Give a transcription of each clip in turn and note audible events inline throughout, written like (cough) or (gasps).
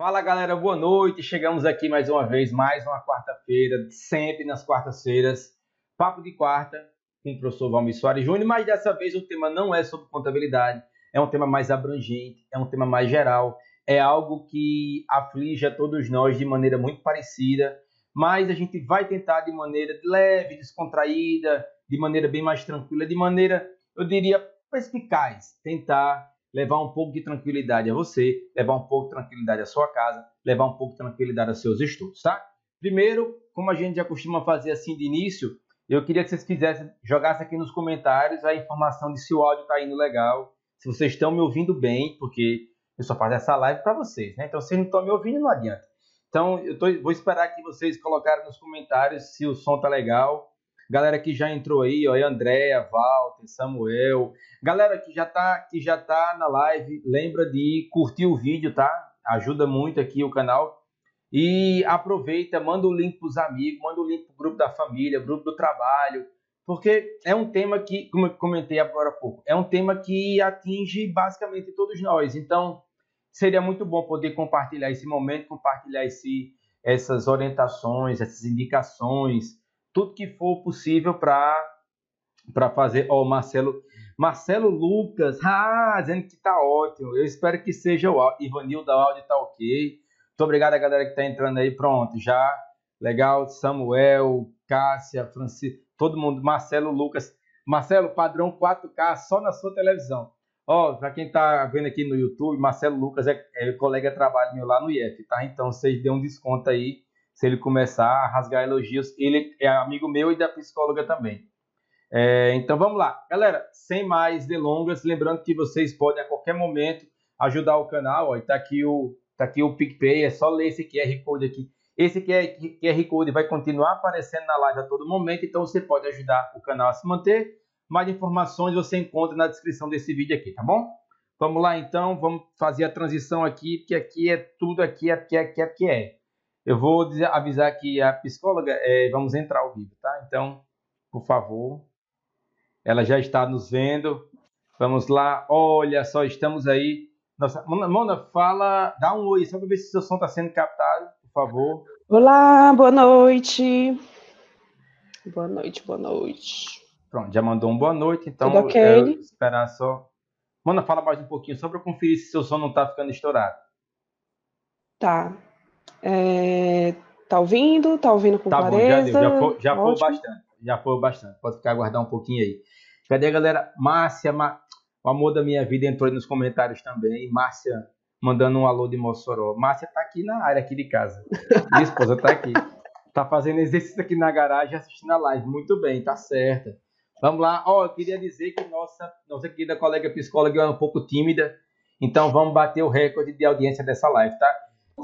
Fala galera, boa noite. Chegamos aqui mais uma vez, mais uma quarta-feira, sempre nas quartas-feiras. Papo de quarta com o professor Valmir Soares Júnior, mas dessa vez o tema não é sobre contabilidade, é um tema mais abrangente, é um tema mais geral, é algo que aflige a todos nós de maneira muito parecida, mas a gente vai tentar de maneira leve, descontraída, de maneira bem mais tranquila, de maneira, eu diria, perspicaz, tentar levar um pouco de tranquilidade a você, levar um pouco de tranquilidade à sua casa, levar um pouco de tranquilidade aos seus estudos, tá? Primeiro, como a gente já costuma fazer assim de início, eu queria que vocês fizessem, jogassem aqui nos comentários a informação de se o áudio está indo legal, se vocês estão me ouvindo bem, porque eu só faço essa live para vocês, né? Então, se vocês não estão me ouvindo, não adianta. Então, eu tô, vou esperar que vocês colocarem nos comentários se o som tá legal. Galera que já entrou aí, ó, Andréia, Walter, Samuel, Galera que já tá, que já tá na live, lembra de curtir o vídeo, tá? Ajuda muito aqui o canal. E aproveita, manda o link para os amigos, manda o link para o grupo da família, grupo do trabalho, porque é um tema que, como eu comentei agora há pouco, é um tema que atinge basicamente todos nós. Então, seria muito bom poder compartilhar esse momento, compartilhar esse, essas orientações, essas indicações, tudo que for possível para fazer. Ó, oh, Marcelo Marcelo Lucas, ah, dizendo que tá ótimo. Eu espero que seja o Ivanildo, o áudio tá ok. Muito obrigado a galera que tá entrando aí. Pronto, já. Legal. Samuel, Cássia, Francisco, todo mundo. Marcelo Lucas. Marcelo, padrão 4K só na sua televisão. Ó, para quem tá vendo aqui no YouTube, Marcelo Lucas é, é colega de trabalho meu lá no IF, tá? Então vocês dêem um desconto aí se ele começar a rasgar elogios. Ele é amigo meu e da psicóloga também. É, então vamos lá, galera, sem mais delongas, lembrando que vocês podem a qualquer momento ajudar o canal, está aqui o tá aqui o PicPay, é só ler esse QR Code aqui. Esse QR Code vai continuar aparecendo na live a todo momento, então você pode ajudar o canal a se manter. Mais informações você encontra na descrição desse vídeo aqui, tá bom? Vamos lá então, vamos fazer a transição aqui, porque aqui é tudo aqui, aqui, aqui, aqui é. Eu vou avisar que a psicóloga, é, vamos entrar ao vivo, tá? Então, por favor, ela já está nos vendo. Vamos lá. Olha só, estamos aí. Nossa, Mona, fala, dá um oi, só para ver se seu som está sendo captado, por favor. Olá, boa noite. Boa noite, boa noite. Pronto, já mandou um boa noite, então Tudo okay? esperar só. Mona, fala mais um pouquinho, só para conferir se seu som não está ficando estourado. Tá. É... Tá ouvindo? Tá ouvindo com tá clareza? Bom, já deu, já foi, já foi bastante já foi bastante. Pode ficar aguardar um pouquinho aí. Cadê a galera? Márcia, o amor da minha vida entrou aí nos comentários também. Márcia mandando um alô de Mossoró. Márcia tá aqui na área aqui de casa. Minha esposa tá aqui. Tá fazendo exercício aqui na garagem assistindo a live. Muito bem, tá certa. Vamos lá. Ó, oh, eu queria dizer que nossa, nossa querida colega psicóloga é um pouco tímida. Então vamos bater o recorde de audiência dessa live, tá?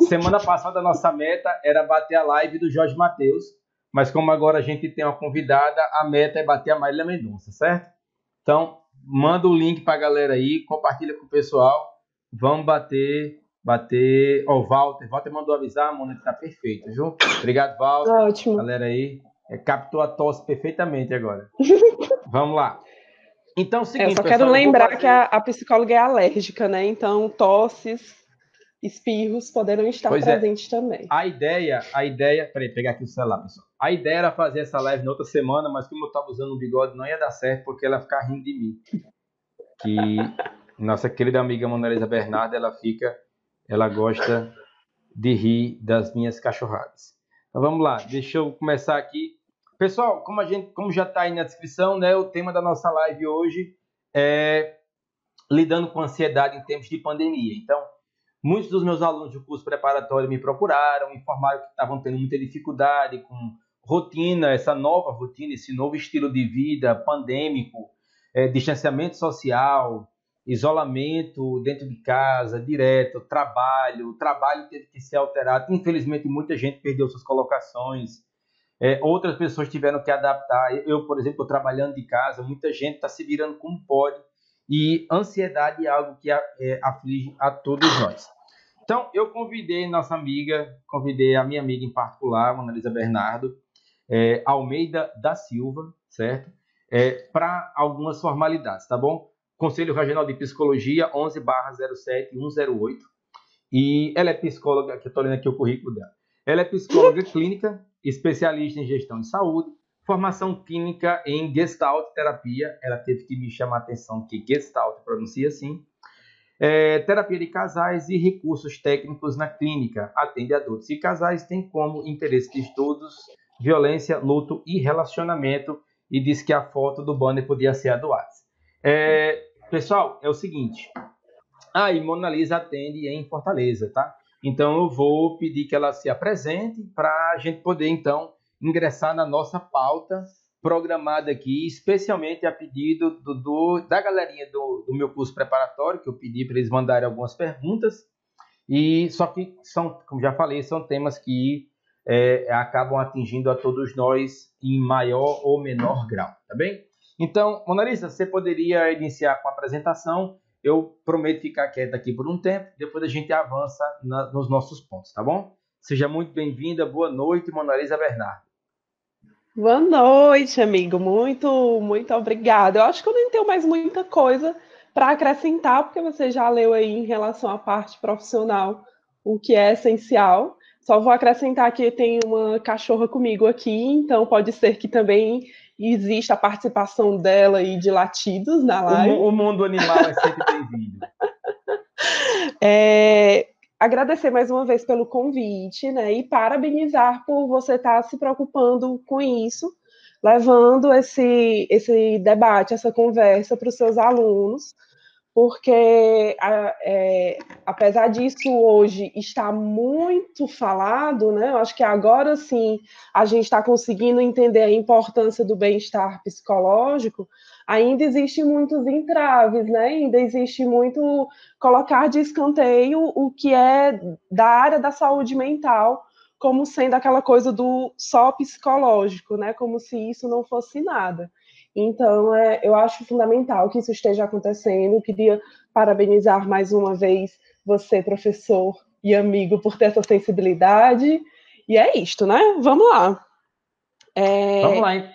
Semana passada a nossa meta era bater a live do Jorge Matheus. Mas como agora a gente tem uma convidada, a meta é bater a Marília Mendonça, certo? Então, manda o link para a galera aí, compartilha com o pessoal. Vamos bater, bater. Ó, oh, Walter, Walter mandou avisar, mano, que tá perfeito, viu? Obrigado, Walter. Ótimo. Galera aí, é, captou a tosse perfeitamente agora. (laughs) Vamos lá. Então, é o seguinte, é, só quero pessoal, lembrar que a, a, psicóloga é alérgica, né? Então, tosses, espirros poderão estar pois é. presentes é. também. A ideia, a ideia, peraí, pegar aqui o celular, pessoal. A ideia era fazer essa live na outra semana, mas como eu estava usando um bigode, não ia dar certo porque ela ia ficar rindo de mim. Que nossa querida amiga Monalisa Bernarda, ela fica, ela gosta de rir das minhas cachorradas. Então vamos lá, deixa eu começar aqui. Pessoal, como a gente, como já está aí na descrição, né, o tema da nossa live hoje é lidando com ansiedade em tempos de pandemia. Então, muitos dos meus alunos do curso preparatório me procuraram, informaram que estavam tendo muita dificuldade com rotina, essa nova rotina, esse novo estilo de vida pandêmico, é, distanciamento social, isolamento dentro de casa, direto, trabalho, o trabalho teve que ser alterado. Infelizmente, muita gente perdeu suas colocações. É, outras pessoas tiveram que adaptar. Eu, por exemplo, trabalhando de casa, muita gente está se virando como pode. E ansiedade é algo que é, aflige a todos nós. Então, eu convidei nossa amiga, convidei a minha amiga em particular, Monalisa Bernardo, é, Almeida da Silva, certo? É, para algumas formalidades, tá bom? Conselho Regional de Psicologia 11 07 108. e ela é psicóloga, que eu estou lendo aqui o currículo dela. Ela é psicóloga (laughs) clínica, especialista em gestão de saúde, formação clínica em Gestalt terapia. Ela teve que me chamar a atenção que Gestalt pronuncia assim. É, terapia de casais e recursos técnicos na clínica. Atende adultos e casais, tem como interesse de estudos, violência, luto e relacionamento. E diz que a foto do banner podia ser a do. É, pessoal, é o seguinte. Ah, Mona Lisa atende em Fortaleza, tá? Então eu vou pedir que ela se apresente para a gente poder então ingressar na nossa pauta programada aqui, especialmente a pedido do, do da galerinha do, do, meu curso preparatório, que eu pedi para eles mandarem algumas perguntas. E só que são, como já falei, são temas que é, acabam atingindo a todos nós em maior ou menor grau, tá bem? Então, Monalisa, você poderia iniciar com a apresentação eu prometo ficar quieto aqui por um tempo, depois a gente avança na, nos nossos pontos, tá bom? Seja muito bem-vinda, boa noite, Monalisa Bernardo. Boa noite, amigo. Muito, muito obrigada. Eu acho que eu nem tenho mais muita coisa para acrescentar, porque você já leu aí em relação à parte profissional o que é essencial. Só vou acrescentar que tem uma cachorra comigo aqui, então pode ser que também e existe a participação dela e de latidos na live. O, o mundo animal é sempre bem-vindo. (laughs) é, agradecer mais uma vez pelo convite, né? E parabenizar por você estar se preocupando com isso, levando esse, esse debate, essa conversa para os seus alunos, porque é, apesar disso hoje estar muito falado, né, eu acho que agora sim a gente está conseguindo entender a importância do bem-estar psicológico, ainda existem muitos entraves, né, ainda existe muito colocar de escanteio o que é da área da saúde mental como sendo aquela coisa do só psicológico, né, como se isso não fosse nada. Então, é, eu acho fundamental que isso esteja acontecendo. Eu queria parabenizar mais uma vez você, professor e amigo, por ter essa sensibilidade. E é isto, né? Vamos lá. É... Vamos lá, hein?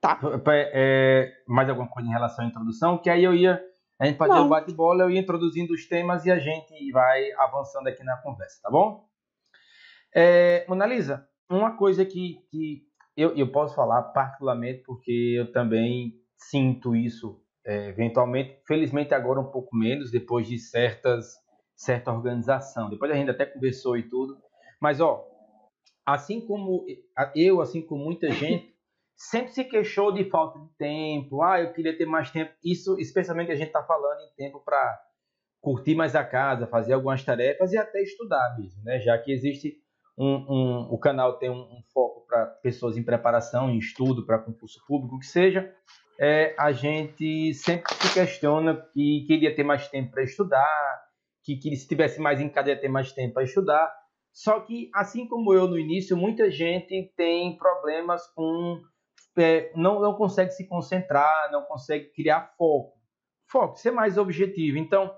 Tá. É, mais alguma coisa em relação à introdução? Que aí eu ia. A gente fazia o bate-bola, eu ia introduzindo os temas e a gente vai avançando aqui na conversa, tá bom? É, Mona Lisa, uma coisa que, que eu, eu posso falar particularmente porque eu também sinto isso é, eventualmente, felizmente agora um pouco menos, depois de certas certa organização. Depois a gente até conversou e tudo. Mas, ó, assim como eu, assim como muita gente, (laughs) sempre se queixou de falta de tempo. Ah, eu queria ter mais tempo. Isso, especialmente a gente está falando em tempo para curtir mais a casa, fazer algumas tarefas e até estudar mesmo, né? Já que existe um, um o canal tem um, um foco para pessoas em preparação, em estudo para concurso público, que seja, é, a gente sempre se questiona que queria ter mais tempo para estudar, que, que se tivesse mais em casa ia ter mais tempo para estudar. Só que, assim como eu no início, muita gente tem problemas com. É, não, não consegue se concentrar, não consegue criar foco. Foco, ser mais objetivo. Então,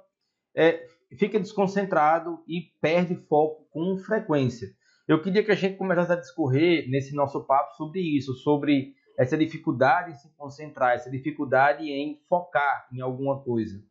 é, fica desconcentrado e perde foco com frequência. Eu queria que a gente começasse a discorrer nesse nosso papo sobre isso, sobre essa dificuldade em se concentrar, essa dificuldade em focar em alguma coisa.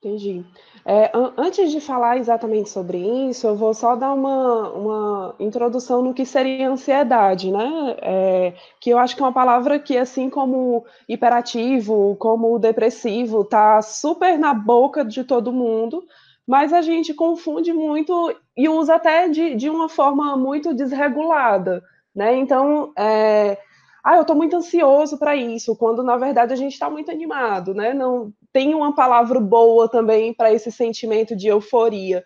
Entendi. É, an antes de falar exatamente sobre isso, eu vou só dar uma, uma introdução no que seria ansiedade, né? É, que eu acho que é uma palavra que, assim como hiperativo, como depressivo, tá super na boca de todo mundo, mas a gente confunde muito e usa até de, de uma forma muito desregulada, né? Então, é, ah, eu estou muito ansioso para isso, quando na verdade a gente está muito animado, né? Não tem uma palavra boa também para esse sentimento de euforia.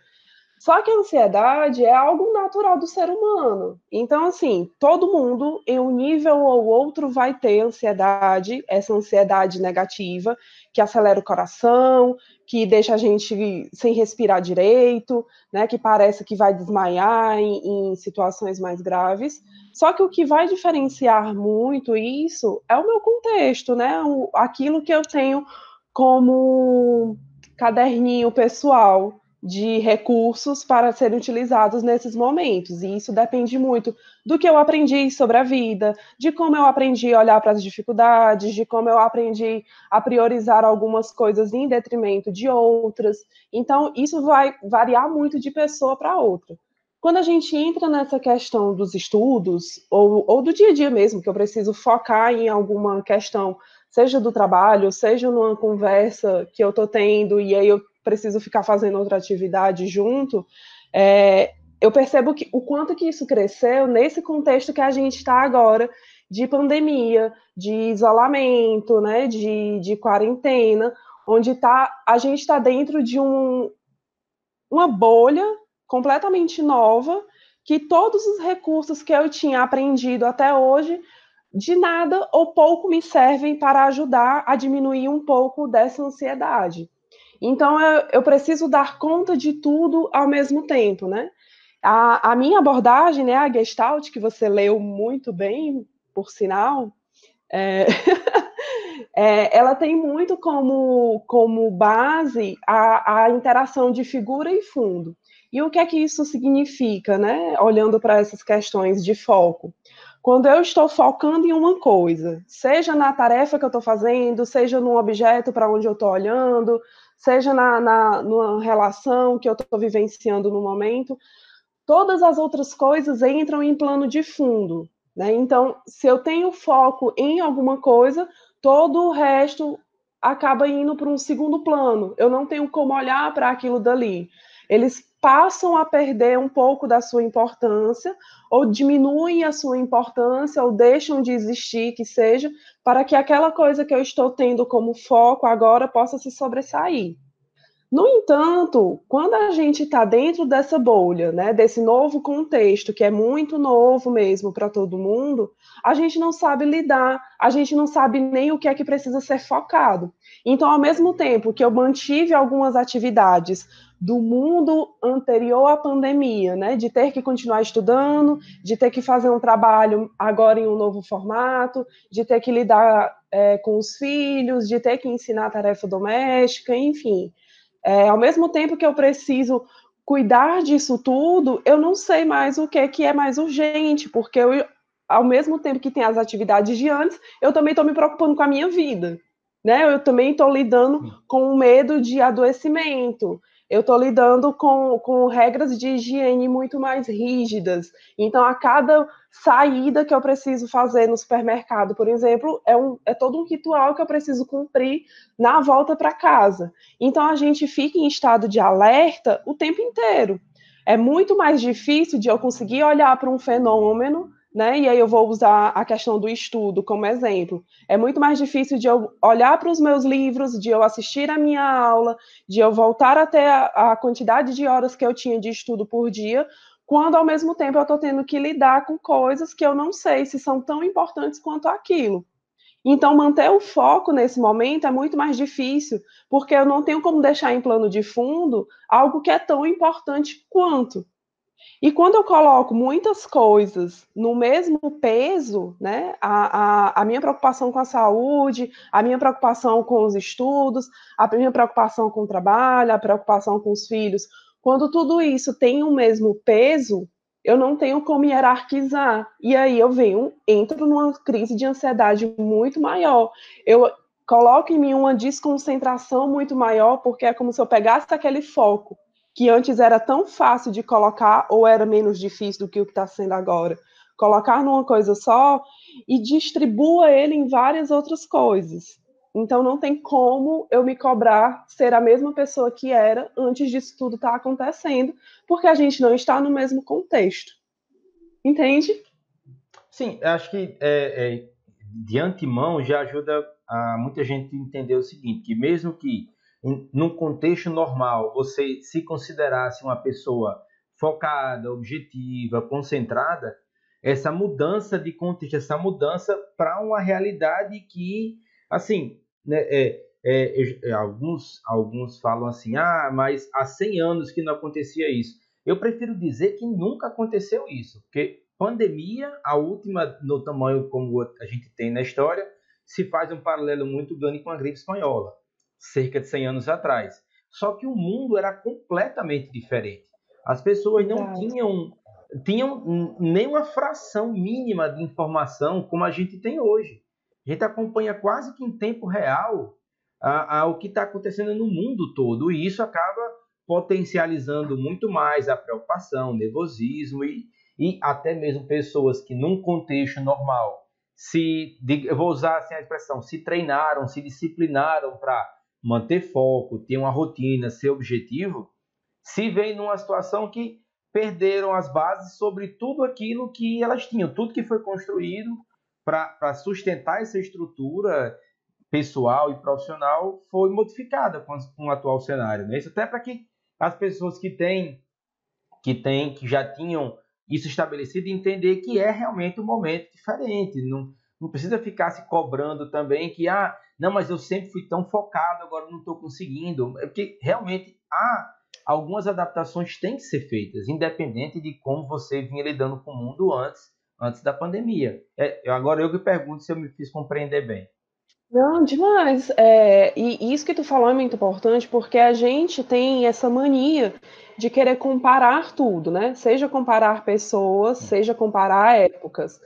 Só que a ansiedade é algo natural do ser humano. Então, assim, todo mundo, em um nível ou outro, vai ter ansiedade, essa ansiedade negativa, que acelera o coração, que deixa a gente sem respirar direito, né, que parece que vai desmaiar em, em situações mais graves. Só que o que vai diferenciar muito isso é o meu contexto, né? O, aquilo que eu tenho como caderninho pessoal de recursos para serem utilizados nesses momentos. E isso depende muito do que eu aprendi sobre a vida, de como eu aprendi a olhar para as dificuldades, de como eu aprendi a priorizar algumas coisas em detrimento de outras. Então, isso vai variar muito de pessoa para outra. Quando a gente entra nessa questão dos estudos, ou, ou do dia a dia mesmo, que eu preciso focar em alguma questão, seja do trabalho, seja numa conversa que eu estou tendo, e aí eu preciso ficar fazendo outra atividade junto, é, eu percebo que o quanto que isso cresceu nesse contexto que a gente está agora de pandemia, de isolamento, né, de, de quarentena, onde tá, a gente está dentro de um, uma bolha completamente nova, que todos os recursos que eu tinha aprendido até hoje, de nada ou pouco me servem para ajudar a diminuir um pouco dessa ansiedade. Então, eu, eu preciso dar conta de tudo ao mesmo tempo, né? A, a minha abordagem, né, a Gestalt, que você leu muito bem, por sinal, é, (laughs) é, ela tem muito como, como base a, a interação de figura e fundo. E o que é que isso significa, né? Olhando para essas questões de foco. Quando eu estou focando em uma coisa, seja na tarefa que eu estou fazendo, seja no objeto para onde eu estou olhando, seja na, na numa relação que eu estou vivenciando no momento, todas as outras coisas entram em plano de fundo. Né? Então, se eu tenho foco em alguma coisa, todo o resto acaba indo para um segundo plano. Eu não tenho como olhar para aquilo dali. Eles passam a perder um pouco da sua importância, ou diminuem a sua importância, ou deixam de existir, que seja, para que aquela coisa que eu estou tendo como foco agora possa se sobressair. No entanto, quando a gente está dentro dessa bolha, né, desse novo contexto, que é muito novo mesmo para todo mundo, a gente não sabe lidar, a gente não sabe nem o que é que precisa ser focado. Então, ao mesmo tempo que eu mantive algumas atividades do mundo anterior à pandemia, né? De ter que continuar estudando, de ter que fazer um trabalho agora em um novo formato, de ter que lidar é, com os filhos, de ter que ensinar tarefa doméstica, enfim. É, ao mesmo tempo que eu preciso cuidar disso tudo, eu não sei mais o que é, que é mais urgente, porque eu, ao mesmo tempo que tem as atividades de antes, eu também estou me preocupando com a minha vida. Né? Eu também estou lidando com o medo de adoecimento eu estou lidando com, com regras de higiene muito mais rígidas. Então, a cada saída que eu preciso fazer no supermercado, por exemplo, é, um, é todo um ritual que eu preciso cumprir na volta para casa. Então, a gente fica em estado de alerta o tempo inteiro. É muito mais difícil de eu conseguir olhar para um fenômeno né? E aí eu vou usar a questão do estudo como exemplo. É muito mais difícil de eu olhar para os meus livros, de eu assistir a minha aula, de eu voltar até a, a quantidade de horas que eu tinha de estudo por dia, quando ao mesmo tempo eu estou tendo que lidar com coisas que eu não sei se são tão importantes quanto aquilo. Então, manter o foco nesse momento é muito mais difícil, porque eu não tenho como deixar em plano de fundo algo que é tão importante quanto. E quando eu coloco muitas coisas no mesmo peso, né, a, a, a, minha preocupação com a saúde, a minha preocupação com os estudos, a minha preocupação com o trabalho, a preocupação com os filhos, quando tudo isso tem o mesmo peso, eu não tenho como hierarquizar. E aí eu venho, entro numa crise de ansiedade muito maior. Eu coloco em mim uma desconcentração muito maior, porque é como se eu pegasse aquele foco que antes era tão fácil de colocar ou era menos difícil do que o que está sendo agora. Colocar numa coisa só e distribua ele em várias outras coisas. Então não tem como eu me cobrar ser a mesma pessoa que era antes disso tudo estar tá acontecendo, porque a gente não está no mesmo contexto. Entende? Sim, acho que é, é, de antemão já ajuda a muita gente entender o seguinte, que mesmo que num contexto normal, você se considerasse uma pessoa focada, objetiva, concentrada, essa mudança de contexto, essa mudança para uma realidade que, assim, né, é, é, é, alguns, alguns falam assim, ah, mas há 100 anos que não acontecia isso. Eu prefiro dizer que nunca aconteceu isso, porque pandemia, a última no tamanho como a gente tem na história, se faz um paralelo muito grande com a gripe espanhola cerca de 100 anos atrás. só que o mundo era completamente diferente. As pessoas não tinham tinham nem uma fração mínima de informação como a gente tem hoje. A gente acompanha quase que em tempo real o que está acontecendo no mundo todo e isso acaba potencializando muito mais a preocupação, o nervosismo e, e até mesmo pessoas que num contexto normal se eu vou usar assim a expressão se treinaram, se disciplinaram para manter foco, ter uma rotina, ser objetivo, se veem numa situação que perderam as bases sobre tudo aquilo que elas tinham, tudo que foi construído para sustentar essa estrutura pessoal e profissional foi modificada com, com o atual cenário. Né? Isso até para que as pessoas que têm, que têm, que já tinham isso estabelecido, entender que é realmente um momento diferente. Não, não precisa ficar se cobrando também que, ah, não, mas eu sempre fui tão focado, agora não estou conseguindo. É porque realmente há algumas adaptações têm que ser feitas, independente de como você vinha lidando com o mundo antes, antes da pandemia. É, agora eu que pergunto se eu me fiz compreender bem. Não, demais. É, e isso que tu falou é muito importante, porque a gente tem essa mania de querer comparar tudo, né? Seja comparar pessoas, seja comparar épocas.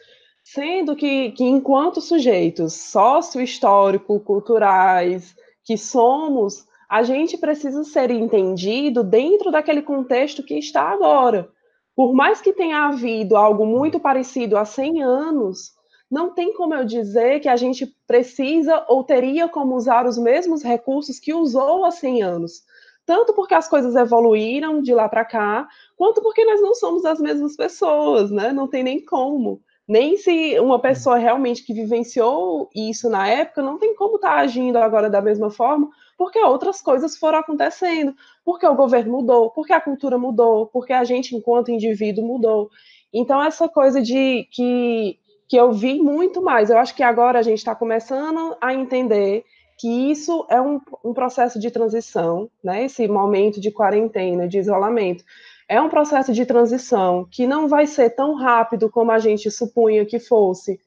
Sendo que, que enquanto sujeitos sócio-histórico, culturais, que somos, a gente precisa ser entendido dentro daquele contexto que está agora. Por mais que tenha havido algo muito parecido há 100 anos, não tem como eu dizer que a gente precisa ou teria como usar os mesmos recursos que usou há 100 anos. Tanto porque as coisas evoluíram de lá para cá, quanto porque nós não somos as mesmas pessoas, né? Não tem nem como. Nem se uma pessoa realmente que vivenciou isso na época não tem como estar tá agindo agora da mesma forma, porque outras coisas foram acontecendo, porque o governo mudou, porque a cultura mudou, porque a gente, enquanto indivíduo, mudou. Então, essa coisa de que que eu vi muito mais. Eu acho que agora a gente está começando a entender que isso é um, um, processo de transição, né? Esse momento de quarentena, de isolamento, é um processo de transição que não vai ser tão rápido como a gente supunha que fosse.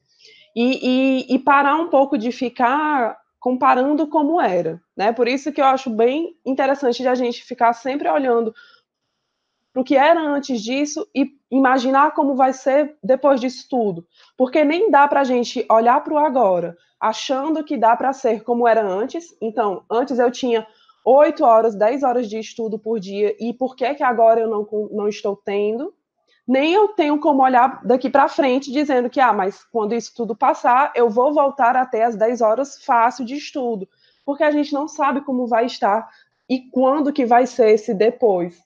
E, e, e parar um pouco de ficar comparando como era, né? Por isso que eu acho bem interessante de a gente ficar sempre olhando para o que era antes disso e imaginar como vai ser depois disso tudo. Porque nem dá para a gente olhar para o agora achando que dá para ser como era antes. Então, antes eu tinha 8 horas, 10 horas de estudo por dia, e por que, que agora eu não, não estou tendo? Nem eu tenho como olhar daqui para frente dizendo que, ah, mas quando isso tudo passar, eu vou voltar até as 10 horas fácil de estudo. Porque a gente não sabe como vai estar e quando que vai ser esse depois.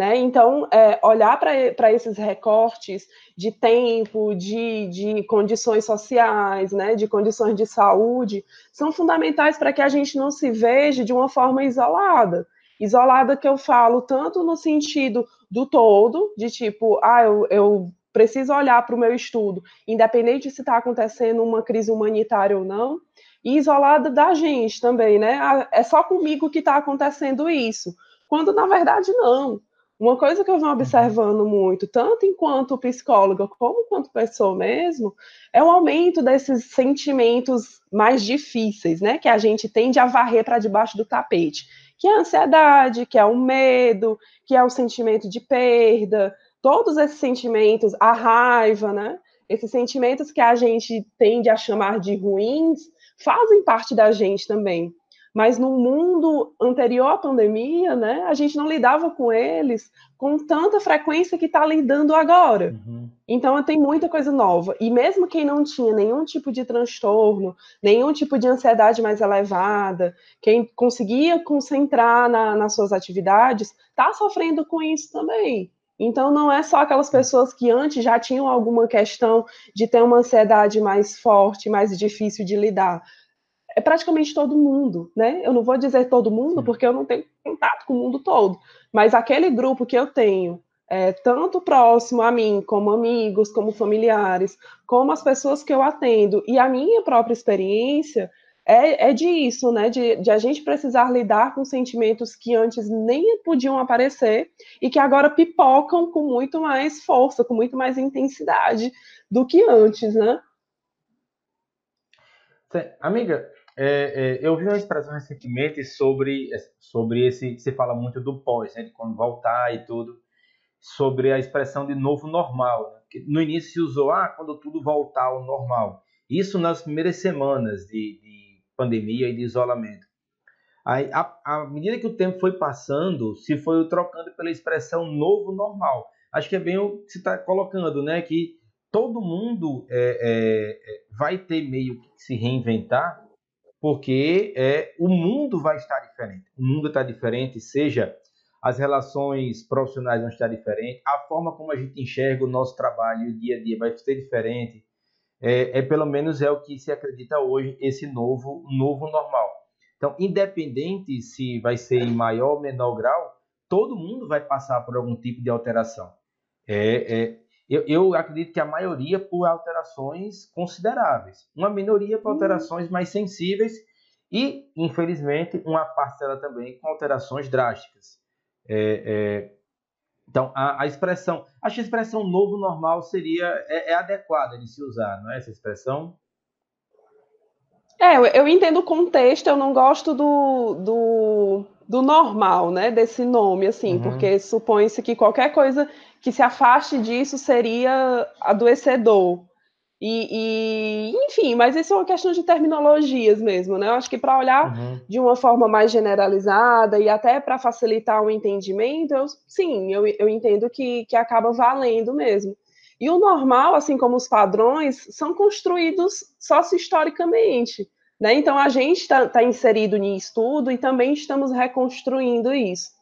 Né? Então, é, olhar para esses recortes de tempo, de, de condições sociais, né, de condições de saúde, são fundamentais para que a gente não se veja de uma forma isolada. Isolada que eu falo tanto no sentido do todo, de tipo, ah, eu, eu preciso olhar para o meu estudo, independente se está acontecendo uma crise humanitária ou não, e isolada da gente também, né? Ah, é só comigo que está acontecendo isso. Quando na verdade não. Uma coisa que eu venho observando muito, tanto enquanto psicóloga como enquanto pessoa mesmo, é o aumento desses sentimentos mais difíceis, né? Que a gente tende a varrer para debaixo do tapete. Que é a ansiedade, que é o medo, que é o sentimento de perda, todos esses sentimentos, a raiva, né? Esses sentimentos que a gente tende a chamar de ruins, fazem parte da gente também. Mas no mundo anterior à pandemia, né, a gente não lidava com eles com tanta frequência que está lidando agora. Uhum. Então tem muita coisa nova. E mesmo quem não tinha nenhum tipo de transtorno, nenhum tipo de ansiedade mais elevada, quem conseguia concentrar na, nas suas atividades, está sofrendo com isso também. Então, não é só aquelas pessoas que antes já tinham alguma questão de ter uma ansiedade mais forte, mais difícil de lidar é praticamente todo mundo, né? Eu não vou dizer todo mundo, porque eu não tenho contato com o mundo todo, mas aquele grupo que eu tenho, é, tanto próximo a mim, como amigos, como familiares, como as pessoas que eu atendo, e a minha própria experiência é, é disso, né? De, de a gente precisar lidar com sentimentos que antes nem podiam aparecer e que agora pipocam com muito mais força, com muito mais intensidade do que antes, né? Amiga, é, é, eu vi uma expressão recentemente sobre, sobre esse. Você fala muito do pós, né, de quando voltar e tudo, sobre a expressão de novo normal. Né? No início se usou, ah, quando tudo voltar ao normal. Isso nas primeiras semanas de, de pandemia e de isolamento. Aí, à medida que o tempo foi passando, se foi trocando pela expressão novo normal. Acho que é bem o que você está colocando, né? Que todo mundo é, é, é, vai ter meio que se reinventar, porque é, o mundo vai estar diferente. O mundo está diferente, seja as relações profissionais vão estar diferentes, a forma como a gente enxerga o nosso trabalho, o dia a dia vai ser diferente. É, é pelo menos é o que se acredita hoje esse novo novo normal. Então, independente se vai ser em maior ou menor grau, todo mundo vai passar por algum tipo de alteração. É, é, eu, eu, acredito que a maioria por alterações consideráveis, uma minoria por uhum. alterações mais sensíveis e, infelizmente, uma parcela também com alterações drásticas. É, é, então, a, a, expressão, acho que a expressão novo normal seria é, é, adequada de se usar, não é essa expressão? É, eu, eu entendo o contexto, eu não gosto do, do, do normal, né, desse nome, assim, uhum. porque supõe-se que qualquer coisa que se afaste disso seria adoecedor. E, e, enfim, mas isso é uma questão de terminologias mesmo, né? Eu acho que para olhar uhum. de uma forma mais generalizada e até para facilitar o entendimento, eu, sim, eu, eu entendo que, que acaba valendo mesmo. E o normal, assim como os padrões, são construídos sócio-historicamente. Né? Então, a gente está tá inserido nisso tudo e também estamos reconstruindo isso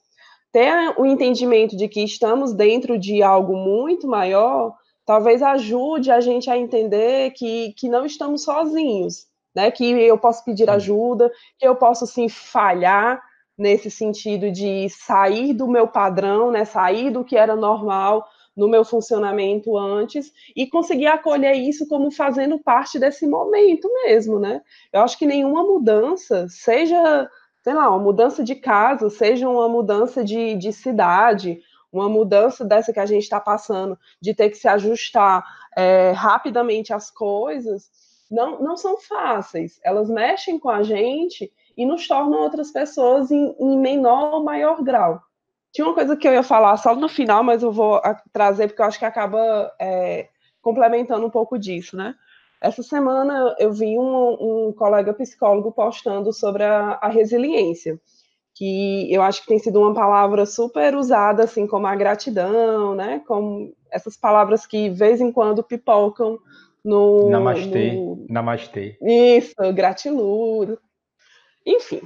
ter o entendimento de que estamos dentro de algo muito maior, talvez ajude a gente a entender que, que não estamos sozinhos, né? Que eu posso pedir ajuda, que eu posso sim falhar nesse sentido de sair do meu padrão, né? Sair do que era normal no meu funcionamento antes e conseguir acolher isso como fazendo parte desse momento mesmo, né? Eu acho que nenhuma mudança, seja sei lá, uma mudança de casa, seja uma mudança de, de cidade, uma mudança dessa que a gente está passando, de ter que se ajustar é, rapidamente às coisas, não, não são fáceis. Elas mexem com a gente e nos tornam outras pessoas em, em menor ou maior grau. Tinha uma coisa que eu ia falar só no final, mas eu vou trazer porque eu acho que acaba é, complementando um pouco disso, né? Essa semana eu vi um, um colega psicólogo postando sobre a, a, resiliência, que eu acho que tem sido uma palavra super usada, assim como a gratidão, né? Como essas palavras que, de vez em quando, pipocam no. Namastê. No... Namastê. Isso, gratiluz. Enfim.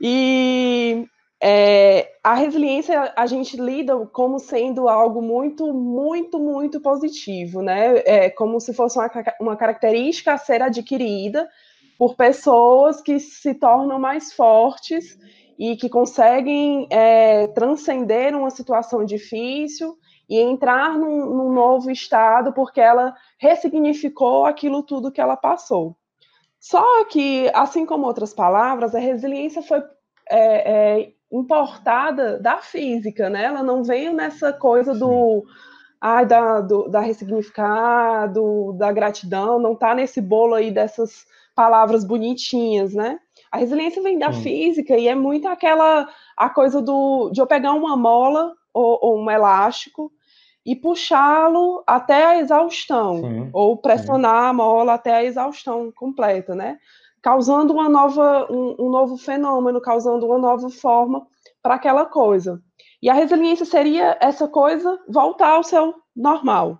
E é, a resiliência a gente lida como sendo algo muito, muito, muito positivo, né? É como se fosse uma, uma característica a ser adquirida por pessoas que se tornam mais fortes e que conseguem é, transcender uma situação difícil e entrar num, num, novo estado porque ela ressignificou aquilo tudo que ela passou. Só que, assim como outras palavras, a resiliência foi é, é, importada da física, né? Ela não veio nessa coisa do, ai, da, do, da ressignificado, da gratidão, não está nesse bolo aí dessas palavras bonitinhas, né? A resiliência vem da Sim. física e é muito aquela a coisa do de eu pegar uma mola ou, ou um elástico e puxá-lo até a exaustão, Sim. ou pressionar Sim. a mola até a exaustão completa, né? Causando uma nova, um, um novo fenômeno, causando uma nova forma para aquela coisa. E a resiliência seria essa coisa voltar ao seu normal.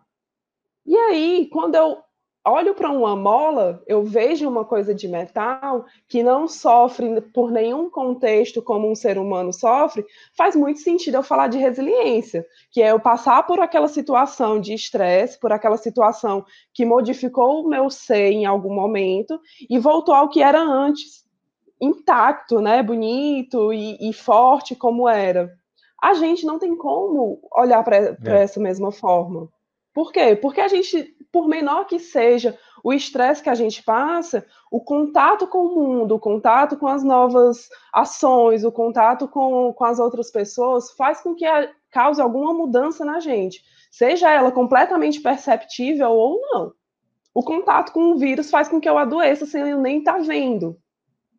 E aí, quando eu olho para uma mola, eu vejo uma coisa de metal que não sofre por nenhum contexto como um ser humano sofre, faz muito sentido eu falar de resiliência, que é eu passar por aquela situação de estresse, por aquela situação que modificou o meu ser em algum momento e voltou ao que era antes, intacto, né, bonito e, e forte como era. A gente não tem como olhar para é. essa mesma forma. Por quê? Porque a gente por menor que seja o estresse que a gente passa, o contato com o mundo, o contato com as novas ações, o contato com, com as outras pessoas, faz com que a, cause alguma mudança na gente, seja ela completamente perceptível ou não. O contato com o vírus faz com que eu adoeça sem eu nem estar tá vendo.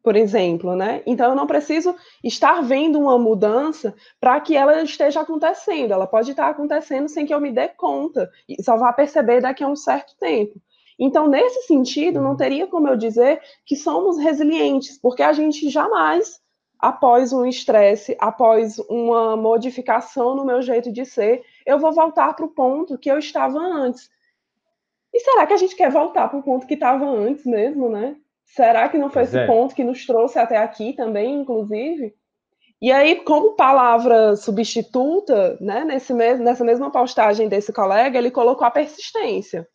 Por exemplo, né? Então eu não preciso estar vendo uma mudança para que ela esteja acontecendo. Ela pode estar acontecendo sem que eu me dê conta e só vá perceber daqui a um certo tempo. Então, nesse sentido, não teria como eu dizer que somos resilientes, porque a gente jamais, após um estresse, após uma modificação no meu jeito de ser, eu vou voltar para o ponto que eu estava antes. E será que a gente quer voltar para o ponto que estava antes mesmo, né? Será que não foi pois esse é. ponto que nos trouxe até aqui também, inclusive? E aí, como palavra substituta, né, nesse mesmo, nessa mesma postagem desse colega, ele colocou a persistência.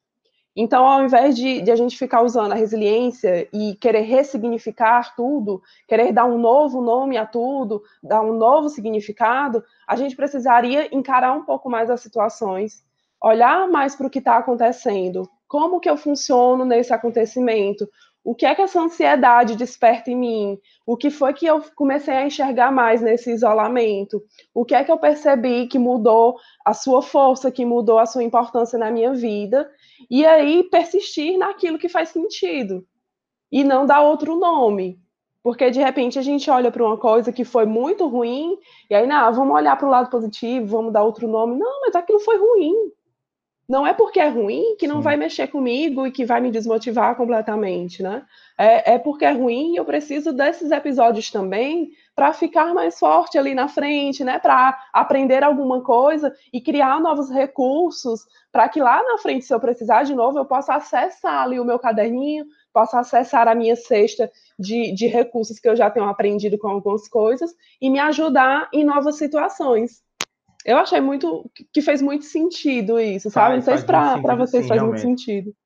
Então, ao invés de, de, a gente ficar usando a resiliência e querer ressignificar tudo, querer dar um novo nome a tudo, dar um novo significado, a gente precisaria encarar um pouco mais as situações, olhar mais para o que está acontecendo, como que eu funciono nesse acontecimento, o que é que essa ansiedade desperta em mim? O que foi que eu comecei a enxergar mais nesse isolamento? O que é que eu percebi que mudou a sua força, que mudou a sua importância na minha vida? E aí persistir naquilo que faz sentido e não dar outro nome. Porque de repente a gente olha para uma coisa que foi muito ruim e aí, não, vamos olhar para o lado positivo, vamos dar outro nome. Não, mas aquilo foi ruim. Não é porque é ruim que não Sim. vai mexer comigo e que vai me desmotivar completamente, né? É, é porque é ruim e eu preciso desses episódios também para ficar mais forte ali na frente, né? Para aprender alguma coisa e criar novos recursos para que lá na frente, se eu precisar de novo, eu possa acessar ali o meu caderninho, possa acessar a minha cesta de, de recursos que eu já tenho aprendido com algumas coisas e me ajudar em novas situações. Eu achei muito que fez muito sentido isso, sabe? Faz, Não sei se para vocês sim, faz realmente. muito sentido.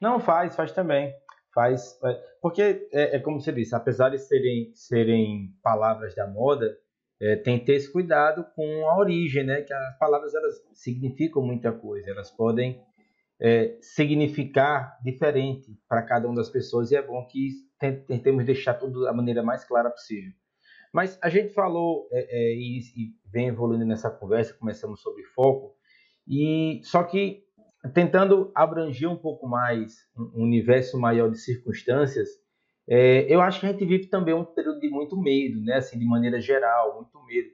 Não, faz, faz também. Faz, porque é, é, como você disse, apesar de serem, serem palavras da moda, é, tem que ter esse cuidado com a origem, né? Que as palavras elas significam muita coisa, elas podem é, significar diferente para cada uma das pessoas e é bom que tentemos deixar tudo da maneira mais clara possível. Mas a gente falou é, é, e, e, vem evoluindo nessa conversa, começamos sobre foco, e só que tentando abranger um pouco mais um universo maior de circunstâncias, é, eu acho que a gente vive também um período de muito medo, né? Assim, de maneira geral, muito medo.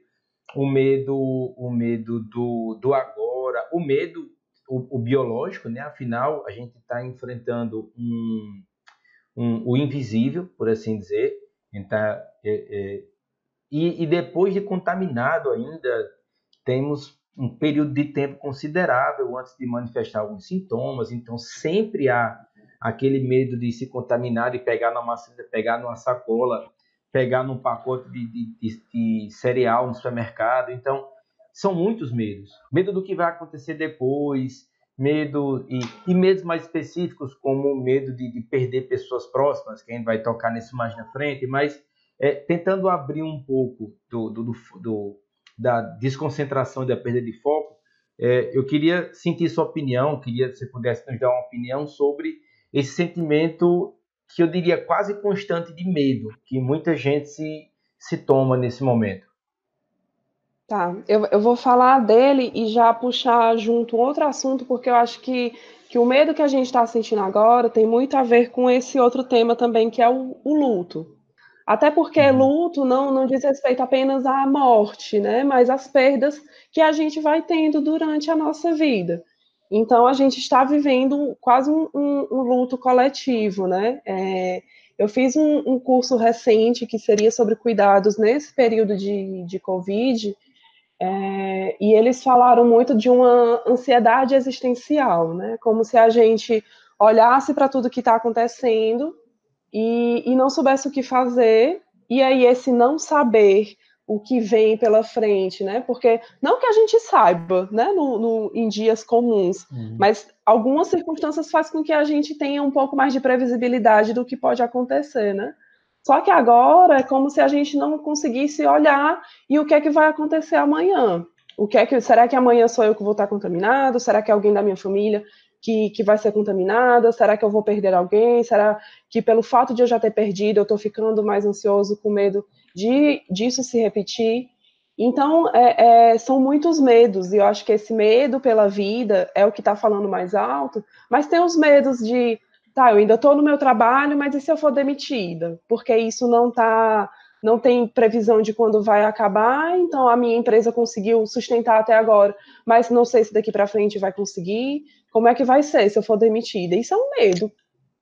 O medo, o medo do, do agora, o medo, o, o biológico, né? Afinal, a gente está enfrentando um, um, o invisível, por assim dizer. Então, é, é, e, e depois de contaminado ainda, temos um período de tempo considerável antes de manifestar alguns sintomas, então sempre há aquele medo de se contaminar e pegar numa, pegar numa sacola, pegar num pacote de, de, de, de cereal no supermercado. Então, são muitos medos. Medo do que vai acontecer depois, medo e, e medos mais específicos, como o medo de, de, perder pessoas próximas, que a gente vai tocar nisso mais na frente, mas é, tentando abrir um pouco do, do, do, da desconcentração e da perda de foco, é, eu queria sentir sua opinião, queria que você pudesse nos dar uma opinião sobre esse sentimento que eu diria quase constante de medo, que muita gente se, se toma nesse momento. Tá, eu, eu vou falar dele e já puxar junto outro assunto, porque eu acho que, que o medo que a gente está sentindo agora tem muito a ver com esse outro tema também, que é o, o luto. Até porque uhum. luto não, não diz respeito apenas à morte, né? Mas às perdas que a gente vai tendo durante a nossa vida. Então a gente está vivendo quase um, um, um luto coletivo, né? É, eu fiz um, um, curso recente que seria sobre cuidados nesse período de, de Covid, é, e eles falaram muito de uma ansiedade existencial, né? Como se a gente olhasse para tudo que está acontecendo e, e não soubesse o que fazer, e aí esse não saber o que vem pela frente, né? Porque não que a gente saiba, né, no, no em dias comuns, uhum. mas algumas circunstâncias fazem com que a gente tenha um pouco mais de previsibilidade do que pode acontecer, né? Só que agora é como se a gente não conseguisse olhar e o que é que vai acontecer amanhã. O que é que será que amanhã sou eu que vou estar contaminado? Será que é alguém da minha família que, que vai ser contaminada? Será que eu vou perder alguém? Será que pelo fato de eu já ter perdido, eu estou ficando mais ansioso com medo de disso se repetir? Então, é, é, são muitos medos, e eu acho que esse medo pela vida é o que está falando mais alto, mas tem os medos de tá, eu ainda estou no meu trabalho, mas e se eu for demitida? Porque isso não tá, não tem previsão de quando vai acabar, então a minha empresa conseguiu sustentar até agora, mas não sei se daqui para frente vai conseguir. Como é que vai ser se eu for demitida? Isso é um medo,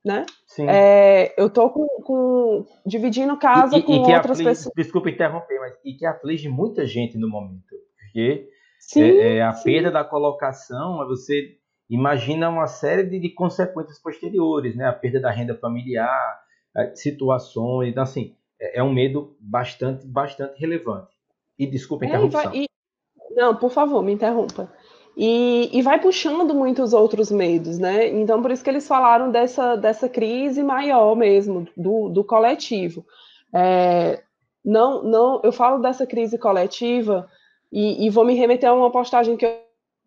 né? É, eu tô com, com, dividindo casa e, com outras aflige, pessoas. Desculpa interromper, mas e que aflige muita gente no momento, porque sim, é, é a sim. perda da colocação, você imagina uma série de, de, consequências posteriores, né? A perda da renda familiar, situações, então assim é, é um medo bastante, bastante relevante. E desculpa a interrupção. É, e vai, e... Não, por favor, me interrompa. E, e, vai puxando muitos outros medos, né? Então, por isso que eles falaram dessa, dessa crise maior mesmo, do, do coletivo. É, não, não, eu falo dessa crise coletiva e, e, vou me remeter a uma postagem que eu,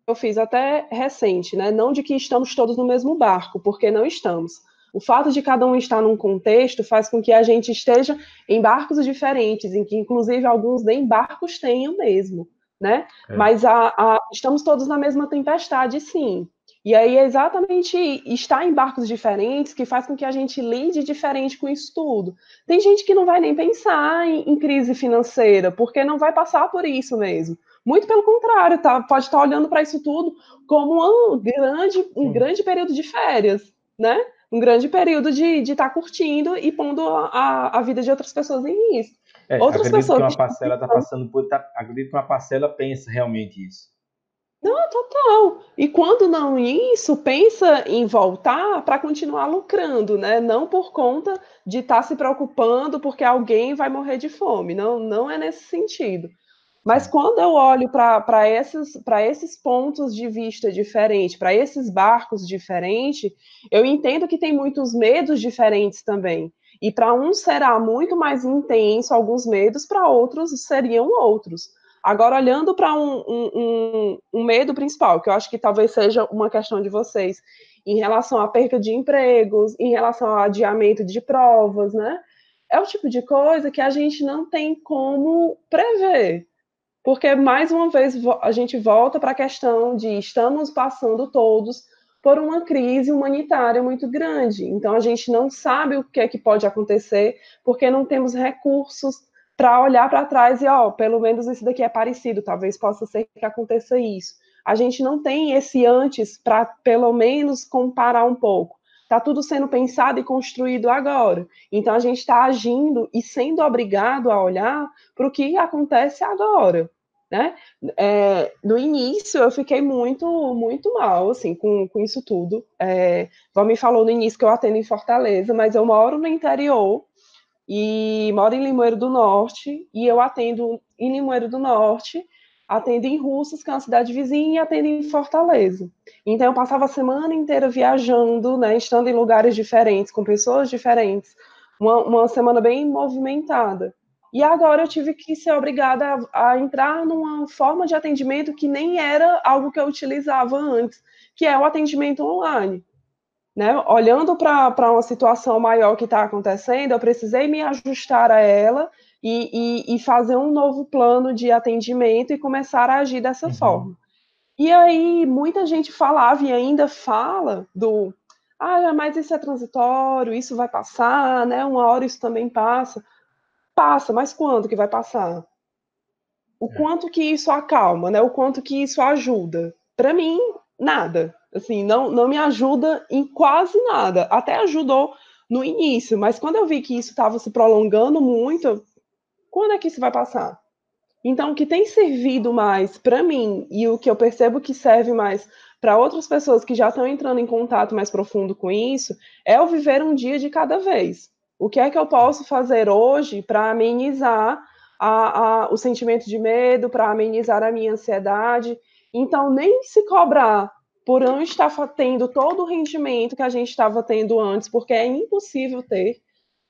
eu fiz até recente, né? Não de que estamos todos no mesmo barco, porque não estamos. O fato de cada um estar num contexto faz com que a gente esteja em barcos diferentes, em que inclusive alguns nem barcos tenham mesmo né? É. Mas a, a, estamos todos na mesma tempestade, sim. E aí é exatamente estar em barcos diferentes que faz com que a gente lide diferente com isso tudo. Tem gente que não vai nem pensar em, em crise financeira, porque não vai passar por isso mesmo. Muito pelo contrário, tá, pode estar olhando para isso tudo como um grande, um grande período de férias, né? Um grande período de estar tá curtindo e pondo a, a vida de outras pessoas em risco. É, Outras pessoas. que uma parcela está passando por. Tá, acredito que uma parcela pensa realmente isso. Não, total. E quando não isso, pensa em voltar para continuar lucrando, né? Não por conta de estar tá se preocupando porque alguém vai morrer de fome. Não, não é nesse sentido. Mas quando eu olho para esses, esses pontos de vista diferentes, para esses barcos diferentes, eu entendo que tem muitos medos diferentes também. E para um será muito mais intenso alguns medos, para outros seriam outros. Agora, olhando para um, um, um, um, medo principal, que eu acho que talvez seja uma questão de vocês, em relação à perda de empregos, em relação ao adiamento de provas, né? É o tipo de coisa que a gente não tem como prever. Porque, mais uma vez, a gente volta para a questão de estamos passando todos por uma crise humanitária muito grande. Então a gente não sabe o que é que pode acontecer, porque não temos recursos para olhar para trás e, ó, pelo menos isso daqui é parecido, talvez possa ser que aconteça isso. A gente não tem esse antes para, pelo menos, comparar um pouco. Está tudo sendo pensado e construído agora. Então a gente está agindo e sendo obrigado a olhar para o que acontece agora né? É, no início eu fiquei muito, muito mal, assim, com, com isso tudo. É, me falou no início que eu atendo em Fortaleza, mas eu moro no interior e moro em Limoeiro do Norte e eu atendo em Limoeiro do Norte, atendo em Russas, que é uma cidade vizinha, e atendo em Fortaleza. Então eu passava a semana inteira viajando, né, estando em lugares diferentes, com pessoas diferentes, uma, uma semana bem movimentada. E agora eu tive que ser obrigada a, a, entrar numa forma de atendimento que nem era algo que eu utilizava antes, que é o atendimento online. Né? Olhando para uma situação maior que está acontecendo, eu precisei me ajustar a ela e, e, e, fazer um novo plano de atendimento e começar a agir dessa uhum. forma. E aí muita gente falava e ainda fala do ah, mas isso é transitório, isso vai passar, né? Uma hora isso também passa. Passa, mas quando que vai passar? O é. quanto que isso acalma, né? O quanto que isso ajuda? Para mim, nada. Assim, não, não me ajuda em quase nada. Até ajudou no início, mas quando eu vi que isso estava se prolongando muito, quando é que isso vai passar? Então, o que tem servido mais para mim e o que eu percebo que serve mais para outras pessoas que já estão entrando em contato mais profundo com isso é o viver um dia de cada vez. O que é que eu posso fazer hoje para amenizar a, a, o sentimento de medo, para amenizar a minha ansiedade? Então, nem se cobrar por não estar tendo todo o rendimento que a gente estava tendo antes, porque é impossível ter,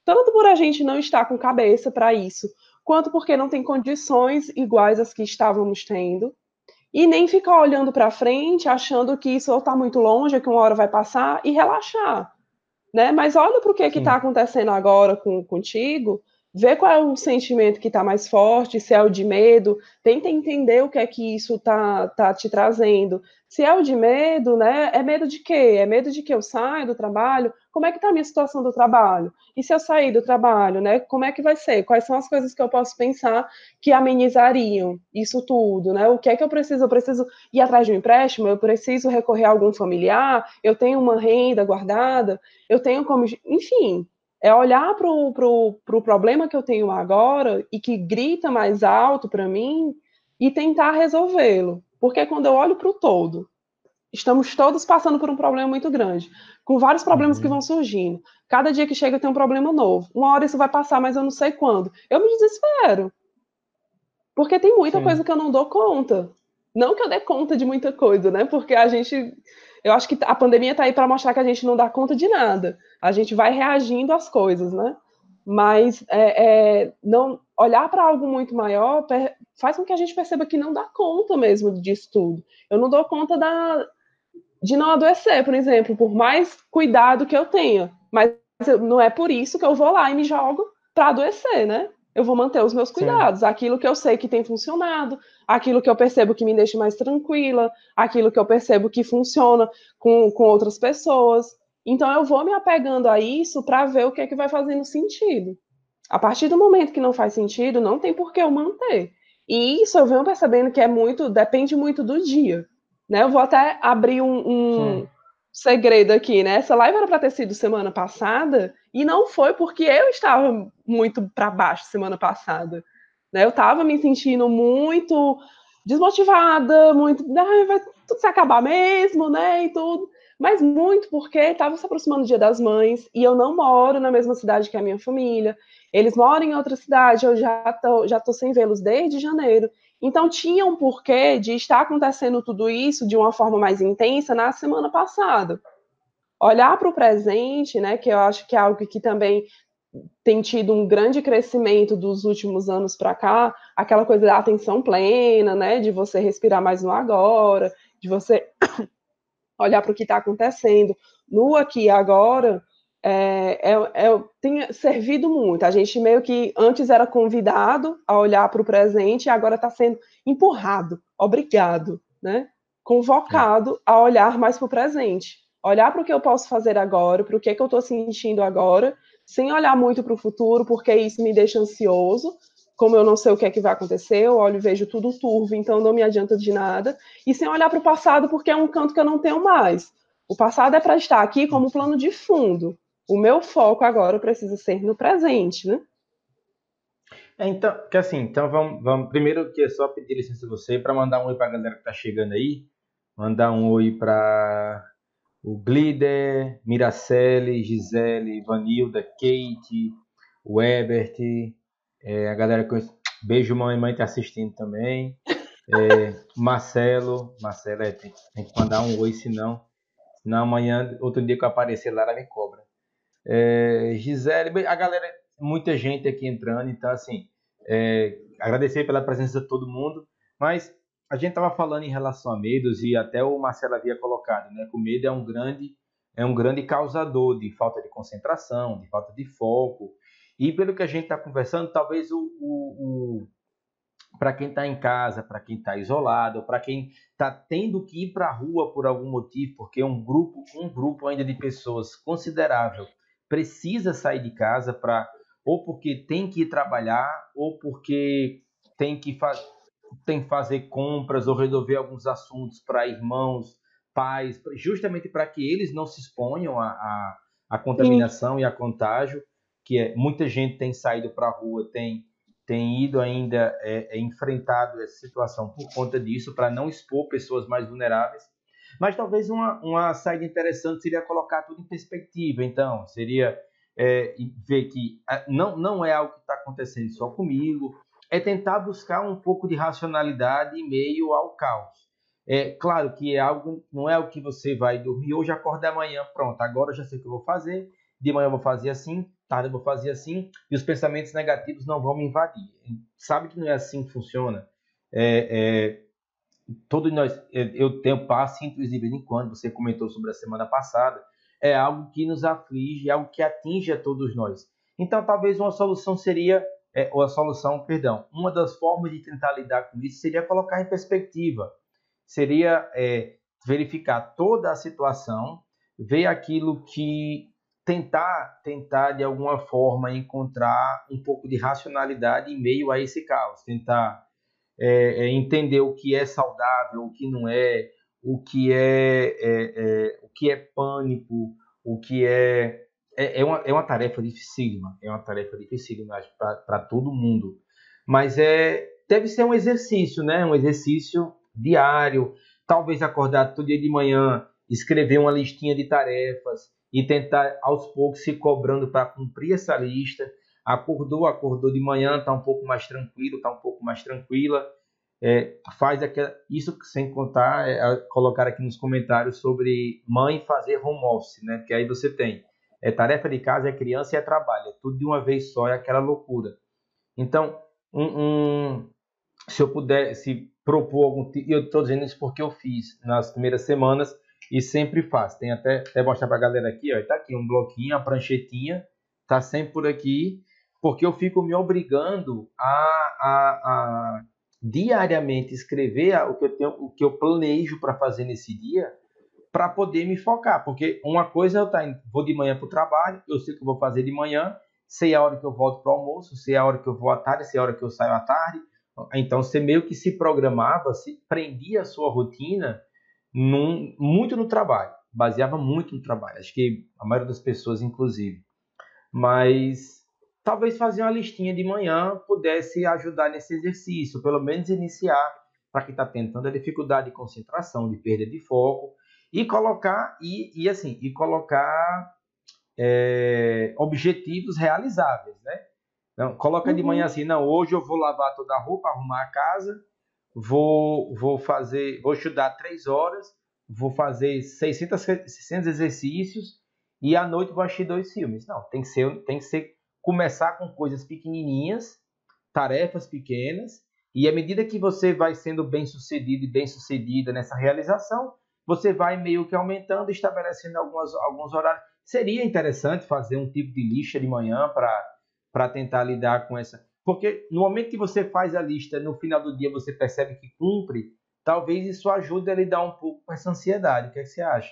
tanto por a gente não estar com cabeça para isso, quanto porque não tem condições iguais às que estávamos tendo, e nem ficar olhando para frente, achando que isso está muito longe, que uma hora vai passar, e relaxar né? Mas olha para o que está acontecendo agora com, contigo, Vê qual é o sentimento que está mais forte, se é o de medo, tenta entender o que é que isso está tá te trazendo. Se é o de medo, né? É medo de quê? É medo de que eu saia do trabalho? Como é que está a minha situação do trabalho? E se eu sair do trabalho, né? Como é que vai ser? Quais são as coisas que eu posso pensar que amenizariam isso tudo, né? O que é que eu preciso? Eu preciso ir atrás de um empréstimo? Eu preciso recorrer a algum familiar? Eu tenho uma renda guardada? Eu tenho como... Enfim, é olhar para o pro, pro problema que eu tenho agora e que grita mais alto para mim e tentar resolvê-lo. Porque quando eu olho para o todo, estamos todos passando por um problema muito grande, com vários problemas uhum. que vão surgindo. Cada dia que chega tem um problema novo. Uma hora isso vai passar, mas eu não sei quando. Eu me desespero. Porque tem muita Sim. coisa que eu não dou conta. Não que eu dê conta de muita coisa, né? Porque a gente eu acho que a pandemia está aí para mostrar que a gente não dá conta de nada. A gente vai reagindo às coisas, né? Mas é, é, não olhar para algo muito maior faz com que a gente perceba que não dá conta mesmo disso tudo. Eu não dou conta da, de não adoecer, por exemplo, por mais cuidado que eu tenha. Mas não é por isso que eu vou lá e me jogo para adoecer, né? eu vou manter os meus cuidados, Sim. aquilo que eu sei que tem funcionado, aquilo que eu percebo que me deixa mais tranquila, aquilo que eu percebo que funciona com, com outras pessoas. Então eu vou me apegando a isso para ver o que é que vai fazendo sentido. A partir do momento que não faz sentido, não tem por que eu manter. E isso eu venho percebendo que é muito, depende muito do dia. Né? Eu vou até abrir um, um segredo aqui, né? Essa live era para ter sido semana passada e não foi porque eu estava muito para baixo semana passada. Né? Eu estava me sentindo muito desmotivada, muito, ah, vai tudo se acabar mesmo, né? E tudo. Mas muito porque estava se aproximando o Dia das Mães e eu não moro na mesma cidade que a minha família. Eles moram em outra cidade, eu já tô, já tô sem vê-los desde janeiro. Então, tinha um porquê de estar acontecendo tudo isso de uma forma mais intensa na semana passada. Olhar para o presente, né, que eu acho que é algo que também tem tido um grande crescimento dos últimos anos para cá, aquela coisa da atenção plena, né, de você respirar mais no agora, de você (coughs) olhar para o que está acontecendo no aqui e agora, é, é, é, tem servido muito. A gente meio que antes era convidado a olhar para o presente e agora está sendo empurrado, obrigado, né? convocado a olhar mais para o presente. Olhar para o que eu posso fazer agora, para o que, é que eu estou sentindo agora, sem olhar muito para o futuro, porque isso me deixa ansioso. Como eu não sei o que é que vai acontecer, eu olho e vejo tudo turvo, então não me adianta de nada. E sem olhar para o passado, porque é um canto que eu não tenho mais. O passado é para estar aqui como plano de fundo o meu foco agora precisa ser no presente, né? É, então, que assim, então vamos, vamos primeiro que é só pedir licença a você para mandar um oi para a galera que tá chegando aí, mandar um oi para o Glider, Miracele, Gisele, Vanilda, Kate, o Ebert, é, a galera que beijo mãe, mãe tá assistindo também, é, (laughs) Marcelo, Marcelo é, tem, tem, que mandar um oi senão, senão amanhã outro dia que eu aparecer lá ela me cobra. É, Gisele, a galera, muita gente aqui entrando, então assim, é, agradecer pela presença de todo mundo, mas a gente estava falando em relação a medos e até o Marcelo havia colocado, né, que o medo é um grande é um grande causador de falta de concentração, de falta de foco. E pelo que a gente está conversando, talvez o, o, o para quem está em casa, para quem está isolado, para quem está tendo que ir para a rua por algum motivo, porque um grupo, um grupo ainda de pessoas considerável precisa sair de casa para ou porque tem que ir trabalhar ou porque tem que fa tem fazer compras ou resolver alguns assuntos para irmãos, pais, justamente para que eles não se exponham à, à, à contaminação Sim. e a contágio, que é muita gente tem saído para a rua, tem tem ido ainda é, é, enfrentado essa situação por conta disso para não expor pessoas mais vulneráveis mas talvez uma, uma saída interessante seria colocar tudo em perspectiva. Então, seria é, ver que não, não é algo que está acontecendo só comigo, é tentar buscar um pouco de racionalidade em meio ao caos. É claro que é algo, não é o que você vai dormir hoje, acorda amanhã, pronto, agora já sei o que eu vou fazer, de manhã eu vou fazer assim, tarde eu vou fazer assim, e os pensamentos negativos não vão me invadir. Sabe que não é assim que funciona. É, é, todos nós, eu tenho pacientes de vez em quando, você comentou sobre a semana passada, é algo que nos aflige, é algo que atinge a todos nós. Então, talvez uma solução seria, é, ou a solução, perdão, uma das formas de tentar lidar com isso seria colocar em perspectiva, seria é, verificar toda a situação, ver aquilo que tentar, tentar de alguma forma encontrar um pouco de racionalidade em meio a esse caos, tentar é, é, entender o que é saudável, o que não é, o que é, é, é o que é pânico, o que é é, é, uma, é uma tarefa dificílima, é uma tarefa dificílima para todo mundo, mas é deve ser um exercício, né? Um exercício diário, talvez acordar todo dia de manhã, escrever uma listinha de tarefas e tentar aos poucos se cobrando para cumprir essa lista. Acordou, acordou de manhã, está um pouco mais tranquilo, está um pouco mais tranquila. É, faz aquela, isso sem contar, é, colocar aqui nos comentários sobre mãe fazer home office, né? Que aí você tem é tarefa de casa, é criança e é trabalho, é tudo de uma vez só, é aquela loucura. Então, um, um, se eu pudesse propor algum tipo, eu estou dizendo isso porque eu fiz nas primeiras semanas e sempre faço. Tem até, até mostrar para a galera aqui, ó, tá aqui um bloquinho, a pranchetinha, tá sempre por aqui, porque eu fico me obrigando a, a, a diariamente escrever o que eu tenho, o que eu planejo para fazer nesse dia para poder me focar, porque uma coisa é eu tá, vou de manhã para o trabalho, eu sei o que eu vou fazer de manhã, sei a hora que eu volto para o almoço, sei a hora que eu vou à tarde, sei a hora que eu saio à tarde. Então você meio que se programava, se prendia a sua rotina num, muito no trabalho, baseava muito no trabalho. Acho que a maioria das pessoas, inclusive. Mas talvez fazer uma listinha de manhã pudesse ajudar nesse exercício, pelo menos iniciar para quem está tentando a dificuldade de concentração, de perda de foco e colocar e, e assim e colocar é, objetivos realizáveis, né? Então, coloca uhum. de manhã assim, não, hoje eu vou lavar toda a roupa, arrumar a casa, vou vou fazer, vou estudar três horas, vou fazer 600, 600 exercícios e à noite vou assistir dois filmes. Não, tem que ser tem que ser começar com coisas pequenininhas, tarefas pequenas e à medida que você vai sendo bem sucedido e bem sucedida nessa realização, você vai meio que aumentando, estabelecendo algumas, alguns horários. Seria interessante fazer um tipo de lista de manhã para tentar lidar com essa. Porque no momento que você faz a lista, no final do dia você percebe que cumpre, talvez isso ajude a lidar um pouco com essa ansiedade. O que, é que você acha?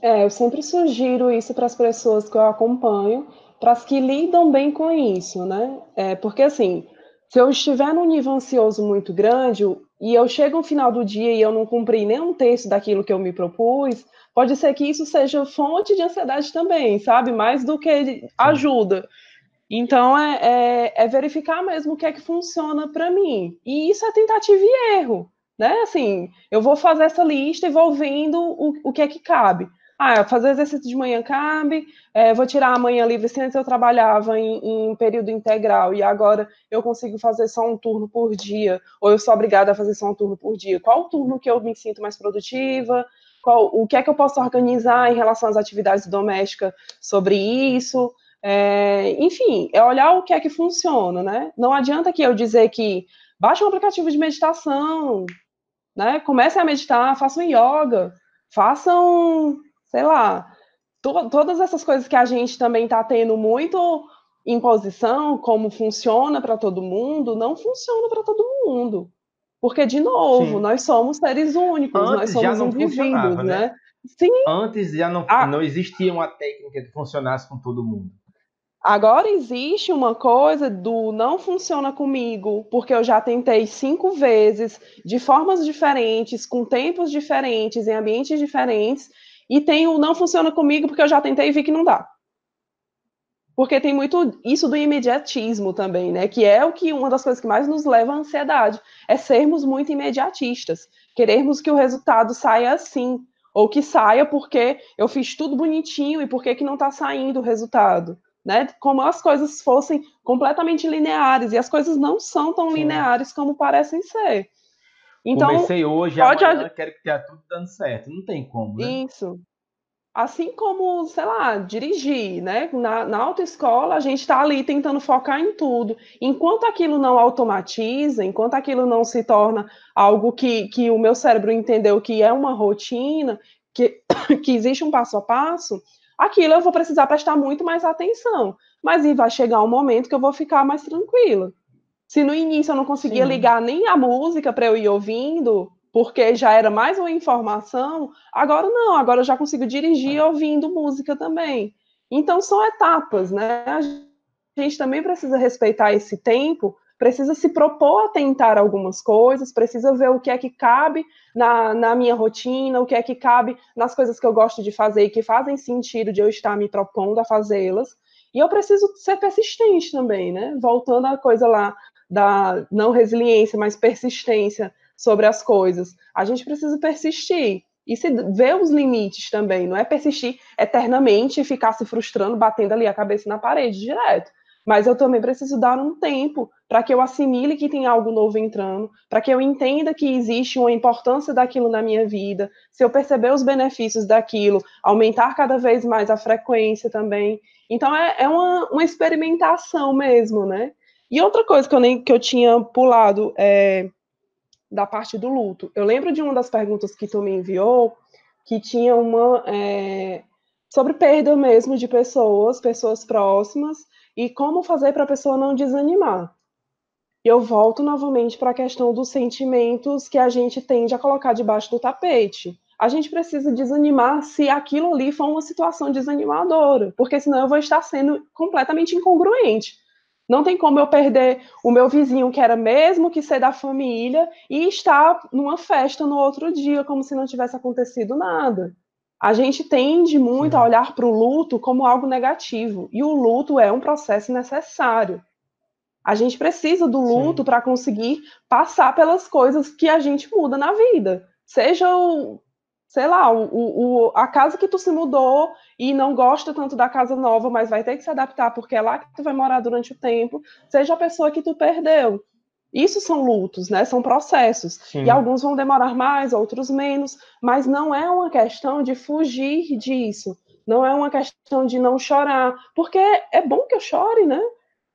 É, eu sempre sugiro isso para as pessoas que eu acompanho, para as que lidam bem com isso, né? É, porque assim, se eu estiver num nível ansioso muito grande, e eu chego no final do dia e eu não cumpri nem um terço daquilo que eu me propus, pode ser que isso seja fonte de ansiedade também, sabe? Mais do que ajuda. Então, é, é, é verificar mesmo o que é que funciona para mim. E isso é tentativa e erro, né? Assim, eu vou fazer essa lista e vou vendo o, o que é que cabe. Ah, fazer exercício de manhã cabe, é, vou tirar a manhã livre, se antes eu trabalhava em, em, período integral e agora eu consigo fazer só um turno por dia, ou eu sou obrigada a fazer só um turno por dia. Qual o turno que eu me sinto mais produtiva? Qual, o que é que eu posso organizar em relação às atividades domésticas sobre isso? É, enfim, é olhar o que é que funciona, né? Não adianta que eu dizer que baixe um aplicativo de meditação, né? Comece a meditar, façam yoga, façam sei lá, to, todas essas coisas que a gente também está tendo muito imposição, como funciona para todo mundo, não funciona para todo mundo. Porque, de novo, Sim. nós somos seres únicos, Antes nós somos indivíduos, né? né? Sim. Antes já não, ah. não existia uma técnica que funcionasse com todo mundo. Agora existe uma coisa do não funciona comigo, porque eu já tentei cinco vezes, de formas diferentes, com tempos diferentes, em ambientes diferentes, e tem o não funciona comigo porque eu já tentei e vi que não dá. Porque tem muito isso do imediatismo também, né? Que é o que uma das coisas que mais nos leva à ansiedade, é sermos muito imediatistas, querermos que o resultado saia assim, ou que saia porque eu fiz tudo bonitinho e por que não está saindo o resultado, né? Como as coisas fossem completamente lineares e as coisas não são tão Sim. lineares como parecem ser. Então, Comecei hoje, pode... amanhã quero que tenha tudo dando certo. Não tem como, né? Isso. Assim como, sei lá, dirigir, né? Na, na autoescola, a gente está ali tentando focar em tudo. Enquanto aquilo não automatiza, enquanto aquilo não se torna algo que, que o meu cérebro entendeu que é uma rotina, que, (coughs) que existe um passo a passo, aquilo eu vou precisar prestar muito mais atenção. Mas vai chegar um momento que eu vou ficar mais tranquila. Se no início eu não conseguia Sim. ligar nem a música para eu ir ouvindo, porque já era mais uma informação, agora não, agora eu já consigo dirigir ouvindo música também. Então são etapas, né? A gente também precisa respeitar esse tempo, precisa se propor a tentar algumas coisas, precisa ver o que é que cabe na, na minha rotina, o que é que cabe nas coisas que eu gosto de fazer e que fazem sentido de eu estar me propondo a fazê-las. E eu preciso ser persistente também, né? Voltando à coisa lá da não resiliência, mas persistência sobre as coisas. A gente precisa persistir e se ver os limites também, não é persistir eternamente e ficar se frustrando, batendo ali a cabeça na parede direto. Mas eu também preciso dar um tempo para que eu assimile que tem algo novo entrando, para que eu entenda que existe uma importância daquilo na minha vida, se eu perceber os benefícios daquilo, aumentar cada vez mais a frequência também. Então é, é uma, uma experimentação mesmo, né? E outra coisa que eu nem que eu tinha pulado é da parte do luto. Eu lembro de uma das perguntas que tu me enviou que tinha uma é, sobre perda mesmo de pessoas, pessoas próximas e como fazer para a pessoa não desanimar. Eu volto novamente para a questão dos sentimentos que a gente tende a colocar debaixo do tapete. A gente precisa desanimar se aquilo ali for uma situação desanimadora, porque senão eu vou estar sendo completamente incongruente. Não tem como eu perder o meu vizinho, que era mesmo que ser da família, e estar numa festa no outro dia, como se não tivesse acontecido nada. A gente tende muito Sim. a olhar para o luto como algo negativo, e o luto é um processo necessário. A gente precisa do luto para conseguir passar pelas coisas que a gente muda na vida. Seja o, sei lá, o, o, a casa que tu se mudou e não gosta tanto da casa nova, mas vai ter que se adaptar porque é lá que tu vai morar durante o tempo, seja a pessoa que tu perdeu. Isso são lutos, né? São processos. Sim. E alguns vão demorar mais, outros menos, mas não é uma questão de fugir disso. Não é uma questão de não chorar, porque é bom que eu chore, né?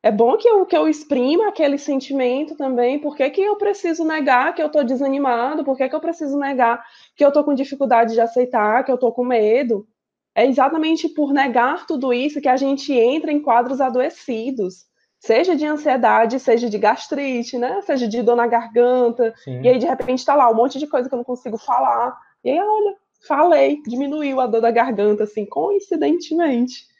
é bom que eu, que eu exprima aquele sentimento também. Por que, que eu preciso negar que eu estou desanimado? Por que, que eu preciso negar que eu estou com dificuldade de aceitar, que eu estou com medo? É exatamente por negar tudo isso que a gente entra em quadros adoecidos. Seja de ansiedade, seja de gastrite, né? Seja de dor na garganta. Sim. E aí, de repente, está lá um monte de coisa que eu não consigo falar. E aí, olha, falei, diminuiu a dor da garganta, assim, coincidentemente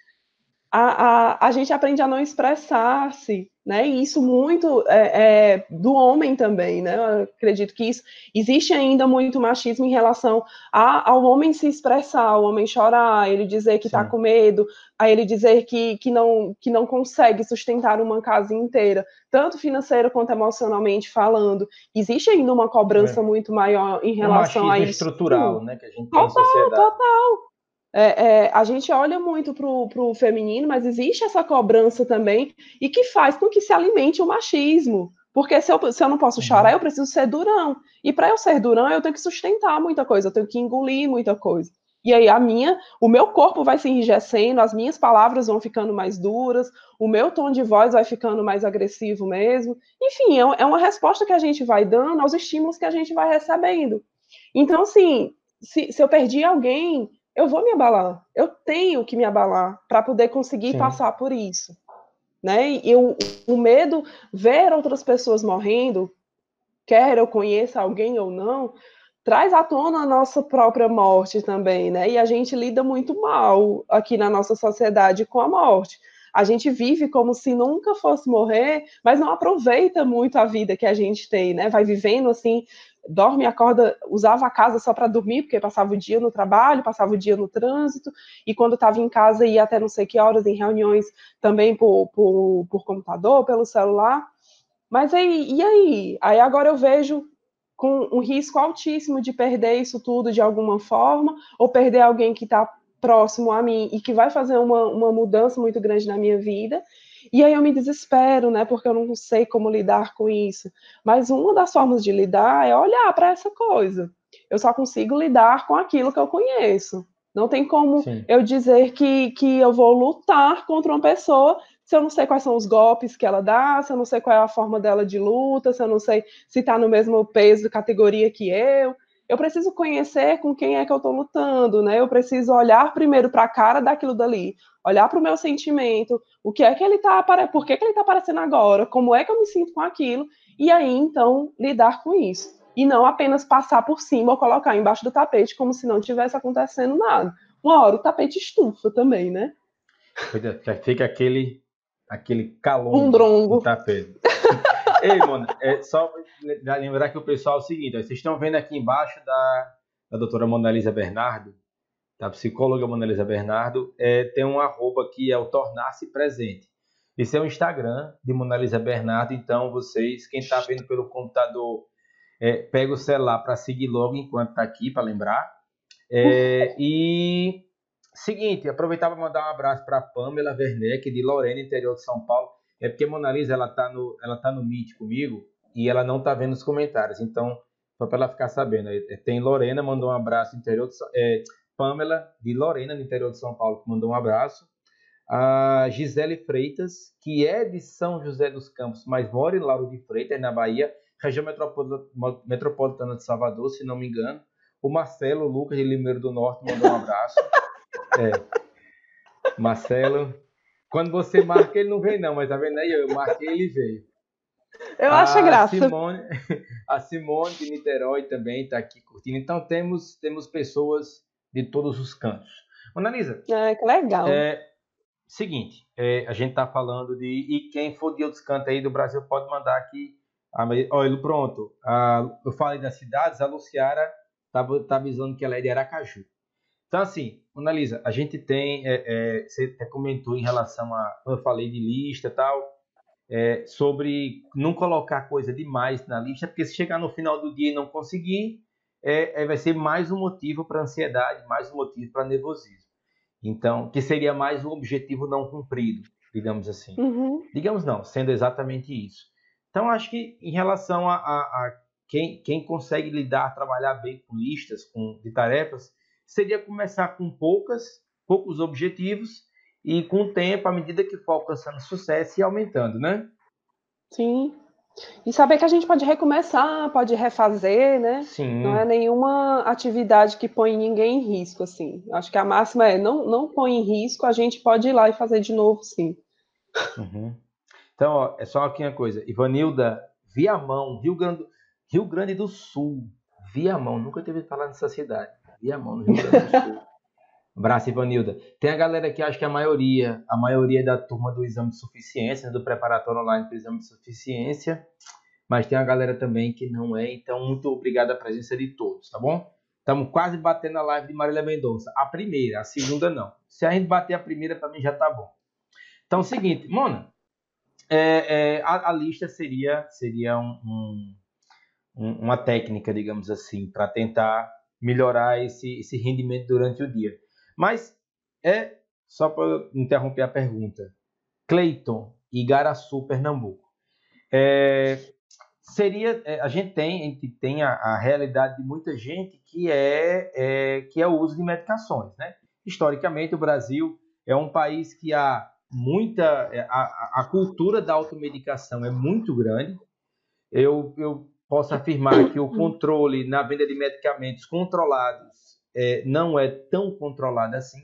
a, a, a gente aprende a não expressar-se, né? E isso muito é, é, do homem também, né? Eu acredito que isso existe ainda muito machismo em relação a, ao homem se expressar, ao homem chorar, ele dizer que está com medo, a ele dizer que, que, não, que não consegue sustentar uma casa inteira, tanto financeira quanto emocionalmente falando. Existe ainda uma cobrança é. muito maior em relação a isso. estrutural, né? Que a gente total, tem total é, é, a gente olha muito para o feminino, mas existe essa cobrança também, e que faz com que se alimente o machismo. Porque se eu, se eu não posso uhum. chorar, eu preciso ser durão. E para eu ser durão, eu tenho que sustentar muita coisa, eu tenho que engolir muita coisa. E aí a minha, o meu corpo vai se enrijecendo, as minhas palavras vão ficando mais duras, o meu tom de voz vai ficando mais agressivo mesmo. Enfim, é, é uma resposta que a gente vai dando aos estímulos que a gente vai recebendo. Então, assim, se, se eu perdi alguém, eu vou me abalar. Eu tenho que me abalar para poder conseguir Sim. passar por isso. Né? E eu, o medo, ver outras pessoas morrendo, quer eu conheça alguém ou não, traz à tona a nossa própria morte também, né? E a gente lida muito mal aqui na nossa sociedade com a morte. A gente vive como se nunca fosse morrer, mas não aproveita muito a vida que a gente tem, né? Vai vivendo assim dorme, acorda, usava a casa só para dormir, porque passava o dia no trabalho, passava o dia no trânsito, e quando estava em casa ia até não sei que horas em reuniões também por, por, por computador, pelo celular. Mas aí, e aí? Aí agora eu vejo com um risco altíssimo de perder isso tudo de alguma forma, ou perder alguém que está próximo a mim e que vai fazer uma, uma mudança muito grande na minha vida, e aí eu me desespero, né? Porque eu não sei como lidar com isso. Mas uma das formas de lidar é olhar para essa coisa. Eu só consigo lidar com aquilo que eu conheço. Não tem como Sim. eu dizer que, que eu vou lutar contra uma pessoa se eu não sei quais são os golpes que ela dá, se eu não sei qual é a forma dela de luta, se eu não sei se está no mesmo peso, categoria que eu. Eu preciso conhecer com quem é que eu estou lutando, né? Eu preciso olhar primeiro para a cara daquilo dali, olhar para o meu sentimento, o que é que ele está, por que, que ele está aparecendo agora, como é que eu me sinto com aquilo, e aí então lidar com isso. E não apenas passar por cima ou colocar embaixo do tapete como se não tivesse acontecendo nada. Uma hora o tapete estufa também, né? É, fica aquele aquele calor um no tapete. Ei, mano, é só lembrar que o pessoal é o seguinte, vocês estão vendo aqui embaixo da, da doutora Mona Lisa Bernardo, da psicóloga Mona Lisa Bernardo, é, tem um arroba que é o Tornar-se Presente. Esse é o Instagram de Mona Lisa Bernardo, então vocês, quem está vendo pelo computador, é, pega o celular para seguir logo enquanto está aqui, para lembrar. É, e seguinte, aproveitar para mandar um abraço para Pamela Werneck, de Lorena, interior de São Paulo. É porque a Mona Lisa ela tá no, ela tá no Meet comigo e ela não tá vendo os comentários. Então, só para ela ficar sabendo. É, tem Lorena, mandou um abraço interior de, é, Pamela, de Lorena, no interior de São Paulo, que mandou um abraço. A Gisele Freitas, que é de São José dos Campos, mas mora em Lauro de Freitas, na Bahia, região metropolitana de Salvador, se não me engano. O Marcelo Lucas, de Limeiro do Norte, mandou um abraço. (laughs) É. Marcelo. Quando você marca, ele não vem, não, mas tá vendo aí? Eu marquei ele veio. Eu a acho graça. Simone, a Simone de Niterói também está aqui curtindo. Então temos, temos pessoas de todos os cantos. Analisa. É, que legal. É, seguinte, é, a gente está falando de. E quem for de outros cantos aí do Brasil pode mandar aqui. Olha, pronto. A, eu falei das cidades, a Luciara tá, tá avisando que ela é de Aracaju. Então, assim, Analisa, a gente tem. É, é, você até comentou em relação a. Quando eu falei de lista e tal. É, sobre não colocar coisa demais na lista, porque se chegar no final do dia e não conseguir, é, é vai ser mais um motivo para ansiedade, mais um motivo para nervosismo. Então, que seria mais um objetivo não cumprido, digamos assim. Uhum. Digamos não, sendo exatamente isso. Então, acho que em relação a, a, a quem, quem consegue lidar, trabalhar bem com listas, com, de tarefas, seria começar com poucas, poucos objetivos e com o tempo, à medida que for alcançando sucesso e aumentando, né? Sim. E saber que a gente pode recomeçar, pode refazer, né? Sim. Não é nenhuma atividade que põe ninguém em risco, assim. Acho que a máxima é não, não põe em risco, a gente pode ir lá e fazer de novo, sim. Uhum. Então, ó, é só aqui uma coisa. Ivanilda, Viamão, Rio Grande, Rio Grande do Sul. Viamão, nunca teve falar nessa cidade. Viamão, no Rio Grande do Sul. (laughs) Abraço, Ivanilda. Tem a galera que acho que a maioria, a maioria é da turma do exame de suficiência, do preparatório online para o exame de suficiência, mas tem a galera também que não é, então muito obrigado a presença de todos, tá bom? Estamos quase batendo a live de Marília Mendonça. A primeira, a segunda não. Se a gente bater a primeira, para mim já tá bom. Então, é seguinte, Mona, é, é, a, a, lista seria, seria um, um, uma técnica, digamos assim, para tentar melhorar esse, esse rendimento durante o dia. Mas é, só para interromper a pergunta, Cleiton, Igaraçu, Pernambuco. É, seria, é, a gente tem, a, gente tem a, a, realidade de muita gente que é, é, que é o uso de medicações. Né? Historicamente, o Brasil é um país que há muita. É, a, a cultura da automedicação é muito grande. Eu, eu posso afirmar que o controle na venda de medicamentos controlados é, não é tão controlado assim.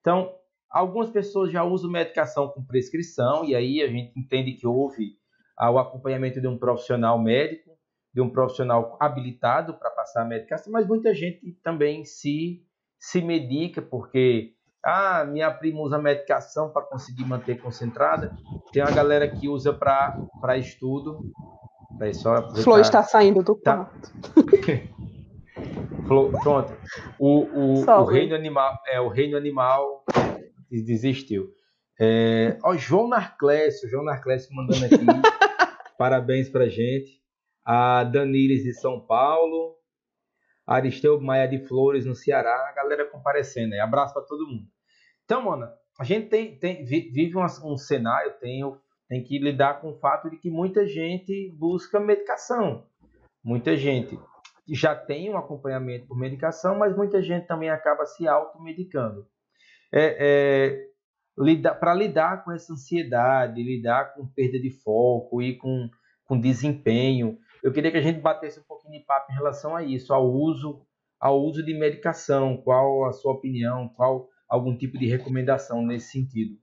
Então, algumas pessoas já usam medicação com prescrição, e aí a gente entende que houve ah, o acompanhamento de um profissional médico, de um profissional habilitado para passar a medicação, mas muita gente também se, se medica porque ah, minha prima usa medicação para conseguir manter concentrada. Tem uma galera que usa para estudo, Daí só Flor está saindo do tá. quarto. (laughs) Pronto. O, o, o, reino animal é o reino animal desistiu. É, ó, João Narclésio, João Narclésio mandando aqui. (laughs) parabéns pra gente. A Daniles de São Paulo. Aristeu Maia de Flores no Ceará. A galera comparecendo aí. Abraço para todo mundo. Então, mano, a gente tem, tem vive um, um cenário, tem o tem que lidar com o fato de que muita gente busca medicação. Muita gente já tem um acompanhamento por medicação, mas muita gente também acaba se automedicando. É, é, Para lidar com essa ansiedade, lidar com perda de foco e com, com desempenho, eu queria que a gente batesse um pouquinho de papo em relação a isso, ao uso, ao uso de medicação. Qual a sua opinião? Qual algum tipo de recomendação nesse sentido?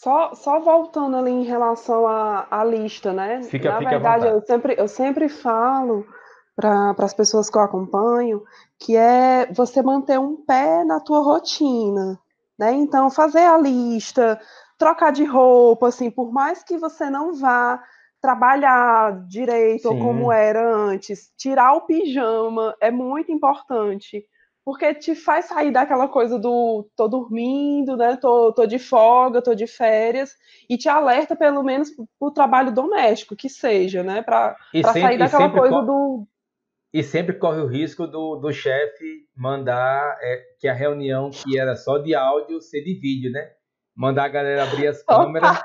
Só, só voltando ali em relação à, à lista, né? Fica, Na fica verdade, eu sempre, eu sempre falo para as pessoas que eu acompanho que é você manter um pé na tua rotina, né? Então, fazer a lista, trocar de roupa, assim, por mais que você não vá trabalhar direito Sim. ou como era antes, tirar o pijama é muito importante, porque te faz sair daquela coisa do tô dormindo, né? Tô, tô de folga, tô de férias, e te alerta pelo menos o trabalho doméstico, que seja, né? Para sair daquela coisa do. E sempre corre o risco do, do chefe mandar é, que a reunião que era só de áudio ser de vídeo, né? Mandar a galera abrir as câmeras.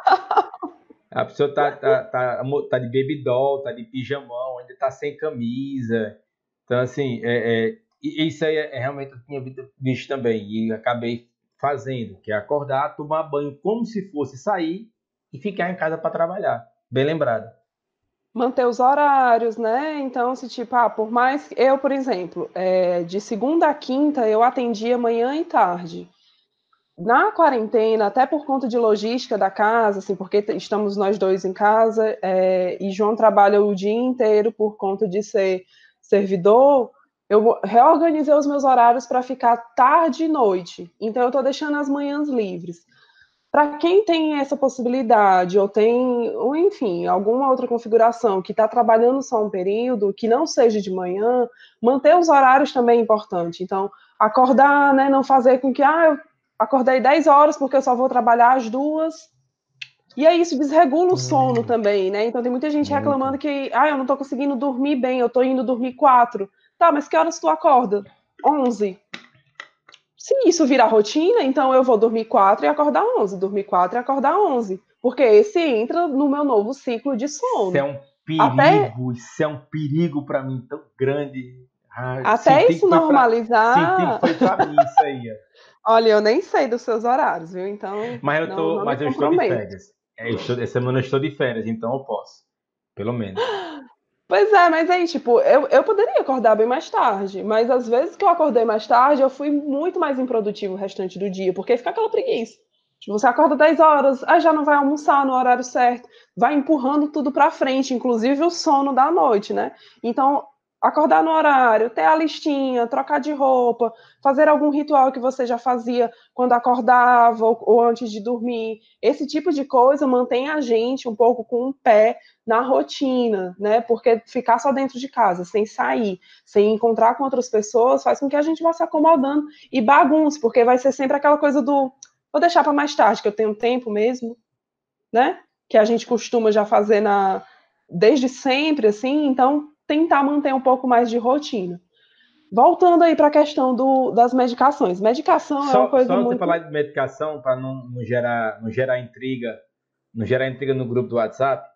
A pessoa tá, tá, tá, tá de baby doll, tá de pijamão, ainda tá sem camisa. Então, assim, é, é, isso aí é, realmente eu tinha visto também e acabei fazendo, que é acordar, tomar banho como se fosse sair e ficar em casa para trabalhar. Bem lembrado. Manter os horários, né? Então, se tipo, ah, por mais eu, por exemplo, é, de segunda a quinta eu atendia manhã e tarde na quarentena, até por conta de logística da casa, assim, porque estamos nós dois em casa, é, e João trabalha o dia inteiro por conta de ser servidor, eu reorganizei os meus horários para ficar tarde e noite. Então, eu estou deixando as manhãs livres. Para quem tem essa possibilidade, ou tem, ou enfim, alguma outra configuração que está trabalhando só um período, que não seja de manhã, manter os horários também é importante. Então, acordar, né, não fazer com que, ah, eu acordei 10 horas porque eu só vou trabalhar às duas. E aí isso desregula o sono hum. também, né? Então tem muita gente reclamando que, ah, eu não tô conseguindo dormir bem, eu tô indo dormir quatro. Tá, mas que horas tu acorda? 11. Se isso virar rotina, então eu vou dormir quatro e acordar 11, dormir quatro e acordar 11. Porque esse entra no meu novo ciclo de sono. Isso é um perigo, Até... isso é um perigo para mim tão grande. Até isso normalizar. Pra... Senti foi pra mim isso aí. (laughs) Olha, eu nem sei dos seus horários, viu? Então. Mas eu, tô, não mas eu estou de férias. É, estou, essa semana eu estou de férias, então eu posso. Pelo menos. (gasps) (laughs) Pois é, mas aí, tipo, eu, eu poderia acordar bem mais tarde, mas às vezes que eu acordei mais tarde, eu fui muito mais improdutivo o restante do dia, porque fica aquela preguiça. Tipo, você acorda 10 horas, aí já não vai almoçar no horário certo, vai empurrando tudo para frente, inclusive o sono da noite, né? Então, acordar no horário, ter a listinha, trocar de roupa, fazer algum ritual que você já fazia quando acordava ou, ou, antes de dormir. Esse tipo de coisa mantém a gente um pouco com o pé na rotina, né? Porque ficar só dentro de casa, sem sair, sem encontrar com outras pessoas, faz com que a gente vá se acomodando e bagunce, porque vai ser sempre aquela coisa do vou deixar para mais tarde, que eu tenho tempo mesmo, né? Que a gente costuma já fazer na desde sempre assim, então tentar manter um pouco mais de rotina. Voltando aí para a questão do, das medicações. Medicação só, é uma coisa só muito... Só falar de medicação, para não, não, gerar, não gerar intriga, não gerar intriga no grupo do WhatsApp,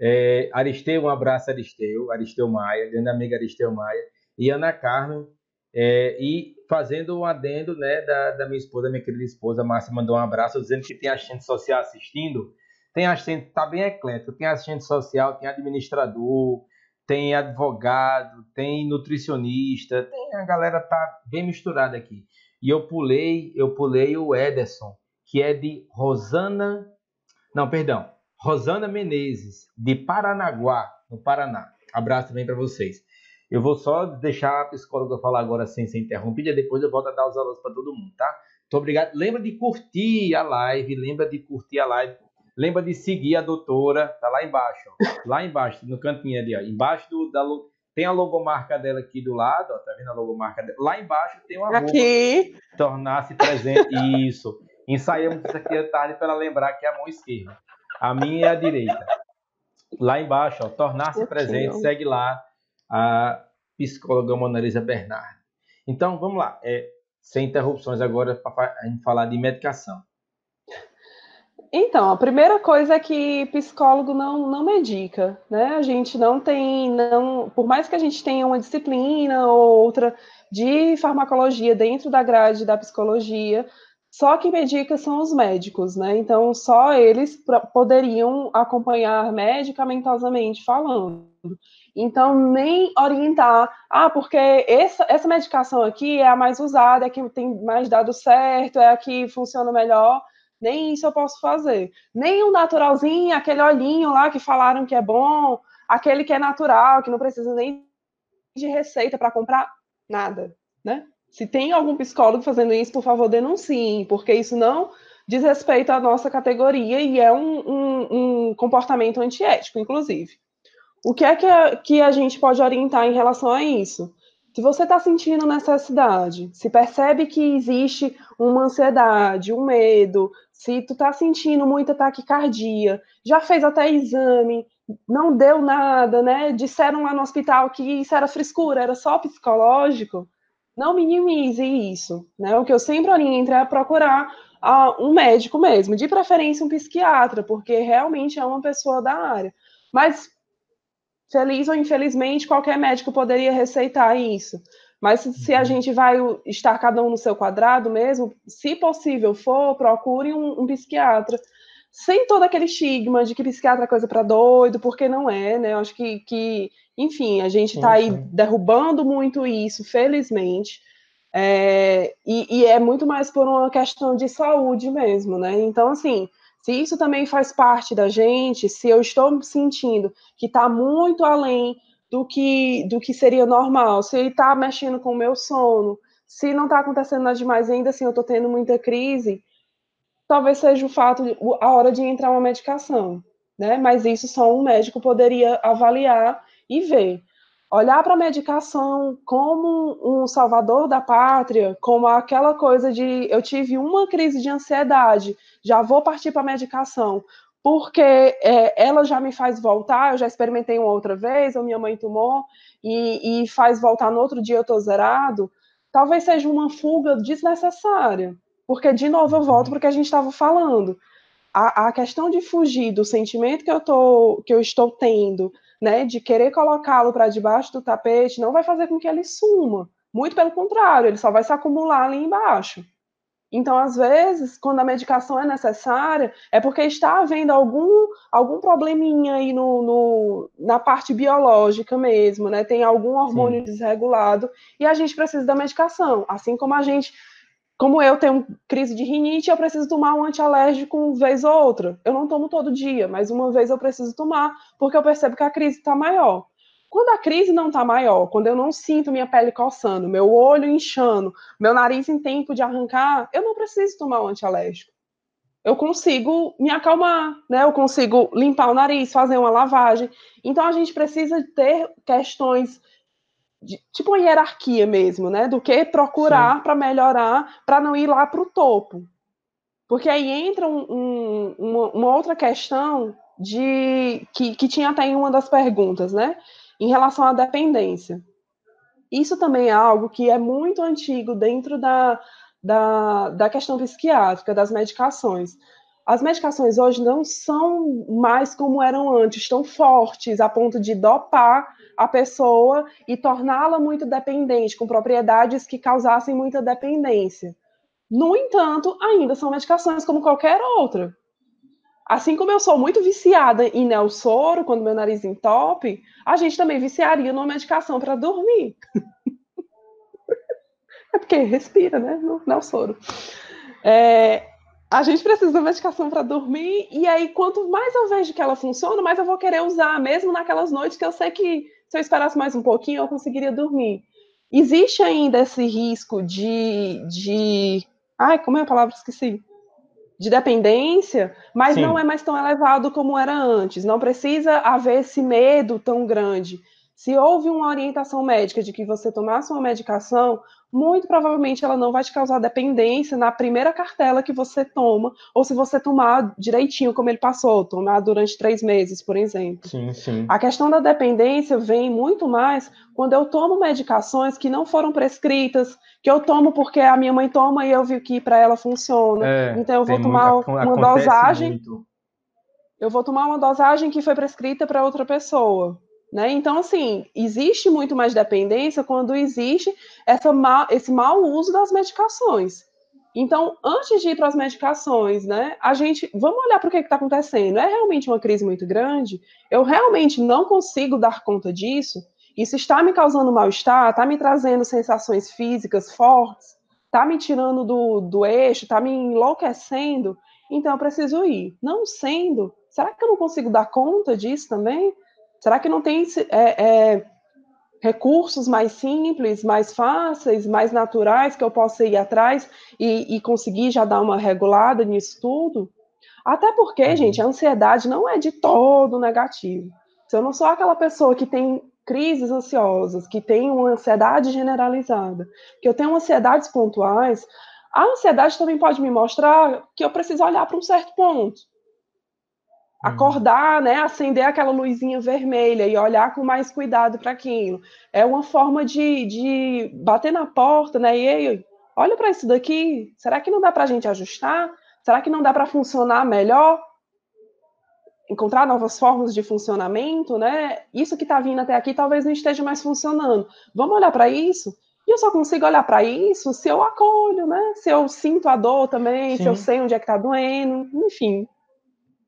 é, Aristeu, um abraço Aristeu, Aristeu Maia, grande amiga Aristeu Maia, e Ana Carmen, é, e fazendo um adendo né, da, da minha esposa, minha querida esposa, Márcia mandou um abraço, dizendo que tem assistente social assistindo, tem assistente, tá bem eclético, tem assistente social, tem administrador, tem advogado, tem nutricionista, tem a galera tá bem misturada aqui. E eu pulei, eu pulei o Ederson, que é de Rosana, não, perdão, Rosana Menezes, de Paranaguá, no Paraná. Abraço também para vocês. Eu vou só deixar a psicóloga falar agora sem ser interrompida, depois eu volto a dar os alôs para todo mundo, tá? Muito obrigado. Lembra de curtir a live, lembra de curtir a live Lembra de seguir a doutora, tá lá embaixo, ó. lá embaixo, no cantinho ali, ó. Embaixo do, da tem a logomarca dela aqui do lado, ó, tá vendo a logomarca dela? Lá embaixo tem uma aqui. tornar-se presente. Isso. Ensaiamos isso aqui à tarde para lembrar que é a mão esquerda. A minha é a direita. Lá embaixo, tornar-se presente, segue lá a psicóloga Monalisa Bernardo. Então, vamos lá. É, sem interrupções agora para a gente falar de medicação. Então, a primeira coisa é que psicólogo não, não medica, né? A gente não tem, não, por mais que a gente tenha uma disciplina ou outra de farmacologia dentro da grade da psicologia, só quem medica são os médicos, né? Então, só eles poderiam acompanhar medicamentosamente falando. Então, nem orientar, ah, porque essa, essa medicação aqui é a mais usada, é a que tem mais dado certo, é a que funciona melhor. Nem isso eu posso fazer. Nem o naturalzinho, aquele olhinho lá que falaram que é bom, aquele que é natural, que não precisa nem de receita para comprar, nada, né? Se tem algum psicólogo fazendo isso, por favor, denunciem, porque isso não diz respeito à nossa categoria e é um, um, um comportamento antiético, inclusive. O que é que a, que a gente pode orientar em relação a isso? Se você está sentindo necessidade, se percebe que existe uma ansiedade, um medo, se tu está sentindo muita taquicardia, já fez até exame, não deu nada, né? Disseram lá no hospital que isso era frescura, era só psicológico. Não minimize isso, né? O que eu sempre oriento é procurar uh, um médico mesmo, de preferência um psiquiatra, porque realmente é uma pessoa da área. Mas feliz ou infelizmente, qualquer médico poderia receitar isso. Mas se a uhum. gente vai estar cada um no seu quadrado mesmo, se possível for, procure um, um psiquiatra. Sem todo aquele estigma de que psiquiatra é coisa para doido, porque não é, né? Eu acho que, que enfim, a gente está aí derrubando muito isso, felizmente. É, e, e é muito mais por uma questão de saúde mesmo, né? Então, assim, se isso também faz parte da gente, se eu estou sentindo que está muito além do que, do que seria normal, se ele está mexendo com o meu sono, se não está acontecendo nada demais, ainda assim eu estou tendo muita crise, talvez seja o fato, de, a hora de entrar uma medicação, né? Mas isso só um médico poderia avaliar e ver olhar para a medicação como um salvador da pátria, como aquela coisa de eu tive uma crise de ansiedade, já vou partir para a medicação, porque é, ela já me faz voltar, eu já experimentei uma outra vez, ou minha mãe tomou, e, e faz voltar no outro dia eu estou zerado, talvez seja uma fuga desnecessária, porque de novo eu volto para o que a gente estava falando. A, a questão de fugir do sentimento que eu, tô, que eu estou tendo, né, de querer colocá-lo para debaixo do tapete, não vai fazer com que ele suma. Muito pelo contrário, ele só vai se acumular ali embaixo. Então, às vezes, quando a medicação é necessária, é porque está havendo algum, algum probleminha aí no, no na parte biológica mesmo, né? Tem algum hormônio Sim. desregulado e a gente precisa da medicação. Assim como a gente como eu tenho crise de rinite, eu preciso tomar um antialérgico uma vez ou outra. Eu não tomo todo dia, mas uma vez eu preciso tomar, porque eu percebo que a crise está maior. Quando a crise não está maior, quando eu não sinto minha pele coçando, meu olho inchando, meu nariz em tempo de arrancar, eu não preciso tomar um antialérgico. Eu consigo me acalmar, né? Eu consigo limpar o nariz, fazer uma lavagem. Então a gente precisa ter questões de, tipo uma hierarquia mesmo, né? Do que procurar para melhorar, para não ir lá para o topo. Porque aí entra um, um, uma, uma, outra questão de que, que tinha até em uma das perguntas, né? Em relação à dependência. Isso também é algo que é muito antigo dentro da, da, da questão psiquiátrica, das medicações. As medicações hoje não são mais como eram antes, tão fortes a ponto de dopar a pessoa e torná-la muito dependente, com propriedades que causassem muita dependência. No entanto, ainda são medicações como qualquer outra. Assim como eu sou muito viciada em Nelsoro, quando meu nariz entope, a gente também viciaria numa medicação para dormir. (laughs) é porque respira, né? No Nelsoro. É, a gente precisa de medicação para dormir, e aí, quanto mais eu vejo que ela funciona, mais eu vou querer usar, mesmo naquelas noites que eu sei que se eu esperasse mais um pouquinho, eu conseguiria dormir. Existe ainda esse risco de. de ai, como é a palavra? Esqueci. De dependência, mas Sim. não é mais tão elevado como era antes. Não precisa haver esse medo tão grande. Se houve uma orientação médica de que você tomasse uma medicação, muito provavelmente ela não vai te causar dependência na primeira cartela que você toma, ou se você tomar direitinho como ele passou, tomar durante três meses, por exemplo. Sim, sim. A questão da dependência vem muito mais quando eu tomo medicações que não foram prescritas, que eu tomo porque a minha mãe toma e eu vi que para ela funciona. É, então eu vou tomar muito, uma dosagem. Muito. Eu vou tomar uma dosagem que foi prescrita para outra pessoa. Né? Então, assim, existe muito mais dependência quando existe essa esse mau uso das medicações. Então, antes de ir para as medicações, né, a gente vamos olhar para o que está acontecendo. É realmente uma crise muito grande? Eu realmente não consigo dar conta disso? Isso está me causando mal-estar? Está me trazendo sensações físicas fortes? Está me tirando do, do eixo? Está me enlouquecendo? Então, eu preciso ir. Não sendo, será que eu não consigo dar conta disso também? Será que não tem é, é, recursos mais simples, mais fáceis, mais naturais que eu possa ir atrás e, e conseguir já dar uma regulada nisso tudo. Até porque, uhum. gente, a ansiedade não é de todo negativo. Se eu não sou aquela pessoa que tem crises ansiosas, que tem uma ansiedade generalizada, que eu tenho ansiedades pontuais, a ansiedade também pode me mostrar que eu preciso olhar para um certo ponto. Uhum. acordar, né, acender aquela luzinha vermelha e olhar com mais cuidado para aquilo. É uma forma de, de bater na porta, né? E aí, olha para isso daqui, será que não dá para a gente ajustar? Será que não dá para funcionar melhor? Encontrar novas formas de funcionamento, né? Isso que está vindo até aqui talvez não esteja mais funcionando. Vamos olhar para isso? E eu só consigo olhar para isso se eu acolho, né? Se eu sinto a dor também, Sim. se eu sei onde é que está doendo, enfim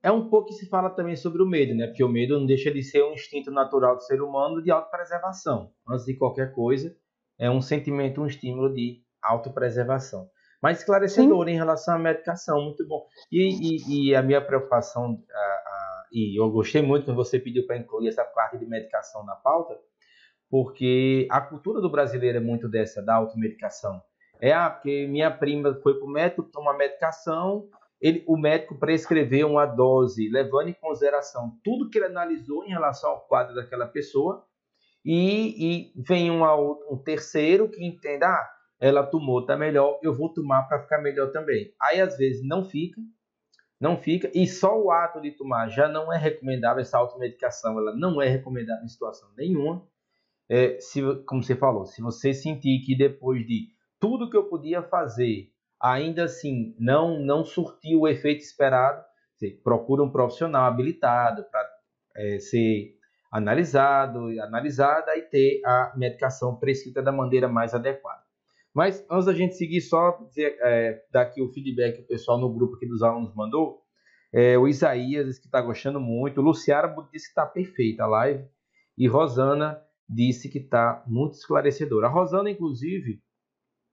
é um pouco que se fala também sobre o medo, né? Porque o medo não deixa de ser um instinto natural do ser humano de autopreservação. Antes de qualquer coisa, é um sentimento, um estímulo de autopreservação. Mas esclarecedor Sim. em relação à medicação, muito bom. E, e, e a minha preocupação, a, a, e eu gostei muito quando você pediu para incluir essa parte de medicação na pauta, porque a cultura do brasileiro é muito dessa, da automedicação. É, ah, porque minha prima foi para o médico tomar medicação, ele, o médico prescreveu uma dose, levando em consideração tudo que ele analisou em relação ao quadro daquela pessoa, e, e vem um, um terceiro que entenda, ah, ela tomou, tá melhor, eu vou tomar para ficar melhor também. Aí às vezes não fica, não fica, e só o ato de tomar já não é recomendável, essa automedicação ela não é recomendável em situação nenhuma. É, se, como você falou, se você sentir que depois de tudo que eu podia fazer, ainda assim não, não surtiu o efeito esperado, você procura um profissional habilitado para é, ser analisado, analisada e ter a medicação prescrita da maneira mais adequada. Mas antes da gente seguir, só dizer, é, dar aqui o feedback que o pessoal no grupo aqui dos alunos mandou. É, o Isaías disse que está gostando muito. O Luciara disse que está perfeita a live. E Rosana disse que está muito esclarecedora. A Rosana, inclusive,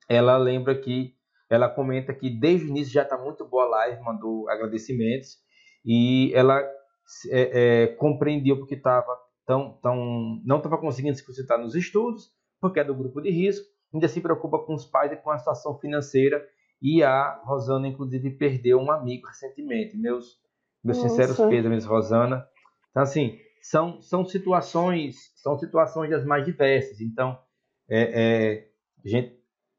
ela lembra que ela comenta que desde o início já está muito boa a live, mandou agradecimentos e ela é, é, compreendeu porque estava tão, tão, não estava conseguindo se concentrar nos estudos, porque é do grupo de risco, ainda se preocupa com os pais e com a situação financeira. E a Rosana, inclusive, perdeu um amigo recentemente. Meus, meus sinceros pêsames, Rosana. Então, assim, são, são situações são situações das mais diversas. Então, é, é, a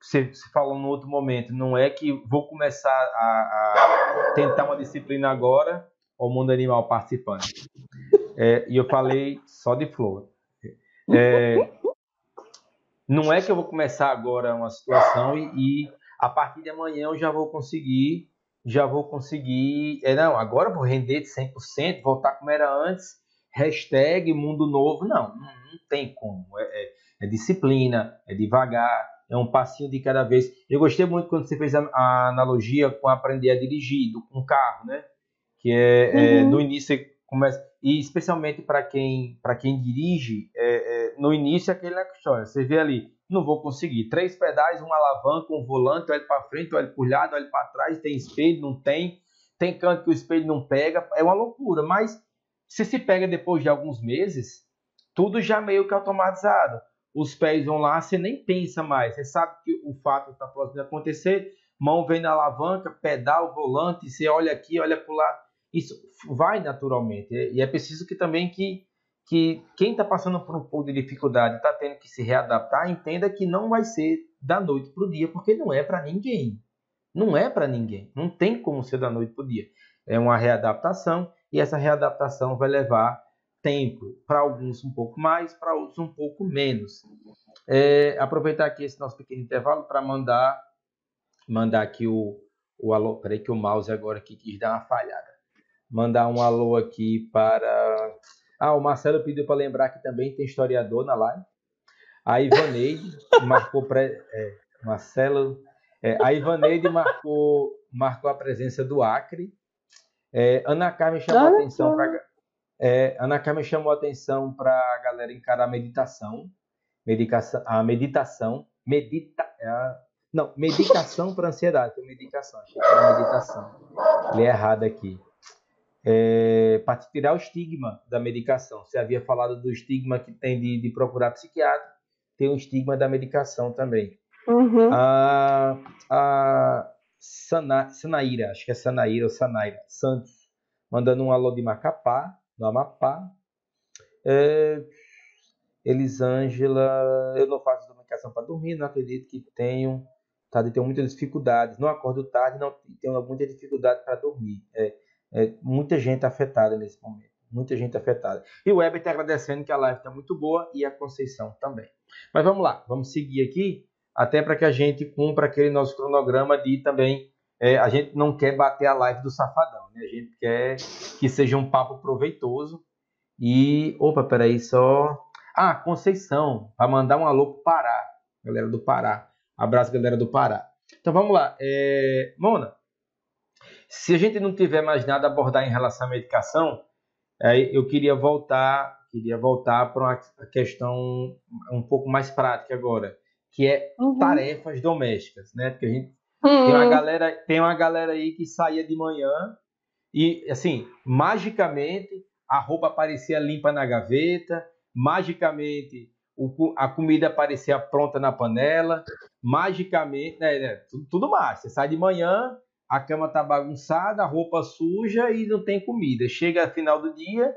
você, falou no outro momento, não é que vou começar a, a tentar uma disciplina agora, o mundo animal participando. É, e eu falei só de flor. É, não é que eu vou começar agora uma situação e, e, a partir de amanhã eu já vou conseguir, já vou conseguir, é, não, agora eu vou render de 100%, voltar como era antes, hashtag mundo novo, não, não, não tem como, é, é, é disciplina, é devagar, é um passinho de cada vez. Eu gostei muito quando você fez a, a analogia com aprender a dirigir, do, com carro, né? Que é, é uhum. é no início você começa e especialmente para quem para quem dirige, é, é, no início é aquele história. Você vê ali, não vou conseguir. Três pedais, uma alavanca, um volante, olha para frente, olha para o lado, olha para trás, tem espelho, não tem, tem canto que o espelho não pega, é uma loucura. Mas se se pega depois de alguns meses, tudo já meio que automatizado os pés vão lá, você nem pensa mais. Você sabe que o fato está próximo de acontecer, mão vem na alavanca, pedal, volante, você olha aqui, olha para o lado. Isso vai naturalmente. E é preciso que também que, que quem está passando por um pouco de dificuldade, está tendo que se readaptar, entenda que não vai ser da noite para o dia, porque não é para ninguém. Não é para ninguém. Não tem como ser da noite para o dia. É uma readaptação e essa readaptação vai levar tempo, para alguns um pouco mais, para outros um pouco menos. É, aproveitar aqui esse nosso pequeno intervalo para mandar mandar aqui o, o alô. Peraí que o mouse agora aqui quis dar uma falhada. Mandar um alô aqui para. Ah, o Marcelo pediu para lembrar que também tem historiador na live. A Ivaneide (laughs) marcou para. É, Marcelo É, a Ivaneide marcou, marcou a presença do Acre. É, Ana Carmen chamou a atenção para é, Ana Carmen chamou a atenção para a galera encarar a meditação, medicação, a meditação, medita, é, não, medicação para ansiedade, foi medicação, achei que era meditação, li errado aqui. É, para tirar o estigma da medicação. Você havia falado do estigma que tem de, de procurar psiquiatra, tem um estigma da medicação também. Uhum. A, a Sana, Sanaíra, acho que é Sanaíra ou Sanaíra Santos, mandando um alô de Macapá, no Amapá. É, Elisângela, eu não faço comunicação para dormir, não acredito que tenho, tá, tenho muitas dificuldades, não acordo tarde, não tenho muita dificuldade para dormir. É, é, muita gente afetada nesse momento, muita gente afetada. E o Weber está agradecendo que a live está muito boa e a Conceição também. Mas vamos lá, vamos seguir aqui, até para que a gente cumpra aquele nosso cronograma de também é, a gente não quer bater a live do Safadão, né? A gente quer que seja um papo proveitoso. E, opa, peraí, só. Ah, Conceição, para mandar um alô pro Pará, galera do Pará. Abraço, galera do Pará. Então vamos lá. É... Mona, se a gente não tiver mais nada a abordar em relação à medicação, aí eu queria voltar, queria voltar para uma questão um pouco mais prática agora, que é uhum. tarefas domésticas, né? Porque a gente Hum. Tem, uma galera, tem uma galera aí que saía de manhã e, assim, magicamente a roupa aparecia limpa na gaveta, magicamente a comida aparecia pronta na panela, magicamente, né, né, tudo, tudo mais. Você sai de manhã, a cama tá bagunçada, a roupa suja e não tem comida. Chega final do dia,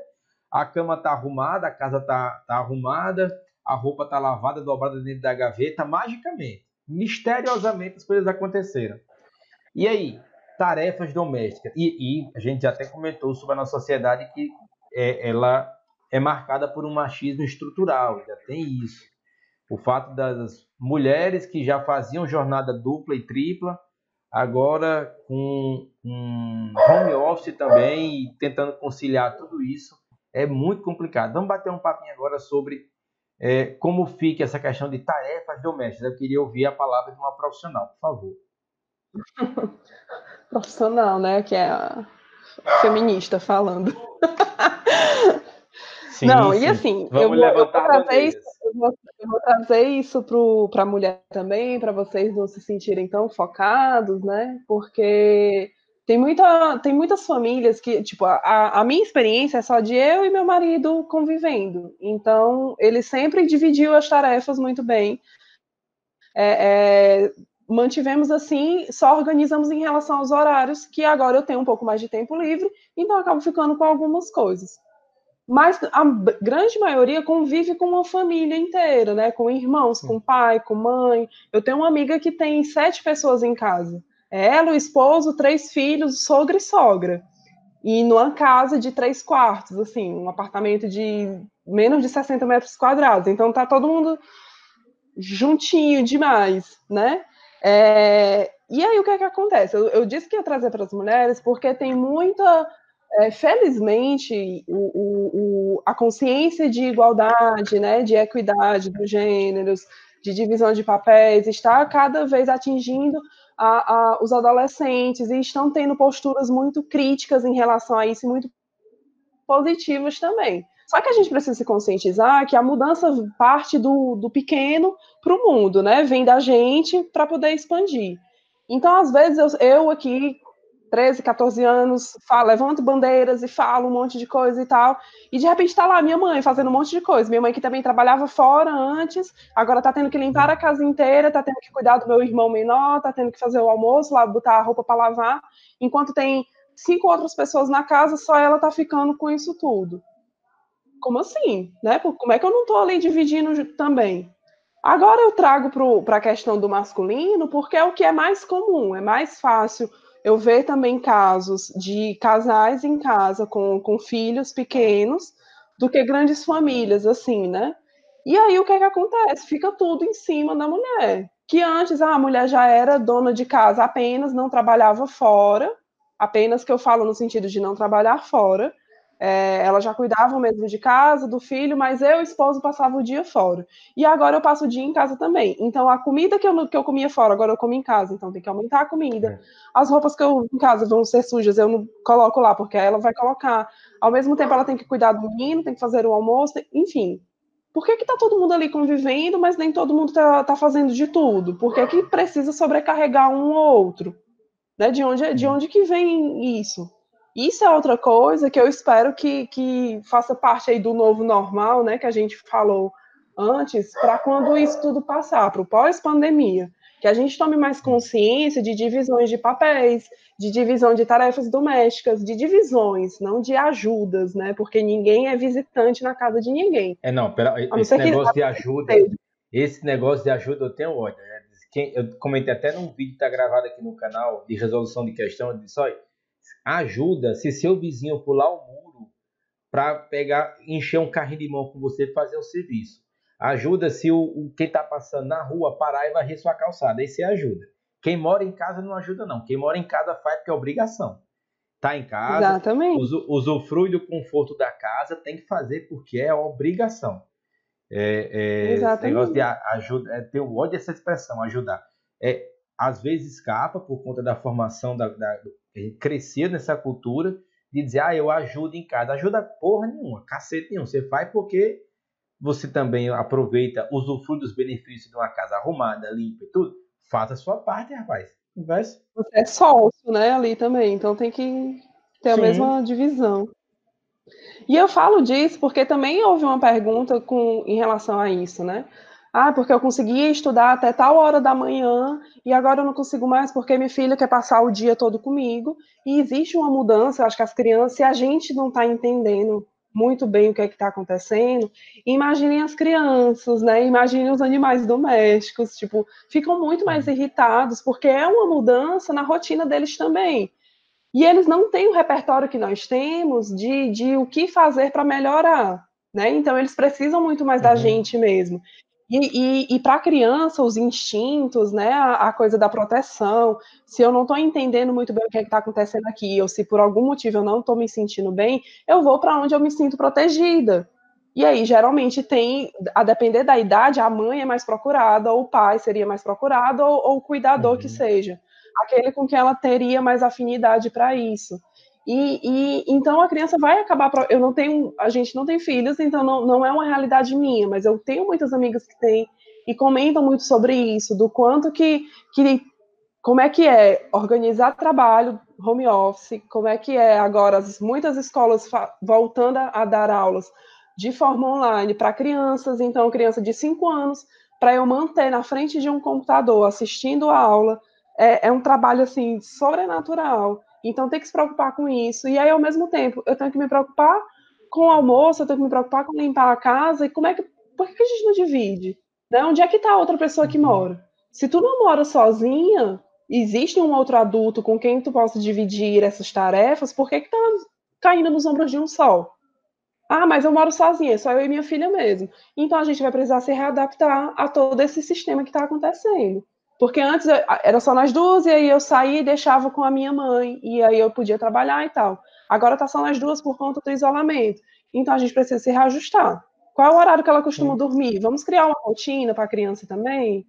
a cama tá arrumada, a casa tá, tá arrumada, a roupa tá lavada, dobrada dentro da gaveta, magicamente misteriosamente as coisas aconteceram. E aí, tarefas domésticas. E, e a gente já até comentou sobre a nossa sociedade que é, ela é marcada por um machismo estrutural, já tem isso. O fato das mulheres que já faziam jornada dupla e tripla, agora com um home office também e tentando conciliar tudo isso, é muito complicado. Vamos bater um papinho agora sobre é, como fica essa questão de tarefas domésticas. Eu queria ouvir a palavra de uma profissional, por favor. (laughs) profissional, né? Que é a feminista falando. (laughs) Sim, Não, sim. e assim, eu vou, eu vou trazer isso, eu vou, eu vou trazer isso para a mulher também, para vocês não se sentirem tão focados, né? Porque tem, muita, tem muitas famílias que, tipo, a, a minha experiência é só de eu e meu marido convivendo. Então, ele sempre dividiu as tarefas muito bem. É, é, mantivemos assim, só organizamos em relação aos horários, que agora eu tenho um pouco mais de tempo livre, então acabo ficando com algumas coisas. Mas a grande maioria convive com uma família inteira, né? Com irmãos, com pai, com mãe. Eu tenho uma amiga que tem sete pessoas em casa. Ela, o esposo, três filhos, sogra e sogra. E numa casa de três quartos, assim, um apartamento de menos de 60 metros quadrados. Então tá todo mundo juntinho demais, né? É, e aí o que é que acontece? Eu, eu disse que ia trazer para as mulheres porque tem muita, é, felizmente, o, o, a consciência de igualdade, né, de equidade dos gêneros, de divisão de papéis, está cada vez atingindo a, a, os adolescentes e estão tendo posturas muito críticas em relação a isso, e muito positivas também. Só que a gente precisa se conscientizar que a mudança parte do, do pequeno para o mundo, né? Vem da gente para poder expandir. Então, às vezes, eu, eu aqui 13, 14 anos, falo, levanto bandeiras e falo um monte de coisa e tal. E de repente está lá minha mãe fazendo um monte de coisa. Minha mãe que também trabalhava fora antes, agora está tendo que limpar a casa inteira, está tendo que cuidar do meu irmão menor, está tendo que fazer o almoço, lá botar a roupa para lavar. Enquanto tem cinco outras pessoas na casa, só ela está ficando com isso tudo. Como assim? Né? Como é que eu não estou ali dividindo também? Agora eu trago para a questão do masculino, porque é o que é mais comum, é mais fácil eu vejo também casos de casais em casa com, com filhos pequenos do que grandes famílias, assim, né? E aí o que, é que acontece? Fica tudo em cima da mulher. Que antes a mulher já era dona de casa apenas, não trabalhava fora, apenas que eu falo no sentido de não trabalhar fora. É, ela já cuidava mesmo de casa, do filho, mas eu, esposo, passava o dia fora. E agora eu passo o dia em casa também. Então, a comida que eu, que eu comia fora, agora eu como em casa, então tem que aumentar a comida. É. As roupas que eu em casa vão ser sujas, eu não coloco lá, porque ela vai colocar. Ao mesmo tempo, ela tem que cuidar do menino, tem que fazer o almoço, enfim. Por que, que tá todo mundo ali convivendo, mas nem todo mundo tá, tá fazendo de tudo? Por que, que precisa sobrecarregar um ou outro? Né? De, onde, de onde que vem isso? Isso é outra coisa que eu espero que, que faça parte aí do novo normal, né? Que a gente falou antes, para quando isso tudo passar, para o pós-pandemia que a gente tome mais consciência de divisões de papéis, de divisão de tarefas domésticas, de divisões, não de ajudas, né? Porque ninguém é visitante na casa de ninguém. É, não, pera, esse negócio de ajuda, esse negócio de ajuda eu tenho ódio. Né? Eu comentei até num vídeo que está gravado aqui no canal de resolução de questão, eu disse, olha, ajuda se seu vizinho pular o muro para pegar, encher um carrinho de mão com você e fazer o serviço. Ajuda se o, o quem está passando na rua parar e varrer sua calçada. Aí você ajuda. Quem mora em casa não ajuda, não. Quem mora em casa faz porque é obrigação. Tá em casa, Exatamente. usufrui do conforto da casa, tem que fazer porque é obrigação. É, é, Exatamente. negócio de ajuda, é, tem ódio essa expressão, ajudar. É, às vezes escapa por conta da formação, da, da, crescer nessa cultura de dizer, ah, eu ajudo em casa. Ajuda porra nenhuma, cacete nenhum. Você faz porque você também aproveita, usufrui dos benefícios de uma casa arrumada, limpa e tudo, faça a sua parte, rapaz. Você é sócio, né, ali também, então tem que ter Sim. a mesma divisão. E eu falo disso porque também houve uma pergunta com, em relação a isso, né? Ah, porque eu conseguia estudar até tal hora da manhã e agora eu não consigo mais porque minha filha quer passar o dia todo comigo. E existe uma mudança, acho que as crianças, se a gente não está entendendo muito bem o que é está acontecendo. Imaginem as crianças, né? Imaginem os animais domésticos, tipo, ficam muito mais irritados porque é uma mudança na rotina deles também. E eles não têm o repertório que nós temos de, de o que fazer para melhorar, né? Então eles precisam muito mais uhum. da gente mesmo. E, e, e para a criança, os instintos, né, a, a, coisa da proteção, se eu não estou entendendo muito bem o que é está acontecendo aqui, ou se por algum motivo eu não estou me sentindo bem, eu vou para onde eu me sinto protegida. E aí, geralmente, tem, a depender da idade, a mãe é mais procurada, ou o pai seria mais procurado, ou, ou o cuidador uhum. que seja. Aquele com quem ela teria mais afinidade para isso. E, e, então a criança vai acabar. Eu não tenho, a gente não tem filhos, então não, não é uma realidade minha, mas eu tenho muitas amigas que têm e comentam muito sobre isso, do quanto que, que como é que é organizar trabalho home office, como é que é agora as, muitas escolas voltando a, a, dar aulas de forma online para crianças, então criança de 5 anos, para eu manter na frente de um computador assistindo a aula, é, é um trabalho assim sobrenatural. Então tem que se preocupar com isso. E aí, ao mesmo tempo, eu tenho que me preocupar com o almoço, eu tenho que me preocupar com limpar a casa. E como é que. Por que a gente não divide? Né? Onde é que está a outra pessoa que uhum. mora? Se tu não mora sozinha, existe um outro adulto com quem tu possa dividir essas tarefas, por que, que tá caindo nos ombros de um só? Ah, mas eu moro sozinha, só eu e minha filha mesmo. Então a gente vai precisar se readaptar a todo esse sistema que está acontecendo. Porque antes era só nós duas, e aí eu saía e deixava com a minha mãe, e aí eu podia trabalhar e tal. Agora tá só nós duas por conta do isolamento. Então a gente precisa se reajustar. Qual é o horário que ela costuma dormir? Vamos criar uma rotina para a criança também?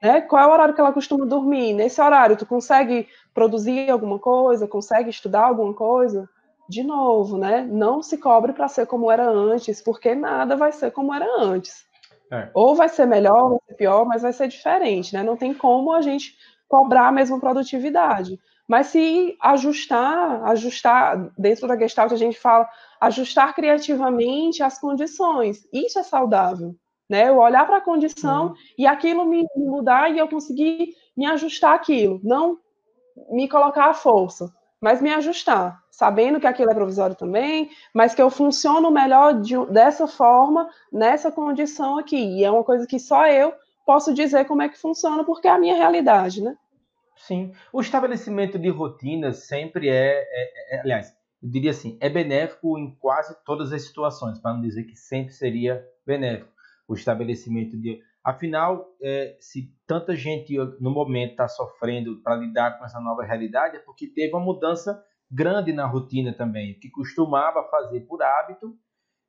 Né? Qual é o horário que ela costuma dormir? Nesse horário, tu consegue produzir alguma coisa? Consegue estudar alguma coisa? De novo, né? Não se cobre para ser como era antes, porque nada vai ser como era antes. É. Ou vai ser melhor, vai ser pior, mas vai ser diferente, né? Não tem como a gente cobrar a mesma produtividade. Mas se ajustar, ajustar, dentro da Gestalt a gente fala, ajustar criativamente as condições. Isso é saudável, né? Eu olhar para a condição uhum. e aquilo me mudar e eu conseguir me ajustar aquilo, não me colocar à força mas me ajustar, sabendo que aquilo é provisório também, mas que eu funciono melhor de, dessa forma, nessa condição aqui. E é uma coisa que só eu posso dizer como é que funciona, porque é a minha realidade, né? Sim. O estabelecimento de rotinas sempre é, é, é aliás, eu diria assim, é benéfico em quase todas as situações, para não dizer que sempre seria benéfico. O estabelecimento de Afinal, é, se tanta gente no momento está sofrendo para lidar com essa nova realidade, é porque teve uma mudança grande na rotina também. O que costumava fazer por hábito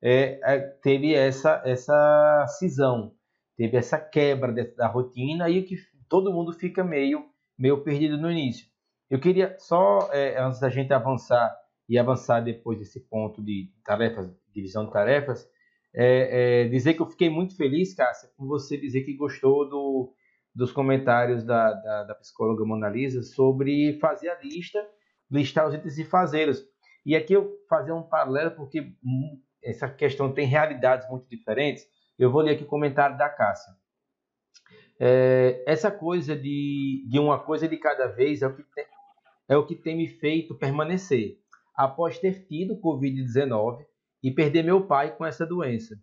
é, é, teve essa, essa cisão, teve essa quebra de, da rotina e que todo mundo fica meio, meio perdido no início. Eu queria só, é, antes da gente avançar e avançar depois desse ponto de tarefas, divisão de tarefas, é, é, dizer que eu fiquei muito feliz, Cássia, com você dizer que gostou do, dos comentários da, da, da psicóloga Mona Lisa sobre fazer a lista, listar os itens e fazê-los. E aqui eu fazer um paralelo, porque essa questão tem realidades muito diferentes. Eu vou ler aqui o comentário da Cássia. É, essa coisa de, de uma coisa de cada vez é o que tem, é o que tem me feito permanecer. Após ter tido Covid-19, e perder meu pai com essa doença.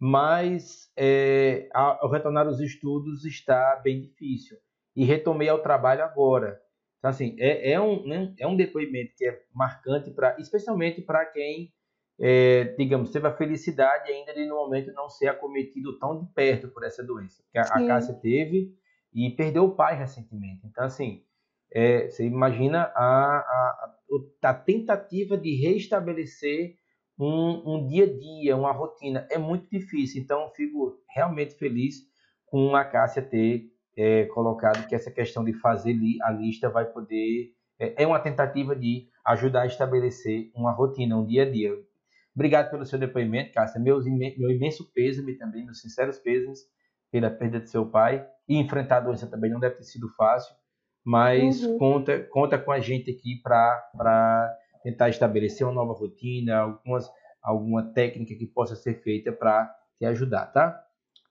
Mas é, ao retornar aos estudos está bem difícil. E retomei ao trabalho agora. Então, assim, é, é, um, né, é um depoimento que é marcante, pra, especialmente para quem, é, digamos, teve a felicidade ainda de, no momento, não ser acometido tão de perto por essa doença. Que a, a Cássia teve e perdeu o pai recentemente. Então, assim, é, você imagina a, a, a, tentativa de restabelecer um, um dia a dia, uma rotina. É muito difícil. Então, fico realmente feliz com a Cássia ter é, colocado que essa questão de fazer a lista vai poder. É, é uma tentativa de ajudar a estabelecer uma rotina, um dia a dia. Obrigado pelo seu depoimento, Cássia. Meus, meu imenso pêsame também, meus sinceros pêsames pela perda de seu pai. E enfrentar a doença também não deve ter sido fácil, mas uhum. conta, conta com a gente aqui para tentar estabelecer uma nova rotina, algumas, alguma técnica que possa ser feita para te ajudar, tá?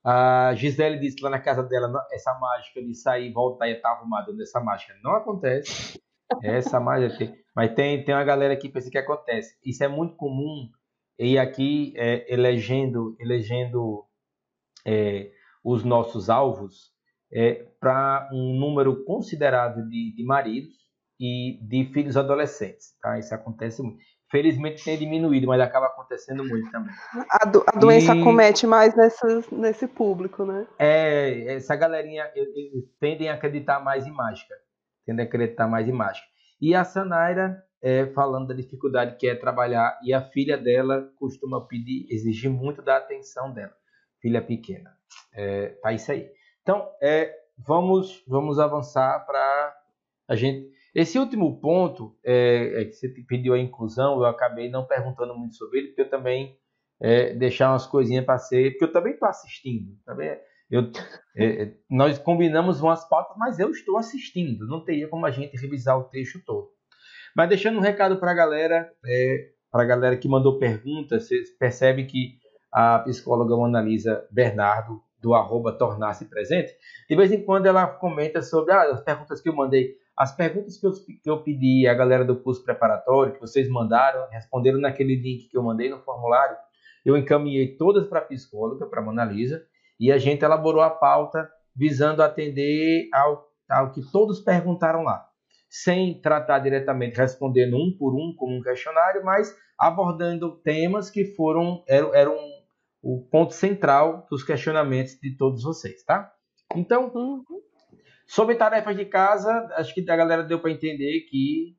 A Gisele disse que lá na casa dela, essa mágica de sair voltar e estar tá arrumada nessa mágica não acontece. (laughs) Essa mágica tem, mas tem, tem uma galera que pensa que acontece. Isso é muito comum e aqui é, elegendo, elegendo é, os nossos alvos é, para um número considerável de, de maridos e de filhos adolescentes. Tá? Isso acontece muito. Felizmente tem diminuído, mas acaba acontecendo muito também. A, do, a doença e, acomete mais nessa, nesse público, né? É, essa galerinha eles tendem a acreditar mais em mágica. Tendem a acreditar mais em mágica. E a Sanaira, é, falando da dificuldade que é trabalhar, e a filha dela costuma pedir, exigir muito da atenção dela. Filha pequena. É, tá isso aí. Então, é, vamos, vamos avançar para a gente esse último ponto, é, é, que você pediu a inclusão, eu acabei não perguntando muito sobre ele, porque eu também é, deixar umas coisinhas para ser, porque eu também estou assistindo. Também, eu, é, é, nós combinamos umas pautas, mas eu estou assistindo, não teria como a gente revisar o texto todo. Mas deixando um recado para a galera, é, para a galera que mandou perguntas, você percebe que a psicóloga Mona Lisa Bernardo, do arroba tornar-se presente, de vez em quando ela comenta sobre ah, as perguntas que eu mandei as perguntas que eu, que eu pedi à galera do curso preparatório, que vocês mandaram, responderam naquele link que eu mandei no formulário, eu encaminhei todas para a psicóloga, para a Mona Lisa, e a gente elaborou a pauta visando atender ao, ao que todos perguntaram lá. Sem tratar diretamente, respondendo um por um, como um questionário, mas abordando temas que foram eram, eram o ponto central dos questionamentos de todos vocês, tá? Então, uhum. Sobre tarefas de casa, acho que a galera deu para entender que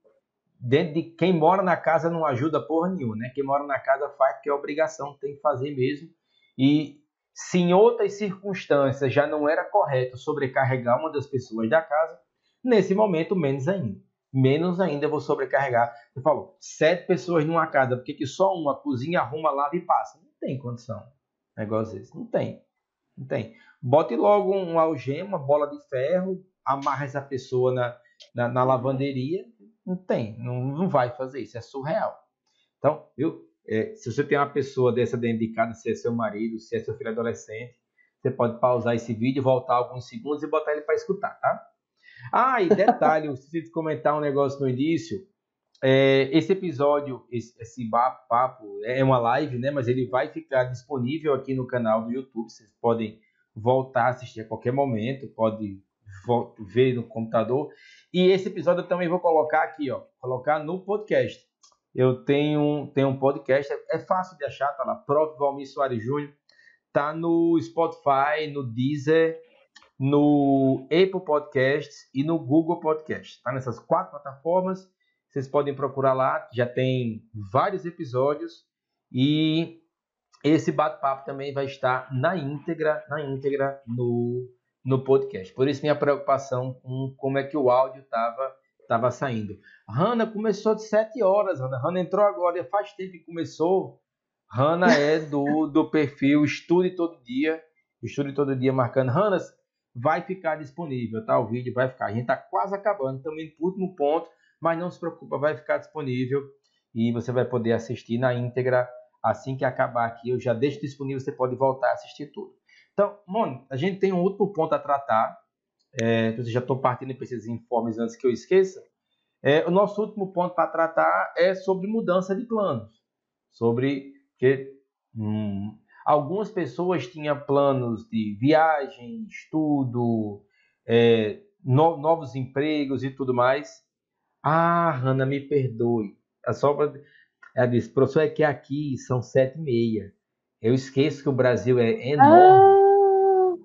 dentro de quem mora na casa não ajuda porra nenhuma, né? Quem mora na casa faz porque é obrigação, tem que fazer mesmo. E se em outras circunstâncias já não era correto sobrecarregar uma das pessoas da casa, nesse momento menos ainda. Menos ainda eu vou sobrecarregar. Você falou, sete pessoas numa casa, por que só uma cozinha, arruma, lava e passa? Não tem condição. Negócio desse. Não tem. Não tem. Bote logo um algema, bola de ferro, amarra essa pessoa na, na, na lavanderia. Não tem, não, não vai fazer isso, é surreal. Então, eu, é, se você tem uma pessoa dessa dentro de casa, se é seu marido, se é seu filho adolescente, você pode pausar esse vídeo, voltar alguns segundos e botar ele para escutar, tá? Ah, e detalhe, (laughs) eu preciso comentar um negócio no início. É, esse episódio, esse, esse papo, é uma live, né? Mas ele vai ficar disponível aqui no canal do YouTube. Vocês podem voltar a assistir a qualquer momento, pode ver no computador. E esse episódio eu também vou colocar aqui, ó, colocar no podcast. Eu tenho, tenho um podcast, é, é fácil de achar, tá lá, Prof. Valmir Soares Júnior, tá no Spotify, no Deezer, no Apple Podcasts e no Google Podcasts. Tá nessas quatro plataformas. vocês podem procurar lá, já tem vários episódios e esse bate-papo também vai estar na íntegra, na íntegra no, no podcast. Por isso minha preocupação com como é que o áudio estava tava saindo. Hanna começou de 7 horas, Hanna. Hanna entrou agora, faz tempo que começou. Hanna é do, do perfil Estude Todo Dia. Estude Todo Dia marcando. Hanna, vai ficar disponível, tá? O vídeo vai ficar. A gente tá quase acabando, estamos indo para o último ponto, mas não se preocupa, vai ficar disponível e você vai poder assistir na íntegra assim que acabar aqui. Eu já deixo disponível, você pode voltar a assistir tudo. Então, Moni, a gente tem um último ponto a tratar. É, eu já estou partindo para esses informes antes que eu esqueça. É, o nosso último ponto para tratar é sobre mudança de planos. Sobre que hum, algumas pessoas tinham planos de viagem, estudo, é, no, novos empregos e tudo mais. Ah, Hanna, me perdoe. A sobra, ela disse, professor, é que aqui são sete e meia. Eu esqueço que o Brasil é enorme. Ah.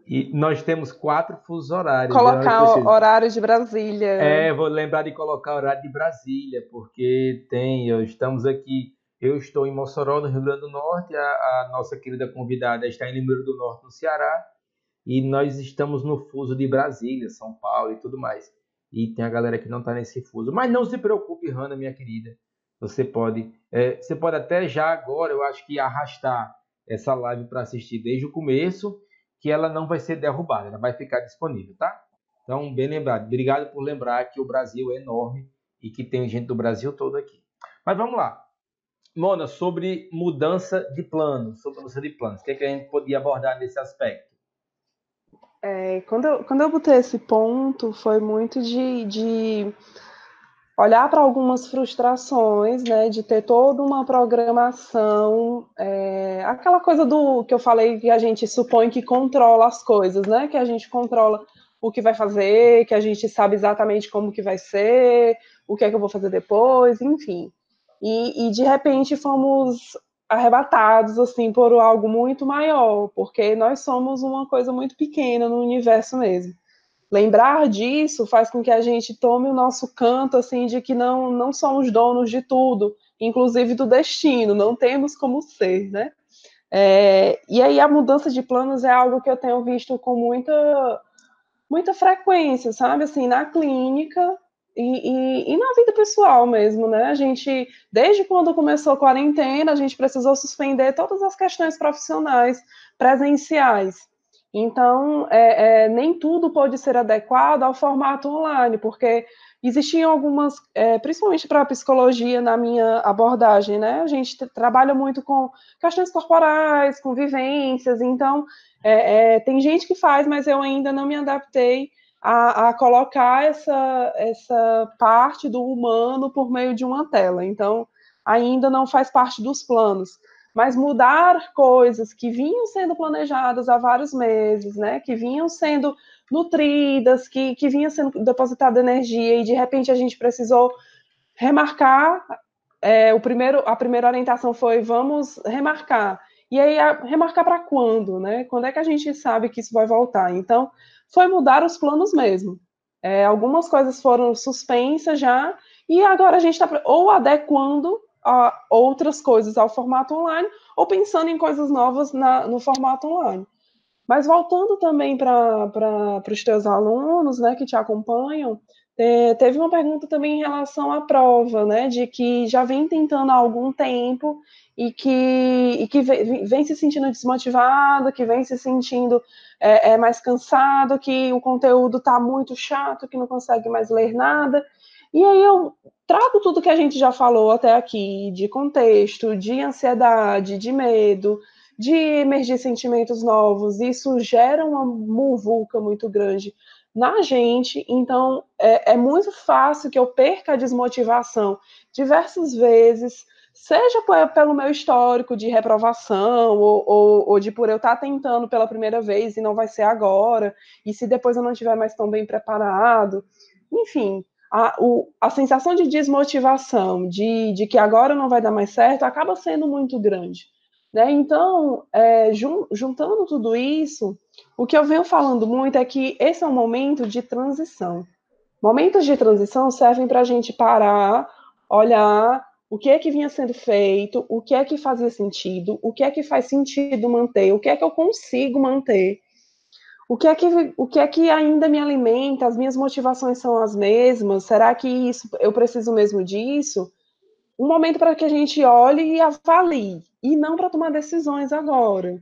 E nós temos quatro fusos horários. Né? Colocar o horário de Brasília. É, vou lembrar de colocar o horário de Brasília, porque tem, estamos aqui, eu estou em Mossoró, no Rio Grande do Norte, a, a nossa querida convidada está em Limeiro do Norte, no Ceará, e nós estamos no fuso de Brasília, São Paulo e tudo mais. E tem a galera que não está nesse fuso. Mas não se preocupe, Hanna, minha querida. Você pode, é, você pode até já agora, eu acho que arrastar essa live para assistir desde o começo que ela não vai ser derrubada, ela vai ficar disponível, tá? Então, bem lembrado. Obrigado por lembrar que o Brasil é enorme e que tem gente do Brasil todo aqui. Mas vamos lá. Mona, sobre mudança de planos, sobre mudança de planos, o que, é que a gente podia abordar nesse aspecto? É, quando, eu, quando eu botei esse ponto, foi muito de, de olhar para algumas frustrações, né, de ter toda uma programação, é, aquela coisa do que eu falei que a gente supõe que controla as coisas, né, que a gente controla o que vai fazer, que a gente sabe exatamente como que vai ser, o que é que eu vou fazer depois, enfim. E, e de repente fomos arrebatados assim por algo muito maior, porque nós somos uma coisa muito pequena no universo mesmo lembrar disso faz com que a gente tome o nosso canto assim de que não não somos donos de tudo, inclusive do destino, não temos como ser, né? É, e aí a mudança de planos é algo que eu tenho visto com muita muita frequência, sabe? Assim, na clínica e, e, e, na vida pessoal mesmo, né? A gente, desde quando começou a quarentena, a gente precisou suspender todas as questões profissionais presenciais. Então, é, é, nem tudo pode ser adequado ao formato online, porque existiam algumas, é, principalmente para a psicologia, na minha abordagem, né? A gente trabalha muito com questões corporais, com vivências, então é, é, tem gente que faz, mas eu ainda não me adaptei a, a, colocar essa, essa parte do humano por meio de uma tela. Então, ainda não faz parte dos planos mas mudar coisas que vinham sendo planejadas há vários meses, né, que vinham sendo nutridas, que, que vinha sendo depositada energia e de repente a gente precisou remarcar. É, o primeiro, a primeira orientação foi vamos remarcar. E aí, a, remarcar para quando, né? Quando é que a gente sabe que isso vai voltar? Então, foi mudar os planos mesmo. É, algumas coisas foram suspensas já, e agora a gente está ou adequando a outras coisas ao formato online ou pensando em coisas novas na, no formato online. Mas voltando também para os teus alunos, né, que te acompanham, é, teve uma pergunta também em relação à prova, né, de que já vem tentando há algum tempo e que, e que vem, vem se sentindo desmotivado, que vem se sentindo é, é mais cansado, que o conteúdo está muito chato, que não consegue mais ler nada. E aí eu trago tudo que a gente já falou até aqui, de contexto, de ansiedade, de medo, de emergir sentimentos novos. Isso gera uma muvuca muito grande na gente, então é, é muito fácil que eu perca a desmotivação diversas vezes, seja pelo meu histórico de reprovação, ou, ou, ou, de por eu estar tentando pela primeira vez e não vai ser agora, e se depois eu não estiver mais tão bem preparado. Enfim, a, o, a sensação de desmotivação, de, de que agora não vai dar mais certo, acaba sendo muito grande. Né? Então, é, jun, juntando tudo isso, o que eu venho falando muito é que esse é um momento de transição. Momentos de transição servem para a gente parar, olhar o que é que vinha sendo feito, o que é que fazia sentido, o que é que faz sentido manter, o que é que eu consigo manter, o que é que, o que, é que ainda me alimenta, as minhas motivações são as mesmas, será que isso eu preciso mesmo disso? Um momento para que a gente olhe e avalie, e não para tomar decisões agora.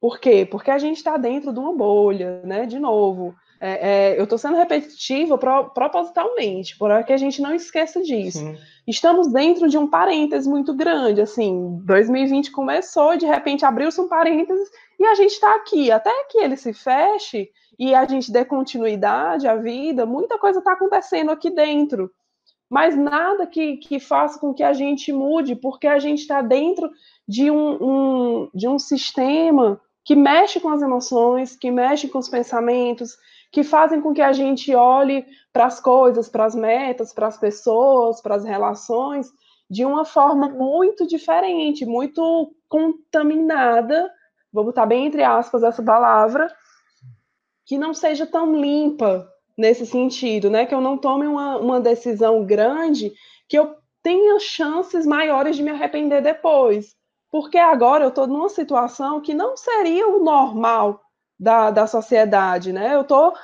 Por quê? Porque a gente está dentro de uma bolha, né? De novo, é, é, eu estou sendo repetitiva pro, propositalmente, para que a gente não esqueça disso. Sim. Estamos dentro de um parêntese muito grande, assim, 2020 começou, de repente abriu-se um parêntese e a gente está aqui. Até que ele se feche e a gente dê continuidade à vida, muita coisa está acontecendo aqui dentro. Mas nada que, que faça com que a gente mude, porque a gente está dentro de um, um, de um sistema que mexe com as emoções, que mexe com os pensamentos, que fazem com que a gente olhe para as coisas, para as metas, para as pessoas, para as relações, de uma forma muito diferente, muito contaminada, vou botar bem entre aspas essa palavra, que não seja tão limpa nesse sentido, né? Que eu não tome uma, uma decisão grande que eu tenha chances maiores de me arrepender depois. Porque agora eu estou numa situação que não seria o normal da, da sociedade, né? Eu estou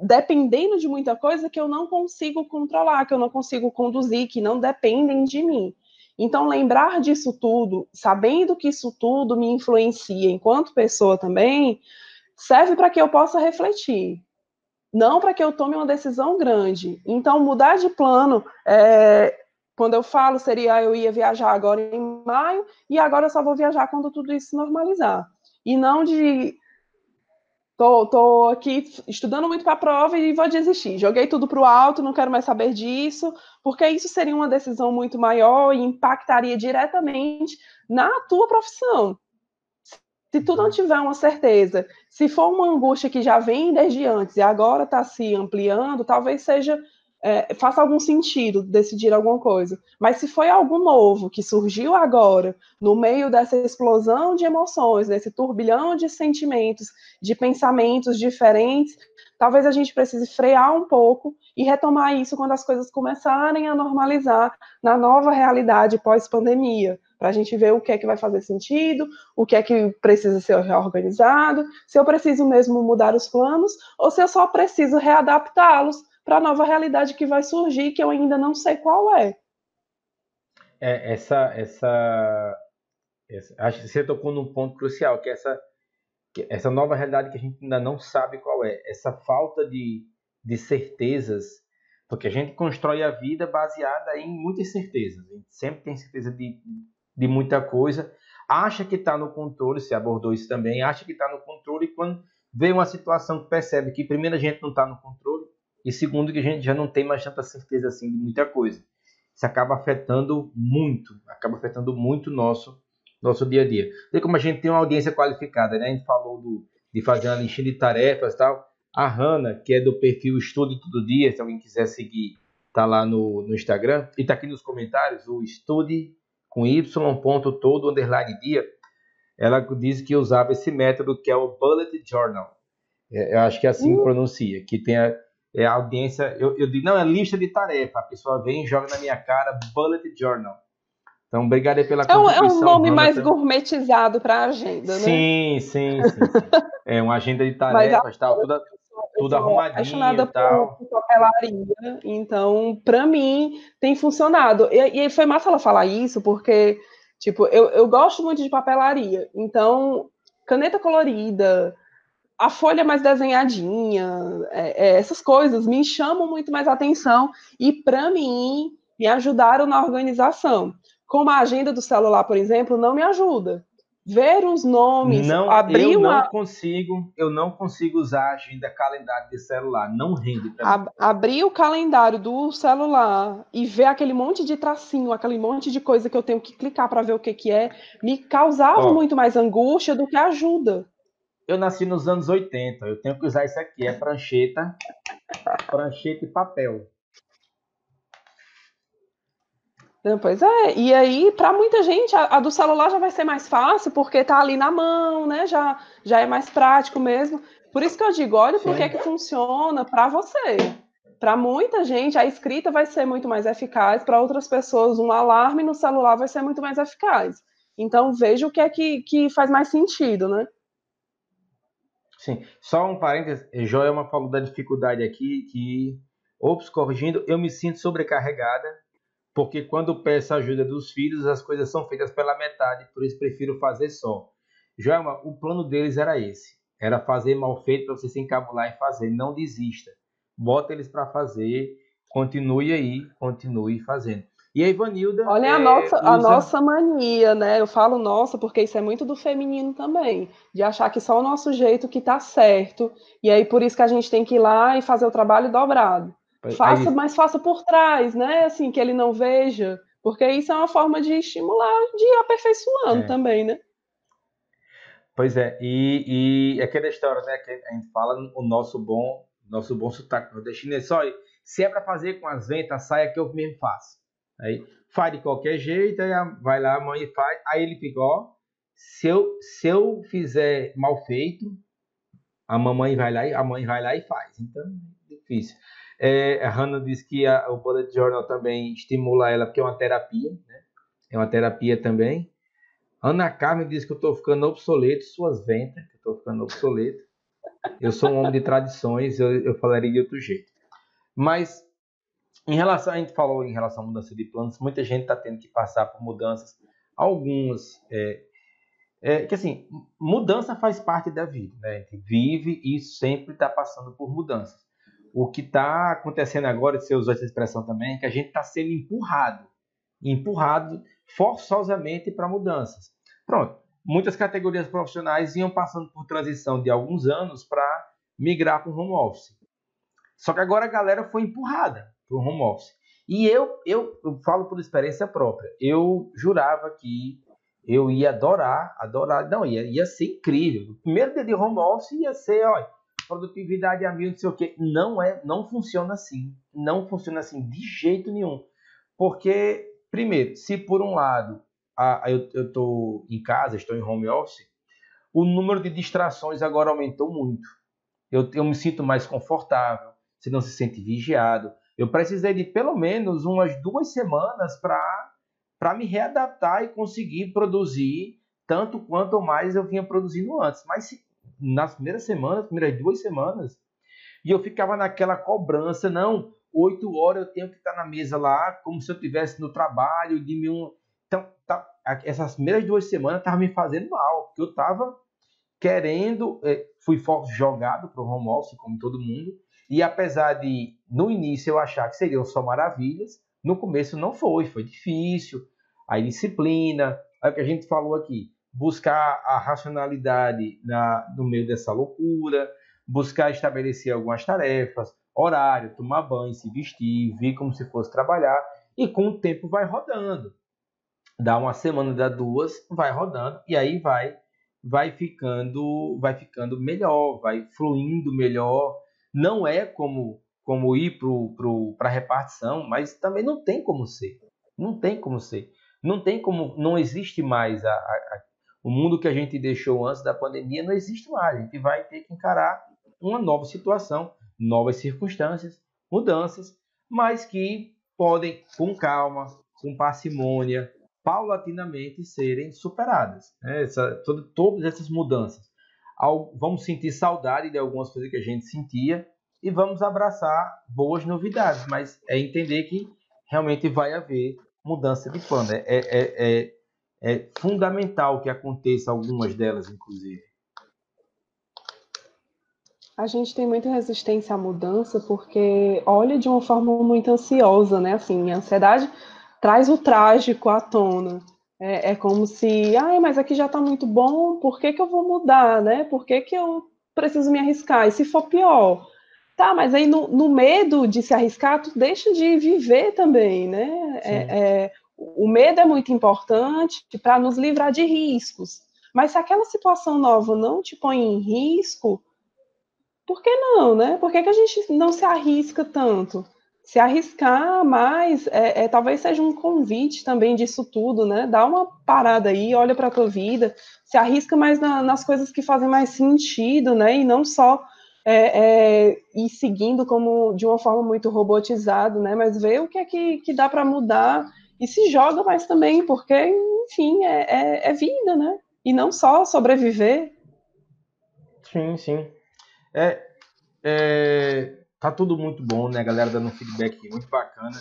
dependendo de muita coisa que eu não consigo controlar, que eu não consigo conduzir, que não dependem de mim. Então, lembrar disso tudo, sabendo que isso tudo me influencia enquanto pessoa também, serve para que eu possa refletir, não para que eu tome uma decisão grande. Então, mudar de plano, é, quando eu falo, seria ah, eu ia viajar agora em maio, e agora eu só vou viajar quando tudo isso normalizar. E não de Tô, tô aqui estudando muito para a prova e vou desistir. Joguei tudo para o alto, não quero mais saber disso, porque isso seria uma decisão muito maior e impactaria diretamente na tua profissão. Se tu não tiver uma certeza, se for uma angústia que já vem desde antes e agora está se ampliando, talvez seja é, faça algum sentido decidir alguma coisa. Mas se foi algo novo que surgiu agora, no meio dessa explosão de emoções, desse turbilhão de sentimentos, de pensamentos diferentes, talvez a gente precise frear um pouco e retomar isso quando as coisas começarem a normalizar na nova realidade pós-pandemia, para a gente ver o que é que vai fazer sentido, o que é que precisa ser reorganizado, se eu preciso mesmo mudar os planos ou se eu só preciso readaptá-los para a nova realidade que vai surgir, que eu ainda não sei qual é. é essa, essa, essa, acho que você tocou num ponto crucial, que é essa, que essa nova realidade que a gente ainda não sabe qual é, essa falta de, de certezas, porque a gente constrói a vida baseada em muitas certezas, a gente sempre tem certeza de, de muita coisa, acha que está no controle, se abordou isso também, acha que está no controle quando vê uma situação que percebe que primeiro a gente não está no controle, e segundo, que a gente já não tem mais tanta certeza assim de muita coisa. Isso acaba afetando muito, acaba afetando muito o nosso, nosso dia a dia. Vê como a gente tem uma audiência qualificada, né? A gente falou do, de fazer uma listinha de tarefas e tal. A Hanna, que é do perfil Estude Todo Dia, se alguém quiser seguir, tá lá no, no Instagram. E tá aqui nos comentários, o Estude com Y, ponto todo, underline dia. Ela diz que usava esse método que é o Bullet Journal. É, eu acho que é assim que uh. pronuncia, que tem a, é a audiência, eu, eu digo, não, é lista de tarefa. A pessoa vem e joga na minha cara Bullet Journal. Então, obrigado pela é um, é um nome mais gourmetizado para a agenda, né? Sim, sim, sim. É uma agenda de tarefas, tal, toda, tudo arrumadinho e tal. Por, papelaria, então, para mim, tem funcionado. E, e foi massa ela falar isso, porque, tipo, eu, eu gosto muito de papelaria. Então, caneta colorida, a folha mais desenhadinha, é, é, essas coisas me chamam muito mais atenção e, para mim, me ajudaram na organização. Como a agenda do celular, por exemplo, não me ajuda. Ver os nomes, não, abrir eu uma... não consigo, eu não consigo usar a agenda calendário de celular, não rende para mim. Abrir o calendário do celular e ver aquele monte de tracinho, aquele monte de coisa que eu tenho que clicar para ver o que que é, me causava muito mais angústia do que ajuda eu nasci nos anos 80, eu tenho que usar isso aqui, é prancheta, prancheta e papel. Pois é, e aí, para muita gente, a, a, do celular já vai ser mais fácil, porque tá ali na mão, né? Já, já é mais prático mesmo. Por isso que eu digo, olha por que que funciona para você. para muita gente, a escrita vai ser muito mais eficaz, para outras pessoas, um alarme no celular vai ser muito mais eficaz. Então, veja o que é que, que faz mais sentido, né? Sim, só um parênteses, Joelma falou da dificuldade aqui, que, ops, corrigindo, eu me sinto sobrecarregada, porque quando peço ajuda dos filhos, as coisas são feitas pela metade, por isso prefiro fazer só. Joelma, o plano deles era esse, era fazer mal feito para você se encabular e fazer, não desista bota eles para fazer, continue aí, continue fazendo. E a Ivanilda. Olha é, a, nossa, usa... a nossa mania, né? Eu falo nossa, porque isso é muito do feminino também, de achar que só o nosso jeito que tá certo, e aí por isso que a gente tem que ir lá e fazer o trabalho dobrado. Faça, aí... mas faça por trás, né? Assim, que ele não veja, porque isso é uma forma de estimular, de ir aperfeiçoando é. também, né? Pois é, e, e aquela história, né, que a gente fala, o nosso bom nosso bom sotaque nordestino é só se é para fazer com as ventas, saia que eu mesmo faço. Aí faz de qualquer jeito, aí vai lá, a mãe faz, aí ele fica, ó, se eu, se eu fizer mal feito, a mamãe vai lá e a mãe vai lá e faz. Então, difícil. É, a Hannah diz que a, o bullet journal também estimula ela porque é uma terapia, né? É uma terapia também. Ana Carmen diz que eu estou ficando obsoleto, suas ventas, que eu estou ficando obsoleto. Eu sou um homem de tradições, eu, eu falaria de outro jeito. Mas, em relação, a gente falou em relação à mudança de planos, muita gente está tendo que passar por mudanças. Algumas, é, é, que assim, mudança faz parte da vida, né? A gente vive e sempre está passando por mudanças. O que está acontecendo agora, você usou essa expressão também, é que a gente está sendo empurrado, empurrado forçosamente para mudanças. Pronto, muitas categorias profissionais iam passando por transição de alguns anos para migrar para o home office. Só que agora a galera foi empurrada para o home office. E eu, eu, eu falo por experiência própria. Eu jurava que eu ia adorar, adorar, não, ia, ia ser incrível. O primeiro dia de home office ia ser, olha, produtividade a mil, não sei o quê. Não é, não funciona assim. Não funciona assim de jeito nenhum. Porque, primeiro, se por um lado a, eu estou em casa, estou em home office, o número de distrações agora aumentou muito. Eu, eu me sinto mais confortável, você não se sente vigiado. Eu precisei de pelo menos umas duas semanas para me readaptar e conseguir produzir tanto quanto mais eu vinha produzindo antes. Mas nas primeiras semanas, primeiras duas semanas, e eu ficava naquela cobrança, não, oito horas eu tenho que estar na mesa lá, como se eu estivesse no trabalho, de mil, então, tá, essas primeiras duas semanas estavam me fazendo mal, porque eu estava querendo, é, fui jogado para o home office, como todo mundo, e apesar de, no início, eu achar que seriam só maravilhas, no começo não foi, foi difícil. A disciplina, é o que a gente falou aqui, buscar a racionalidade na, no meio dessa loucura, buscar estabelecer algumas tarefas, horário, tomar banho, se vestir, vir como se fosse trabalhar, e com o tempo vai rodando dá uma semana, dá duas, vai rodando e aí vai vai ficando vai ficando melhor, vai fluindo melhor. Não é como como ir para a repartição, mas também não tem como ser. Não tem como ser. Não tem como. Não existe mais a, a, o mundo que a gente deixou antes da pandemia, não existe mais. A gente vai ter que encarar uma nova situação, novas circunstâncias, mudanças, mas que podem, com calma, com parcimônia, paulatinamente serem superadas. Né? Essa, todas essas mudanças. Vamos sentir saudade de algumas coisas que a gente sentia e vamos abraçar boas novidades, mas é entender que realmente vai haver mudança de plano. É, é, é, é, é fundamental que aconteça algumas delas, inclusive. A gente tem muita resistência à mudança porque olha de uma forma muito ansiosa, né? Assim, a ansiedade traz o trágico à tona. É, é como se, ai, mas aqui já está muito bom, por que, que eu vou mudar, né? Por que, que eu preciso me arriscar? E se for pior? Tá, mas aí no, no medo de se arriscar, tu deixa de viver também, né? É, é, o medo é muito importante para nos livrar de riscos. Mas se aquela situação nova não te põe em risco, por que não, né? Por que, que a gente não se arrisca tanto? Se arriscar mais, é, é, talvez seja um convite também disso tudo, né? Dá uma parada aí, olha para a tua vida, se arrisca mais na, nas coisas que fazem mais sentido, né? E não só é, é, ir seguindo como de uma forma muito robotizada, né? Mas ver o que é que, que dá para mudar e se joga mais também, porque, enfim, é, é, é, vida, né? E não só sobreviver. Sim, sim. É, é, tá tudo muito bom, né? A galera dando um feedback muito bacana.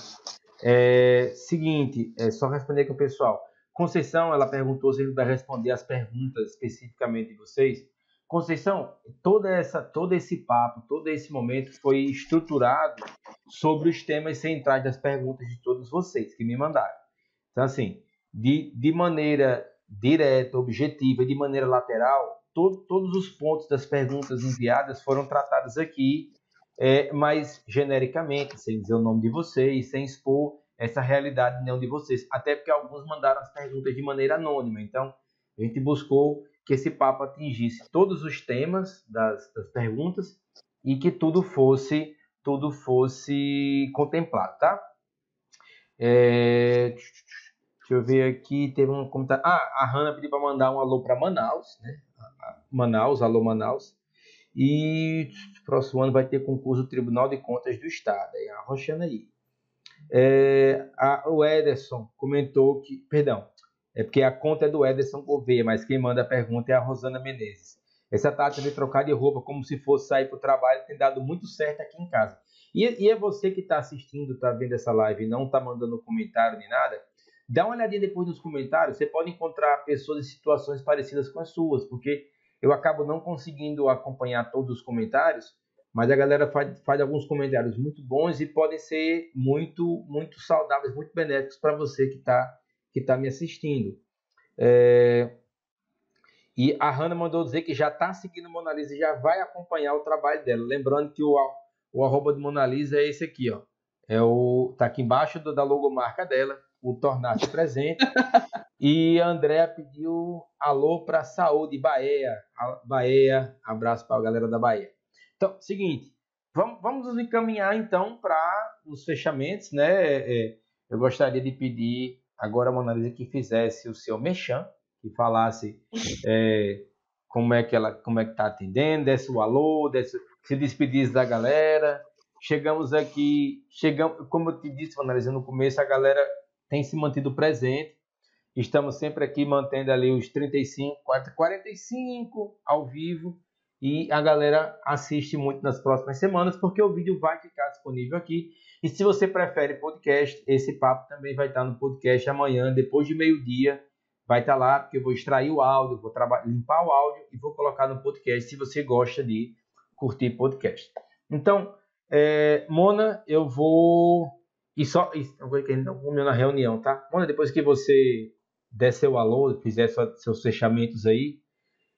É, seguinte, é só responder aqui o pessoal. Conceição, ela perguntou se ele vai responder as perguntas especificamente de vocês. Conceição, toda essa, todo esse papo, todo esse momento foi estruturado sobre os temas centrais das perguntas de todos vocês que me mandaram. Então, assim, de, de maneira direta, objetiva e de maneira lateral, to, todos os pontos das perguntas enviadas foram tratados aqui, é, mas genericamente, sem dizer o nome de vocês, sem expor essa realidade não de vocês. Até porque alguns mandaram as perguntas de maneira anônima. Então, a gente buscou que esse papo atingisse todos os temas das, das perguntas e que tudo fosse tudo fosse contemplado, tá? É, deixa eu ver aqui, teve um comentário. Ah, a Hanna pediu para mandar um alô para Manaus, né? Manaus, alô Manaus. E próximo ano vai ter concurso do Tribunal de Contas do Estado. Aí, arrochando aí. É, a, o Ederson comentou que. Perdão, é porque a conta é do Ederson Gouveia, mas quem manda a pergunta é a Rosana Menezes. Essa tática de trocar de roupa como se fosse sair para o trabalho tem dado muito certo aqui em casa. E, e é você que está assistindo, está vendo essa live e não está mandando comentário nem nada, dá uma olhadinha depois nos comentários. Você pode encontrar pessoas em situações parecidas com as suas, porque eu acabo não conseguindo acompanhar todos os comentários, mas a galera faz, faz alguns comentários muito bons e podem ser muito, muito saudáveis, muito benéficos para você que está que está me assistindo. É... E a Hanna mandou dizer que já está seguindo Mona Lisa e já vai acompanhar o trabalho dela. Lembrando que o, o arroba de Mona Lisa é esse aqui, ó. É o, tá aqui embaixo do, da logomarca dela, o tornar-se presente. (laughs) e a Andrea pediu alô para saúde, Bahia. Bahia, abraço para a galera da Bahia. Então, seguinte, vamos, vamos nos encaminhar então para os fechamentos, né? É, é eu gostaria de pedir agora a Mona Lisa que fizesse o seu mechan, que falasse é, como é que ela como é que está atendendo, desse o alô, desse, se despedisse da galera. Chegamos aqui, chegamos, como eu te disse, Mona Lisa, no começo a galera tem se mantido presente. Estamos sempre aqui mantendo ali os 35, 45 ao vivo e a galera assiste muito nas próximas semanas porque o vídeo vai ficar disponível aqui e se você prefere podcast, esse papo também vai estar no podcast amanhã, depois de meio-dia. Vai estar lá, porque eu vou extrair o áudio, vou limpar o áudio e vou colocar no podcast se você gosta de curtir podcast. Então, é, Mona, eu vou. E só. Eu vou na reunião, tá? Mona, depois que você der seu alô, fizer seus fechamentos aí,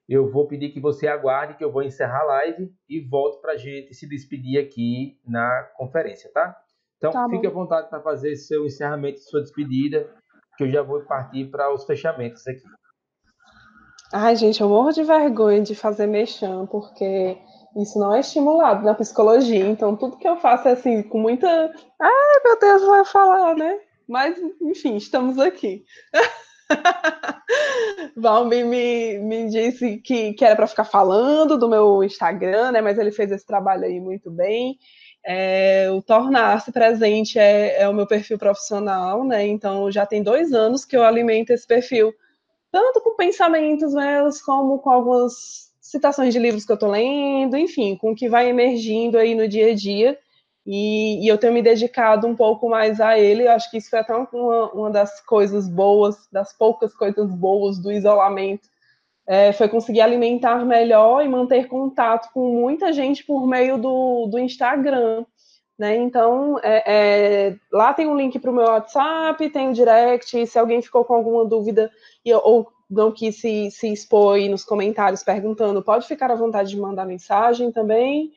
eu vou pedir que você aguarde que eu vou encerrar a live e volto para a gente se despedir aqui na conferência, tá? Então, tá fique à vontade para fazer seu encerramento, sua despedida, que eu já vou partir para os fechamentos aqui. Ai, gente, eu morro de vergonha de fazer mexão, porque isso não é estimulado na psicologia. Então, tudo que eu faço é assim, com muita. Ai, meu Deus, vai falar, né? Mas, enfim, estamos aqui. (laughs) (laughs) Valmir me, me disse que, que era para ficar falando do meu Instagram, né? Mas ele fez esse trabalho aí muito bem é, o tornar-se presente é, é, o meu perfil profissional, né? Então já tem dois anos que eu alimento esse perfil, tanto com pensamentos meus, como com algumas citações de livros que eu estou lendo, enfim, com o que vai emergindo aí no dia a dia. E, e, eu tenho me dedicado um pouco mais a ele. Eu acho que isso foi até uma, uma das coisas boas, das poucas coisas boas do isolamento, é, foi conseguir alimentar melhor e manter contato com muita gente por meio do, do Instagram. Né? Então, é, é, lá tem um link para o meu WhatsApp, tem o direct, se alguém ficou com alguma dúvida ou não quis se, se expor nos comentários perguntando, pode ficar à vontade de mandar mensagem também.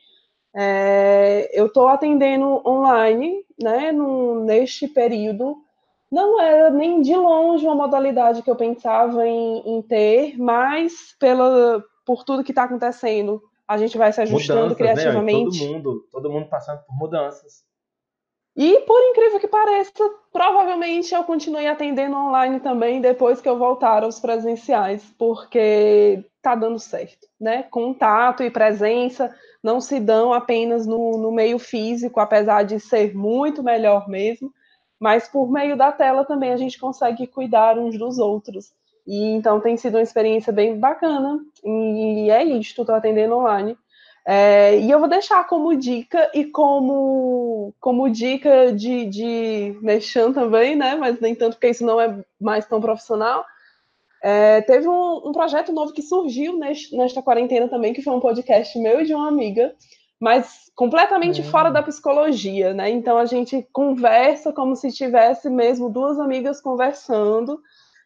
É, eu estou atendendo online, né, no, neste período, não era nem de longe uma modalidade que eu pensava em, em ter, mas pela, por tudo que está acontecendo, a gente vai se ajustando mudanças, né? criativamente. Né? Todo mundo, todo mundo passando por mudanças. E por incrível que pareça, provavelmente eu continuei atendendo online também depois que eu voltar aos presenciais, porque está dando certo, né? Contato e presença não se dão apenas no, no meio físico, apesar de ser muito melhor mesmo, mas por meio da tela também a gente consegue cuidar uns dos outros. E então tem sido uma experiência bem bacana. E é isso, estou atendendo online. É, e eu vou deixar como dica e como, como dica de, de mexan também, né? Mas nem tanto porque isso não é mais tão profissional. É, teve um, um, projeto novo que surgiu neste, nesta quarentena também, que foi um podcast meu e de uma amiga, mas completamente é. fora da psicologia, né? Então a gente conversa como se tivesse mesmo duas amigas conversando,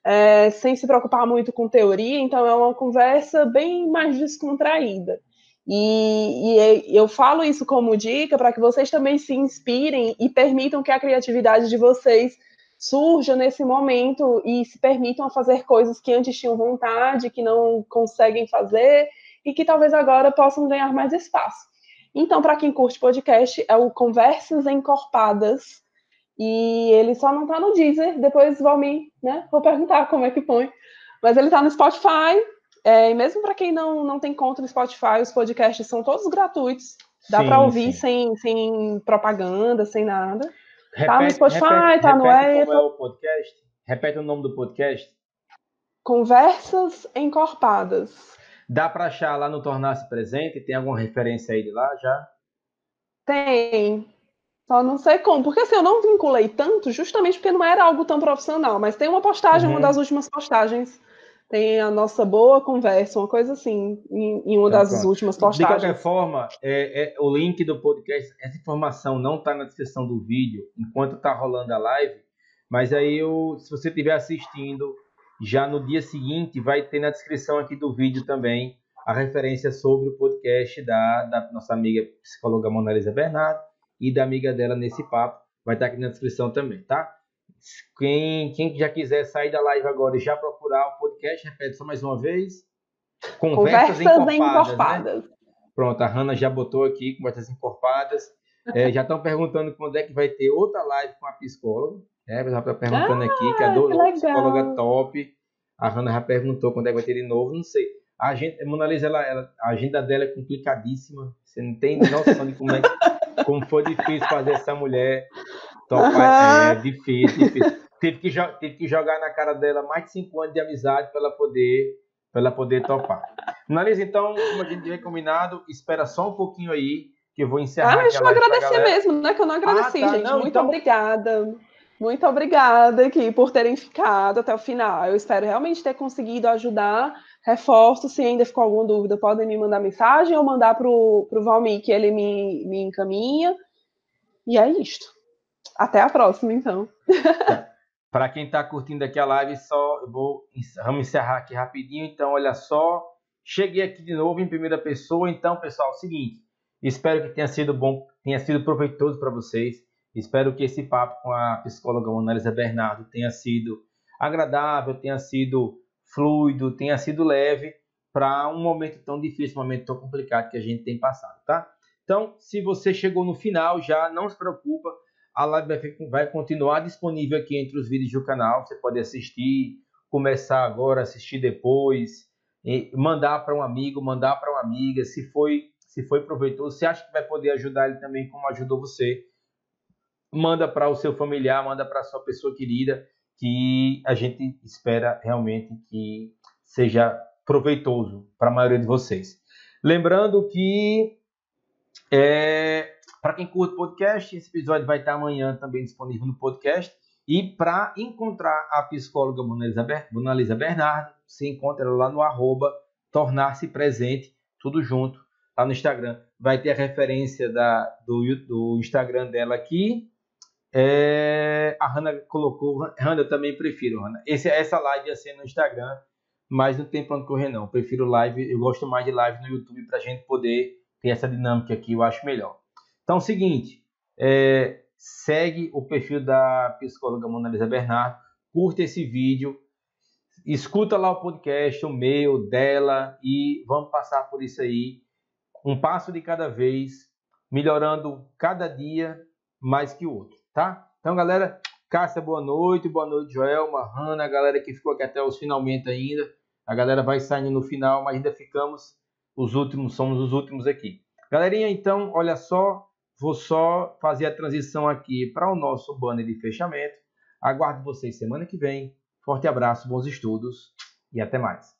é, sem se preocupar muito com teoria, então é uma conversa bem mais descontraída. E, e é, eu falo isso como dica para que vocês também se inspirem e permitam que a criatividade de vocês surja nesse momento e se permitam fazer coisas que antes tinham vontade, que não conseguem fazer e que talvez agora possam ganhar mais espaço. Então, para quem curte podcast, é o Conversas Encorpadas. E ele só não está no Deezer, depois vou me, né? Vou perguntar como é que põe. Mas ele está no Spotify, é, e mesmo para quem não, não tem conta no Spotify, os podcasts são todos gratuitos. Dá para ouvir sem, sem propaganda, sem nada. Repete, tá no Spotify, repete, tá no Apple. Como é o podcast? Repete o nome do podcast. Conversas Encorpadas. Dá para achar lá no Tornar-se Presente? Tem alguma referência aí de lá já? Tem. Só não sei como. Porque assim, eu não vinculei tanto, justamente porque não era algo tão profissional. Mas tem uma postagem, uhum. uma das últimas postagens tem a nossa boa conversa, uma coisa assim, em, em uma das últimas postagens. De qualquer forma, é, é, o link do podcast, essa informação não está na descrição do vídeo, enquanto está rolando a live, mas aí eu, se você estiver assistindo, já no dia seguinte vai ter na descrição aqui do vídeo também a referência sobre o podcast da, da nossa amiga psicóloga Mona Lisa Bernardo e da amiga dela nesse papo, vai estar aqui na descrição também, tá? Quem, quem já quiser sair da live agora e já procurar o podcast, repete só mais uma vez. Conversas, conversas encorpadas. encorpadas. Né? Pronto, a Hanna já botou aqui, conversas encorpadas. É, já estão perguntando quando é que vai ter outra live com a psicóloga. É, já está perguntando ah, aqui, que a que psicóloga top. A Hanna já perguntou quando é que vai ter de novo, não sei. A, gente, a Mona Lisa, ela, ela, a agenda dela é complicadíssima. Você não tem noção de como, é, como foi difícil fazer essa mulher Topa, é difícil, difícil. tive, que tive que jogar na cara dela mais de cinco anos de amizade para ela poder, para ela poder topar. Analisa, então, como a gente tinha combinado, espera só um pouquinho aí, que eu vou encerrar. Ah, deixa eu agradecer mesmo, né? Que eu não agradeci, ah, tá, gente. Não, Muito então... obrigada. Muito obrigada aqui por terem ficado até o final. Eu espero realmente ter conseguido ajudar. Reforço, se ainda ficou alguma dúvida, podem me mandar mensagem ou mandar para o Valmir, que ele me, me encaminha. E é isto. Até a próxima, então. (laughs) Para quem está curtindo aqui a live, só vou vamos encerrar aqui rapidinho. Então, olha só, cheguei aqui de novo em primeira pessoa. Então, pessoal, é o seguinte, espero que tenha sido bom, tenha sido proveitoso para vocês. Espero que esse papo com a psicóloga Monalisa Bernardo tenha sido agradável, tenha sido fluido, tenha sido leve para um momento tão difícil, um momento tão complicado que a gente tem passado, tá? Então, se você chegou no final já, não se preocupa, a live vai continuar disponível aqui entre os vídeos do canal. Você pode assistir, começar agora, assistir depois, mandar para um amigo, mandar para uma amiga. Se foi, se foi proveitoso, você acha que vai poder ajudar ele também, como ajudou você? Manda para o seu familiar, manda para a sua pessoa querida, que a gente espera realmente que seja proveitoso para a maioria de vocês. Lembrando que é, para quem curte podcast, esse episódio vai estar amanhã também disponível no podcast. E para encontrar a psicóloga Mona Lisa Bernardo, se encontra ela lá no arroba tornar-se presente, tudo junto, lá no Instagram. Vai ter a referência da, do, do Instagram dela aqui. É, a Hanna colocou, Hanna, eu também prefiro, Hanna. Esse, essa live ia ser no Instagram, mas não tem para onde correr não. Eu prefiro live, eu gosto mais de live no YouTube para a gente poder ter essa dinâmica aqui, eu acho melhor. Então, é seguinte, é, segue o perfil da psicóloga Mona Lisa Bernardo, curta esse vídeo, escuta lá o podcast, o meu, dela, e vamos passar por isso aí, um passo de cada vez, melhorando cada dia mais que o outro, tá? Então, galera, Cássia, boa noite, boa noite, Joelma, Hanna, a galera que ficou aqui até os finalmente ainda. A galera vai saindo no final, mas ainda ficamos os últimos, somos os últimos aqui. Galerinha, então, olha só, vou só fazer a transição aqui para o nosso banner de fechamento. Aguardo vocês semana que vem. Forte abraço, bons estudos e até mais.